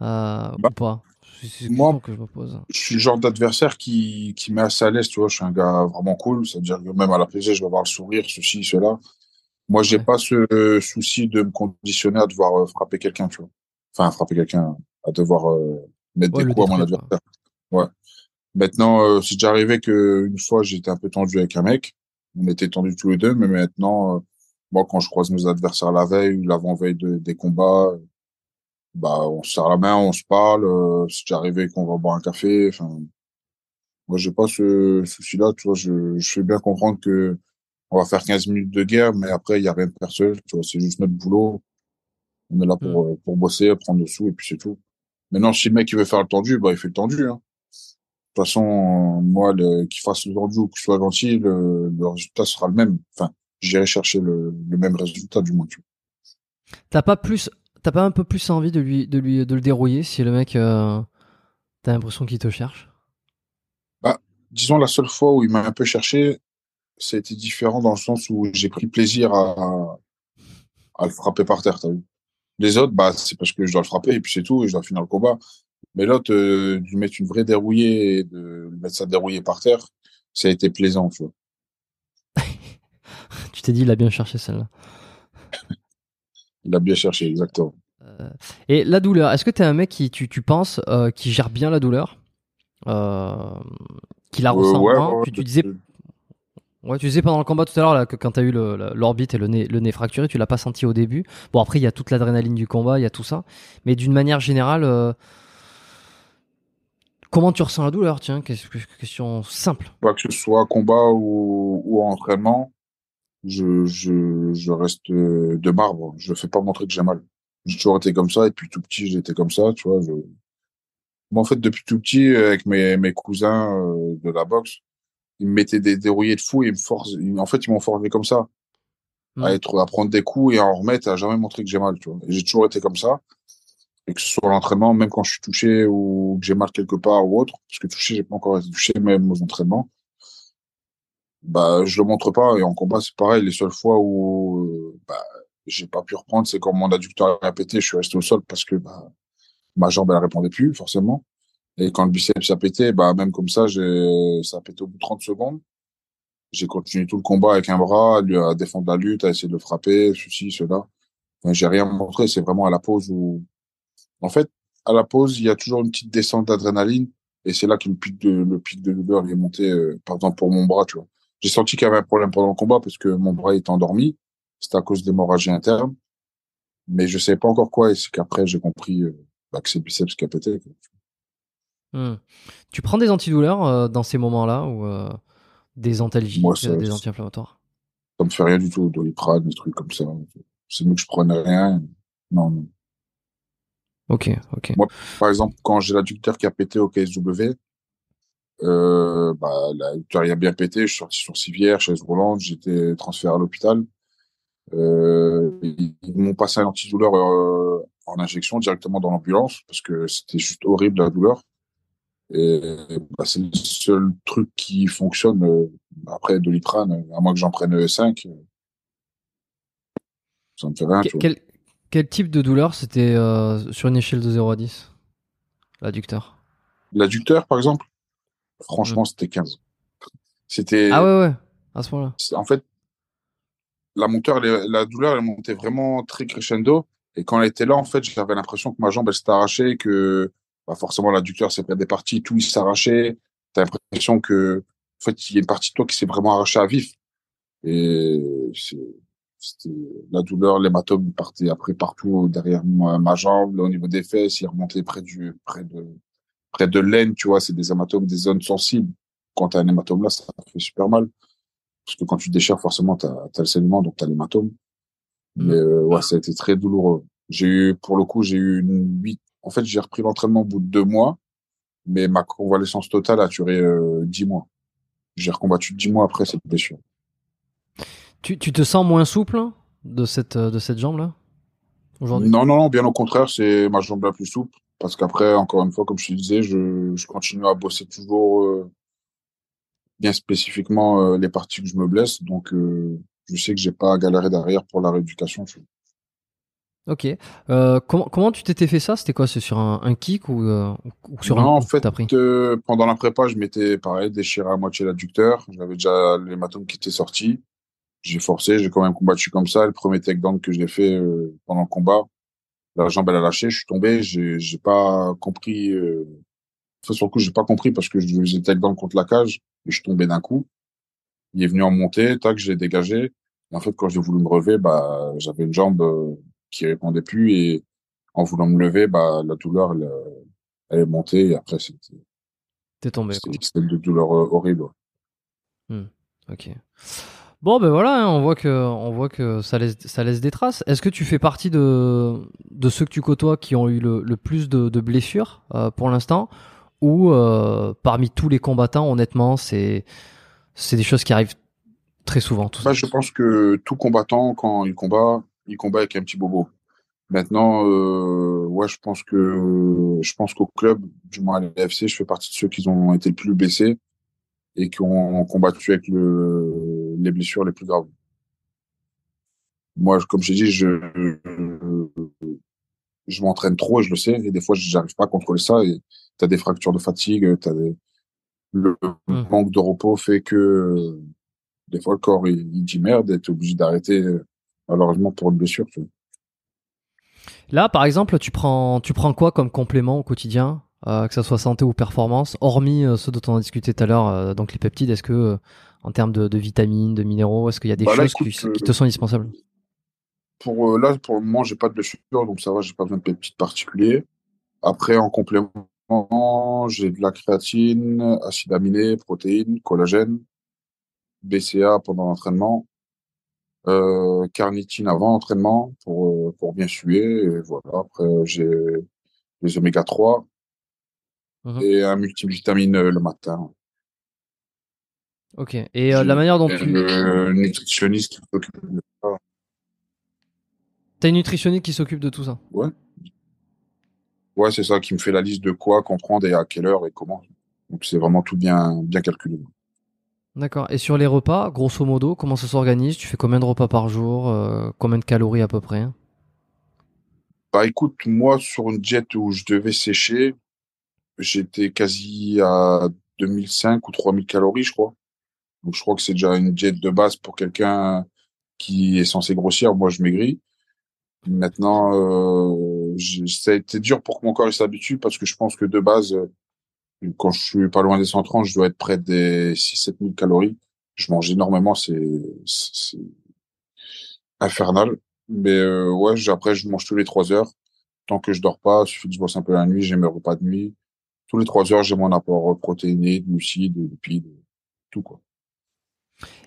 euh, bah, ou pas moi, que je, me pose. je suis le genre d'adversaire qui, qui met assez à l'aise, tu vois. Je suis un gars vraiment cool. C'est-à-dire que même à la PG, je vais avoir le sourire, ceci, cela. Moi, j'ai pas ce souci de me conditionner à devoir euh, frapper quelqu'un, tu vois. Enfin, frapper quelqu'un, à devoir euh, mettre des coups à mon adversaire. Ouais. Maintenant, euh, c'est déjà arrivé que une fois, j'étais un peu tendu avec un mec. On était tendus tous les deux, mais maintenant, moi, quand je croise mes adversaires la veille ou l'avant-veille de, des combats, bah on se serre la main, on se parle. Euh, c'est déjà arrivé qu'on va boire un café. Enfin, moi j'ai pas ce souci-là. Tu vois, je, je fais bien comprendre que on va faire 15 minutes de guerre, mais après il y a rien de personnel. Tu vois, c'est juste notre boulot. On est là pour mmh. euh, pour bosser, prendre le sous et puis c'est tout. Maintenant, si le mec il veut faire le tendu, bah il fait le tendu. Hein. De toute façon, moi, qu'il fasse le tendu ou qu'il soit gentil, le, le, résultat sera le même. Enfin, j'irai chercher le, le même résultat du moins. Tu T'as pas plus T'as pas un peu plus envie de lui, de lui, de le dérouiller si le mec, euh, t'as l'impression qu'il te cherche? Bah, disons la seule fois où il m'a un peu cherché, ça a été différent dans le sens où j'ai pris plaisir à, à le frapper par terre. T'as vu Les autres, bah, c'est parce que je dois le frapper et puis c'est tout et je dois finir le combat. Mais l'autre, euh, lui mettre une vraie dérouillée et de lui mettre ça dérouillée par terre, ça a été plaisant, tu vois. tu t'es dit, il a bien cherché celle-là. il a bien cherché, exactement. Euh, et la douleur, est-ce que tu es un mec qui, tu, tu penses, euh, qui gère bien la douleur? Euh, Qui la ressent ouais, tu, disais, ouais, tu disais pendant le combat tout à l'heure que quand tu as eu l'orbite et le nez, le nez fracturé, tu l'as pas senti au début. Bon, après, il y a toute l'adrénaline du combat, il y a tout ça. Mais d'une manière générale, comment tu ressens la douleur Tiens, question simple. Pas que ce soit combat ou, ou entraînement, je, je, je reste de marbre. Je ne fais pas montrer que j'ai mal. J'ai toujours été comme ça, et depuis tout petit, j'étais comme ça, tu vois. Je... Moi, en fait, depuis tout petit, avec mes, mes cousins euh, de la boxe, ils me mettaient des dérouillés de fou, et ils me forcent, en fait, ils m'ont formé comme ça. À, être, à prendre des coups et à en remettre, à jamais montrer que j'ai mal, tu vois. J'ai toujours été comme ça. Et que ce soit l'entraînement, même quand je suis touché ou que j'ai mal quelque part ou autre, parce que touché, j'ai pas encore été touché, même aux entraînements, bah, je le montre pas. Et en combat, c'est pareil. Les seules fois où, euh, bah, j'ai pas pu reprendre, c'est quand mon adducteur a pété, je suis resté au sol parce que bah, ma jambe elle répondait plus forcément. Et quand le biceps a pété, bah même comme ça, j'ai ça a pété au bout de 30 secondes. J'ai continué tout le combat avec un bras, à défendre la lutte, à essayer de le frapper, ceci, cela. Enfin, j'ai rien montré, c'est vraiment à la pause où en fait, à la pause, il y a toujours une petite descente d'adrénaline et c'est là que le pic de le pic de douleur est monté euh, par exemple pour mon bras, tu vois. J'ai senti qu'il y avait un problème pendant le combat parce que mon bras était endormi c'était à cause d'hémorragie interne. Mais je savais pas encore quoi, et c'est qu'après, j'ai compris euh, bah, que c'est le biceps qui a pété. Hmm. Tu prends des antidouleurs euh, dans ces moments-là ou euh, des antalgiques, des anti-inflammatoires? Ça me fait rien du tout, doliprane, des trucs comme ça. C'est mieux que je prenne rien. Non, non. Ok, ok. Moi, par exemple, quand j'ai l'adducteur qui a pété au KSW, euh, bah, l'adducteur a bien pété, je suis sorti sur civière, chaise roulante, j'étais transféré à l'hôpital. Euh, ils m'ont passé un antidouleur euh, en injection directement dans l'ambulance parce que c'était juste horrible la douleur. Et bah, c'est le seul truc qui fonctionne euh, après Doliprane, à moins que j'en prenne 5. Euh, ça me fait rien. Quel, quel, type de douleur c'était euh, sur une échelle de 0 à 10 L'adducteur L'adducteur, par exemple? Franchement, mmh. c'était 15. C'était. Ah ouais, ouais, à ce moment-là. En fait, la monteur, la douleur, elle montait vraiment très crescendo. Et quand elle était là, en fait, j'avais l'impression que ma jambe, elle s'était arrachée, que bah, forcément l'adducteur s'est des parties, tout il s'arrachait. T'as l'impression que, en fait, il y a une partie de toi qui s'est vraiment arrachée à vif. Et c'était la douleur, l'hématome partait après partout derrière ma, jambe, au niveau des fesses, il remontait près du, près de, près de l'aine, tu vois, c'est des hématomes, des zones sensibles. Quand t'as un hématome là, ça fait super mal parce que quand tu déchires, forcément, tu as, le saignement, donc tu as l'hématome. Mm. Mais euh, ouais, ça a été très douloureux. J'ai eu, pour le coup, j'ai eu une huit. En fait, j'ai repris l'entraînement au bout de deux mois, mais ma convalescence totale a duré euh, dix mois. J'ai recombattu dix mois après cette blessure. Tu, tu te sens moins souple de cette, euh, de cette jambe-là aujourd'hui? Non, non, non, bien au contraire, c'est ma jambe la plus souple. Parce qu'après, encore une fois, comme je te disais, je, je continue à bosser toujours euh, bien spécifiquement euh, les parties que je me blesse. Donc, je sais que j'ai pas à galérer derrière pour la rééducation. Ok. Euh, comment, comment tu t'étais fait ça? C'était quoi? C'est sur un, un, kick ou, euh, ou sur non, un en fait, pendant la prépa, je m'étais pareil déchiré à moitié l'adducteur. J'avais déjà l'hématome qui était sorti. J'ai forcé, j'ai quand même combattu comme ça. Le premier takedown que j'ai fait pendant le combat, la jambe elle a lâché, je suis tombé, j'ai j'ai pas compris. Euh... Enfin, sur le coup, j'ai pas compris parce que je faisais takedown contre la cage et je tombais d'un coup. Il est venu en monter, tac, je l'ai dégagé. Et en fait, quand j'ai voulu me relever, bah, j'avais une jambe euh, qui répondait plus et en voulant me lever, bah, la douleur, elle, euh, elle est montée et après, c'était. T'es tombé. C'était une douleur euh, horrible. Hmm, ok. Bon, ben voilà, hein, on voit que, on voit que ça laisse, ça laisse des traces. Est-ce que tu fais partie de, de ceux que tu côtoies qui ont eu le, le plus de, de blessures pour l'instant? Ou euh, parmi tous les combattants, honnêtement, c'est c'est des choses qui arrivent très souvent. Tout bah, je pense que tout combattant, quand il combat, il combat avec un petit bobo. Maintenant, euh, ouais, je pense que je pense qu'au club, du moins à l'FC, je fais partie de ceux qui ont été le plus blessés et qui ont combattu avec le, les blessures les plus graves. Moi, comme j'ai dit, je je m'entraîne trop et je le sais. Et des fois, j'arrive pas à contrôler ça. Et tu as des fractures de fatigue, t'as des... le Hmm. manque de repos fait que des fois le corps il, il dit merde et t'es obligé d'arrêter malheureusement pour une blessure. Tu vois. Là, par exemple, tu prends, tu prends quoi comme complément au quotidien, euh, que ça soit santé ou performance, hormis euh, ceux dont on a discuté tout à l'heure, euh, donc les peptides, est-ce que, en termes de, de vitamines, de minéraux, est-ce qu'il y a des Bah là, choses écoute, qui, qui te sont indispensables? Pour là, pour le moment, j'ai pas de blessure, donc ça va, j'ai pas besoin de peptides particuliers. Après, en complément, j'ai de la créatine, acide aminé, protéines, collagène, BCA pendant l'entraînement, euh, carnitine avant l'entraînement pour euh, pour bien suer. Et voilà. Après, j'ai les oméga 3 Mhm. et un multivitamine euh, le matin. Ok. Et euh, la manière dont tu, Le nutritionniste qui s'occupe de ça. t'as une nutritionniste qui s'occupe de tout ça? Ouais. Ouais, c'est ça qui me fait la liste de quoi comprendre et à quelle heure et comment. Donc c'est vraiment tout bien bien calculé. D'accord. Et sur les repas, grosso modo, comment ça s'organise? Tu fais combien de repas par jour euh, Combien de calories à peu près? Bah écoute, moi sur une jet où je devais sécher, j'étais quasi à 2005 ou 3000 calories, je crois. Donc je crois que c'est déjà une jet de base pour quelqu'un qui est censé grossir. Moi, je maigris. Maintenant, euh, ça a été dur pour que mon corps s'habitue parce que je pense que de base, quand je suis pas loin des 130, je dois être près des 6-7 000 calories. Je mange énormément, c'est infernal. Mais euh, ouais, après, je mange tous les 3 heures. Tant que je dors pas, il suffit que je bosse un peu la nuit, j'ai mes repas de nuit. Tous les 3 heures, j'ai mon apport protéiné, de glucides, de lipides, tout quoi.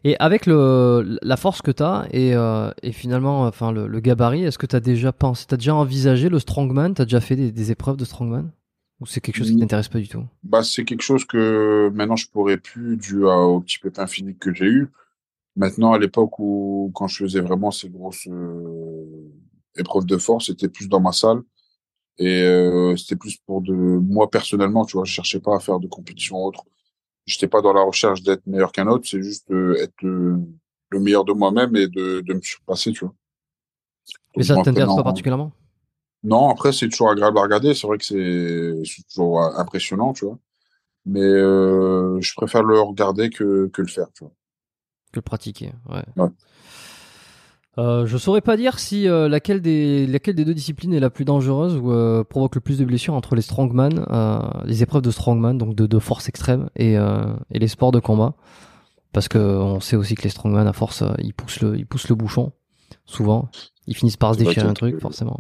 Et avec le, la force que tu as et, euh, et finalement enfin, le, le gabarit, est-ce que tu as déjà pensé, tu as déjà envisagé le strongman? Tu as déjà fait des, des épreuves de strongman? Ou c'est quelque chose qui Mm. t'intéresse pas du tout? Bah, c'est quelque chose que maintenant je pourrais plus dû à, au petit pépin physique que j'ai eu. Maintenant, à l'époque où, quand je faisais vraiment ces grosses euh, épreuves de force, c'était plus dans ma salle et euh, c'était plus pour de moi personnellement, tu vois. Je cherchais pas à faire de compétition autre. J'étais pas dans la recherche d'être meilleur qu'un autre, c'est juste euh, être le, le meilleur de moi-même et de, de me surpasser, tu vois. Mais Donc, ça moi, t'intéresse pas particulièrement? Non, après c'est toujours agréable à regarder. C'est vrai que c'est toujours euh, impressionnant, tu vois. Mais euh, je préfère le regarder que que le faire, tu vois. que le pratiquer. Ouais. Ouais. Euh, je saurais pas dire si euh, laquelle des laquelle des deux disciplines est la plus dangereuse ou euh, provoque le plus de blessures entre les strongman, euh, les épreuves de strongman, donc de, de force extrême, et, euh, et les sports de combat, parce que on sait aussi que les strongman à force ils poussent le ils poussent le bouchon souvent, ils finissent par se déchirer un truc forcément.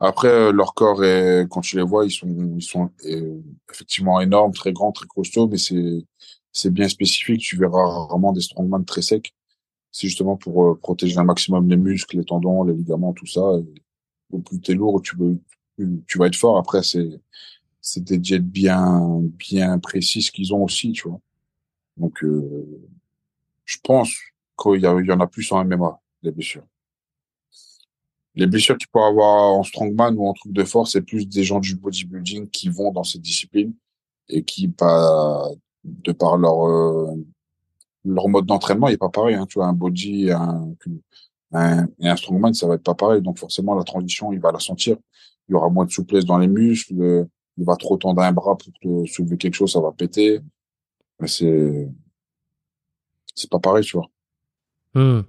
Après, euh, leur corps est, quand tu les vois, ils sont ils sont euh, effectivement énormes, très grands, très costauds, mais c'est c'est bien spécifique. Tu verras rarement des strongman très secs. C'est justement pour euh, protéger un maximum les muscles, les tendons, les ligaments, tout ça. Au plus t'es lourd, tu veux tu, vas être fort. Après, c'est c'est des jets bien bien précises qu'ils ont aussi, tu vois. Donc, euh, je pense qu'il y, y en a plus en MMA, les blessures. Les blessures qu'il peut avoir en strongman ou en truc de force, c'est plus des gens du bodybuilding qui vont dans cette discipline et qui, pas, de par leur, euh, leur mode d'entraînement, il est pas pareil. Hein, tu vois, un body et un, un, et un strongman, ça va être pas pareil. Donc forcément, la transition, il va la sentir. Il y aura moins de souplesse dans les muscles. Il va trop tendre un bras pour te soulever quelque chose, ça va péter. Mais c'est, c'est pas pareil, tu vois. Hmm.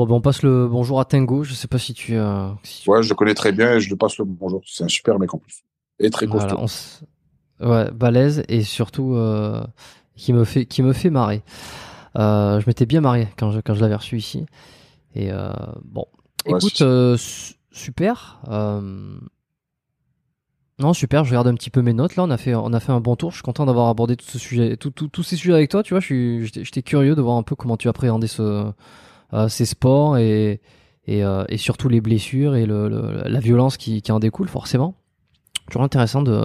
Bon ben on passe le bonjour à Tango. Je sais pas si tu euh, si tu- Ouais, je le connais très bien et je le passe le bonjour. C'est un super mec en plus. Et très costaud. Voilà, s- ouais, balèze et surtout euh, qui me fait qui me fait marrer. Euh, je m'étais bien marré quand je quand je l'avais reçu ici. Et bon, Ouais, écoute, super. Non, super. Je regarde un petit peu mes notes. Là, on a fait on a fait un bon tour. Je suis content d'avoir abordé tout ce sujet, tout, tout- tous ces sujets avec toi. Tu vois, j'étais curieux de voir un peu comment tu appréhendais ce ces sports et et, euh, et surtout les blessures et le, le- la violence qui, qui en découle forcément. Toujours intéressant de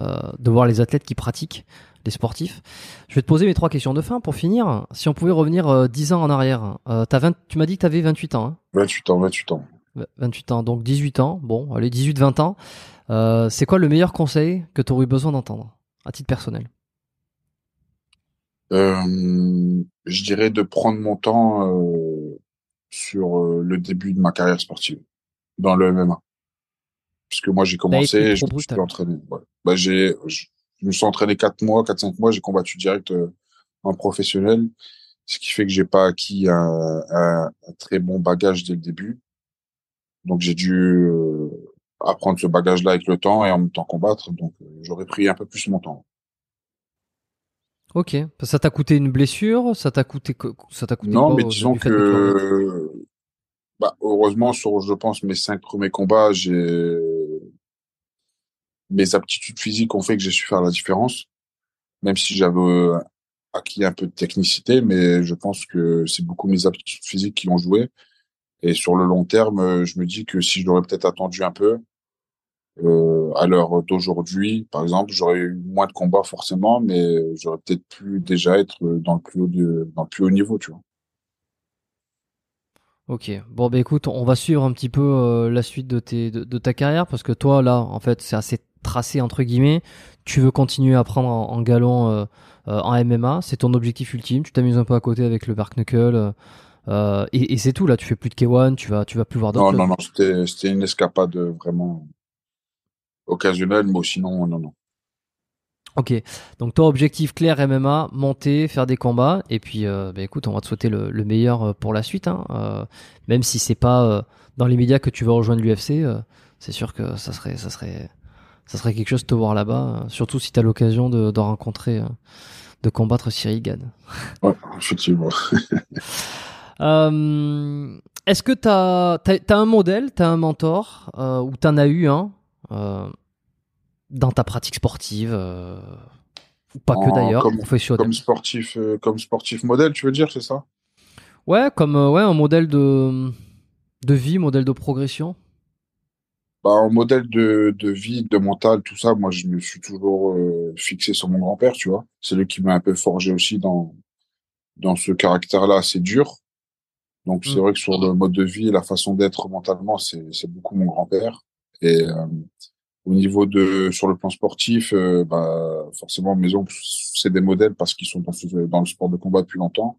euh, de voir les athlètes qui pratiquent, les sportifs. Je vais te poser mes trois questions de fin pour finir. Si on pouvait revenir euh, 10 ans en arrière, euh, t'as 20, tu m'as dit que tu avais 28 ans. Hein 28 ans, 28 ans. 28 ans, donc 18 ans. Bon, allez, 18-20 ans. Euh, c'est quoi le meilleur conseil que tu aurais besoin d'entendre à titre personnel? Euh, je dirais de prendre mon temps euh, sur euh, le début de ma carrière sportive dans le MMA. puisque moi j'ai commencé, je me suis entraîné. Bah, j'ai, je, me suis entraîné quatre mois, quatre cinq mois, j'ai combattu direct euh, en professionnel, ce qui fait que j'ai pas acquis un, un, très bon bagage dès le début. Donc j'ai dû euh, apprendre ce bagage-là avec le temps et en même temps combattre. Donc euh, j'aurais pris un peu plus mon temps. Ok, ça t'a coûté une blessure, ça t'a coûté ça t'a coûté Non, mais disons que, bah, heureusement sur je pense mes cinq premiers combats, j'ai mes aptitudes physiques ont fait que j'ai su faire la différence, même si j'avais euh, acquis un peu de technicité, mais je pense que c'est beaucoup mes aptitudes physiques qui ont joué. Et sur le long terme, je me dis que si je l'aurais peut-être attendu un peu, euh, à l'heure d'aujourd'hui, par exemple, j'aurais eu moins de combats forcément, mais j'aurais peut-être pu déjà être dans le plus haut dans le plus haut niveau, tu vois. Ok. Bon, bah écoute, on va suivre un petit peu euh, la suite de, tes, de, ta carrière parce que toi, là, en fait, c'est assez tracé entre guillemets. Tu veux continuer à prendre en, galon euh, en MMA, c'est ton objectif ultime. Tu t'amuses un peu à côté avec le Bark Knuckle. et, et c'est tout là, tu fais plus de K1, tu vas, tu vas plus voir d'autres. Non, non, non, c'était une escapade vraiment occasionnelle, mais sinon, non, non. Ok, donc toi, objectif clair MMA, monter, faire des combats, et puis euh, bah, écoute, on va te souhaiter le, meilleur euh, pour la suite, hein. euh, même si c'est pas dans les médias que tu vas rejoindre l'UFC, c'est sûr que ça serait, ça serait, ça serait quelque chose de te voir là-bas, surtout si tu as l'occasion de, rencontrer, de combattre Cyril Gann. Ouais, effectivement. Est-ce que tu as, as, un modèle, tu as un mentor, ou tu en as eu un dans ta pratique sportive euh, ou pas que d'ailleurs comme, comme sportif euh, comme sportif modèle tu veux dire c'est ça? Ouais comme euh, ouais un modèle de de vie modèle de progression. Bah un modèle de, de vie de mental tout ça moi je me suis toujours fixé sur mon grand père tu vois. C'est lui qui m'a un peu forgé aussi dans dans ce caractère là assez dur. Donc c'est mm. vrai que sur le mode de vie la façon d'être mentalement c'est c'est beaucoup mon grand père et au niveau de sur le plan sportif, euh, bah forcément mes oncles c'est des modèles parce qu'ils sont dans, dans le sport de combat depuis longtemps.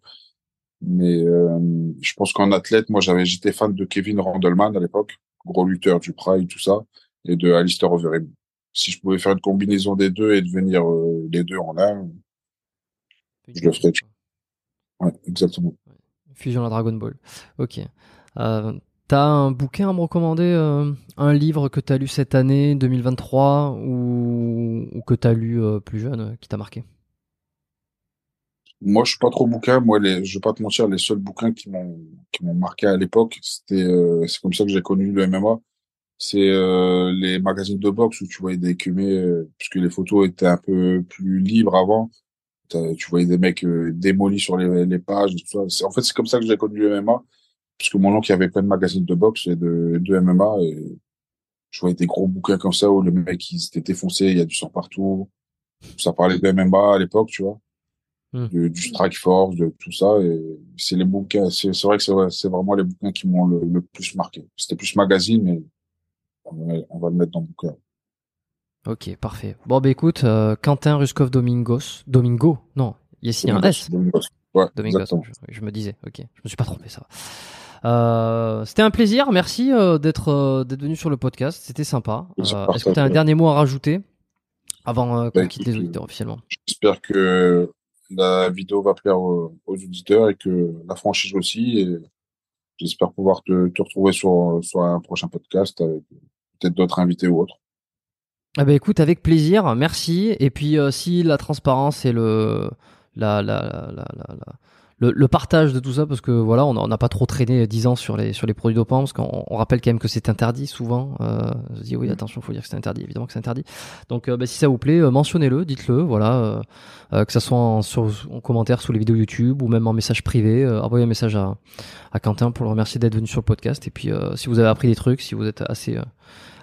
Mais euh, je pense qu'en athlète, moi j'avais j'étais fan de Kevin Randleman à l'époque, gros lutteur du Pride tout ça, et de Alistair Overeem. Si je pouvais faire une combinaison des deux et devenir euh, les deux en un, je le ferais. Ouais, exactement. Fusion à Dragon Ball. Ok. Euh, T'as un bouquin à me recommander, euh, un livre que tu as lu cette année 2023 ou, ou que tu as lu euh, plus jeune euh, qui t'a marqué? Moi, je suis pas trop bouquin. Moi, les, je vais pas te mentir, les seuls bouquins qui m'ont marqué à l'époque, c'était c'est comme ça que j'ai connu le MMA. C'est les magazines de boxe où tu voyais des cumés, puisque les photos étaient un peu plus libres avant. Tu voyais des mecs démolis sur les, pages. En fait, c'est comme ça que j'ai connu le MMA puisque mon oncle avait plein de magazines de boxe et de, de MMA et je voyais des gros bouquins comme ça où le mec il s'était défoncé, il y a du sang partout. Ça parlait de MMA à l'époque, tu vois, hmm. du Strike Force, de tout ça et c'est les bouquins, c'est vrai que c'est vraiment les bouquins qui m'ont le, plus marqué. C'était plus magazine, mais on va, le mettre dans le bouquin. Ok, parfait. Bon, bah écoute, euh, Quentin Ruskov Domingos, Domingo, non, il y a un S. Domingos. Ouais, Domingos, je, je, me disais, ok, je me suis pas trompé, ça euh, c'était un plaisir, merci euh, d'être euh, d'être venu sur le podcast, c'était sympa. Est-ce que tu as un dernier mot à rajouter avant qu'on bah, quitte les auditeurs officiellement J'espère que la vidéo va plaire aux, auditeurs et que la franchise aussi. Et j'espère pouvoir te, te retrouver sur, sur un prochain podcast avec peut-être d'autres invités ou autres. Ah bah écoute, avec plaisir, merci. Et puis si la transparence et le la, la, la, la le, partage de tout ça parce que voilà, on n'a pas trop traîné 10 ans sur les sur les produits dopants parce qu'on on rappelle quand même que c'est interdit souvent. Euh, je dis oui, attention, faut dire que c'est interdit, évidemment que c'est interdit. Donc euh, bah, si ça vous plaît, euh, mentionnez-le, dites-le, voilà, euh, que ça soit en, sur, en commentaire sous les vidéos YouTube ou même en message privé, envoyez un message à, à Quentin pour le remercier d'être venu sur le podcast. Et puis si vous avez appris des trucs, si vous êtes assez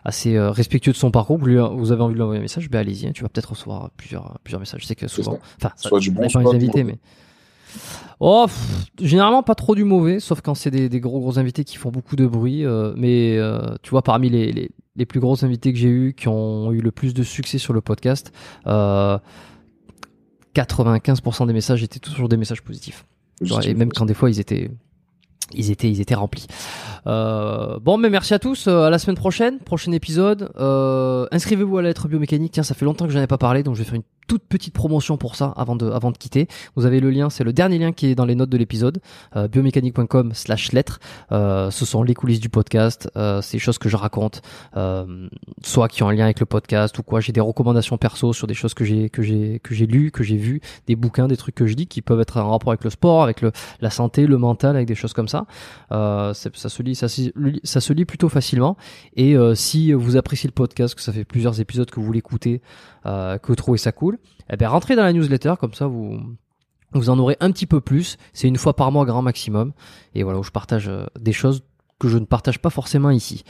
assez respectueux de son parcours, vous, vous avez envie de lui envoyer un message, ben allez-y, hein, tu vas peut-être recevoir plusieurs plusieurs messages. Je sais que souvent, enfin, ça, invités, mais Oh, généralement pas trop du mauvais, sauf quand c'est des, gros gros invités qui font beaucoup de bruit. Euh, mais euh, tu vois, parmi les, les, plus gros invités que j'ai eu, qui ont eu le plus de succès sur le podcast, 95% euh, des messages étaient toujours des messages positifs. et même quand des fois ils étaient ils étaient, ils étaient remplis. Bon, mais merci à tous. À la semaine prochaine, prochain épisode. Inscrivez-vous à la lettre biomécanique. Tiens, ça fait longtemps que j'en ai pas parlé, donc je vais faire une toute petite promotion pour ça avant de, avant de quitter. Vous avez le lien, c'est le dernier lien qui est dans les notes de l'épisode, euh, biomécanique.com slash lettres. Euh, ce sont les coulisses du podcast, euh, c'est choses que je raconte, euh, soit qui ont un lien avec le podcast ou quoi. J'ai des recommandations perso sur des choses que j'ai que j'ai que j'ai lues, que j'ai vues, des bouquins, des trucs que je dis qui peuvent être en rapport avec le sport, avec le, la santé, le mental, avec des choses comme ça. Euh, ça se lit, ça, ça se lit plutôt facilement. Et si vous appréciez le podcast, que ça fait plusieurs épisodes que vous l'écoutez, que trouvez ça cool, eh bien rentrez dans la newsletter, comme ça vous vous en aurez un petit peu plus. C'est une fois par mois grand maximum. Et voilà où je partage euh, des choses que je ne partage pas forcément ici.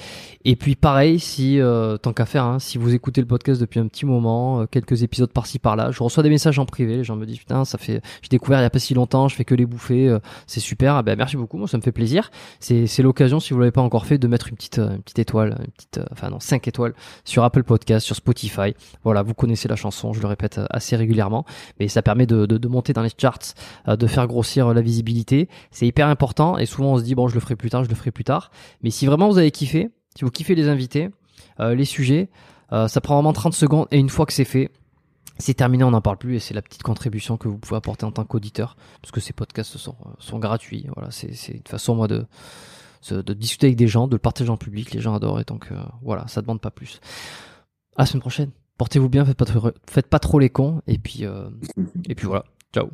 Et puis pareil, si euh, tant qu'à faire, hein, si vous écoutez le podcast depuis un petit moment, euh, quelques épisodes par-ci par-là, je reçois des messages en privé, les gens me disent putain ça fait, j'ai découvert il y a pas si longtemps, je fais que les bouffer, euh, c'est super. Ah ben merci beaucoup, moi ça me fait plaisir. C'est c'est l'occasion si vous l'avez pas encore fait de mettre une petite euh, une petite étoile, une petite, euh, enfin non 5 étoiles sur Apple Podcast, sur Spotify. Voilà, vous connaissez la chanson, je le répète euh, assez régulièrement, mais ça permet de, de, de monter dans les charts, de faire grossir la visibilité. C'est hyper important et souvent on se dit bon je le ferai plus tard, je le ferai plus tard. Mais si vraiment vous avez kiffé, si vous kiffez les invités, euh, les sujets, euh, ça prend vraiment 30 secondes et une fois que c'est fait, c'est terminé, on n'en parle plus et c'est la petite contribution que vous pouvez apporter en tant qu'auditeur parce que ces podcasts sont, gratuits. Voilà, c'est une façon moi de, discuter avec des gens, de le partager en public. Les gens adorent et donc euh, voilà, ça demande pas plus. À la semaine prochaine. Portez-vous bien, faites pas trop, faites pas trop les cons et puis et puis voilà. Ciao.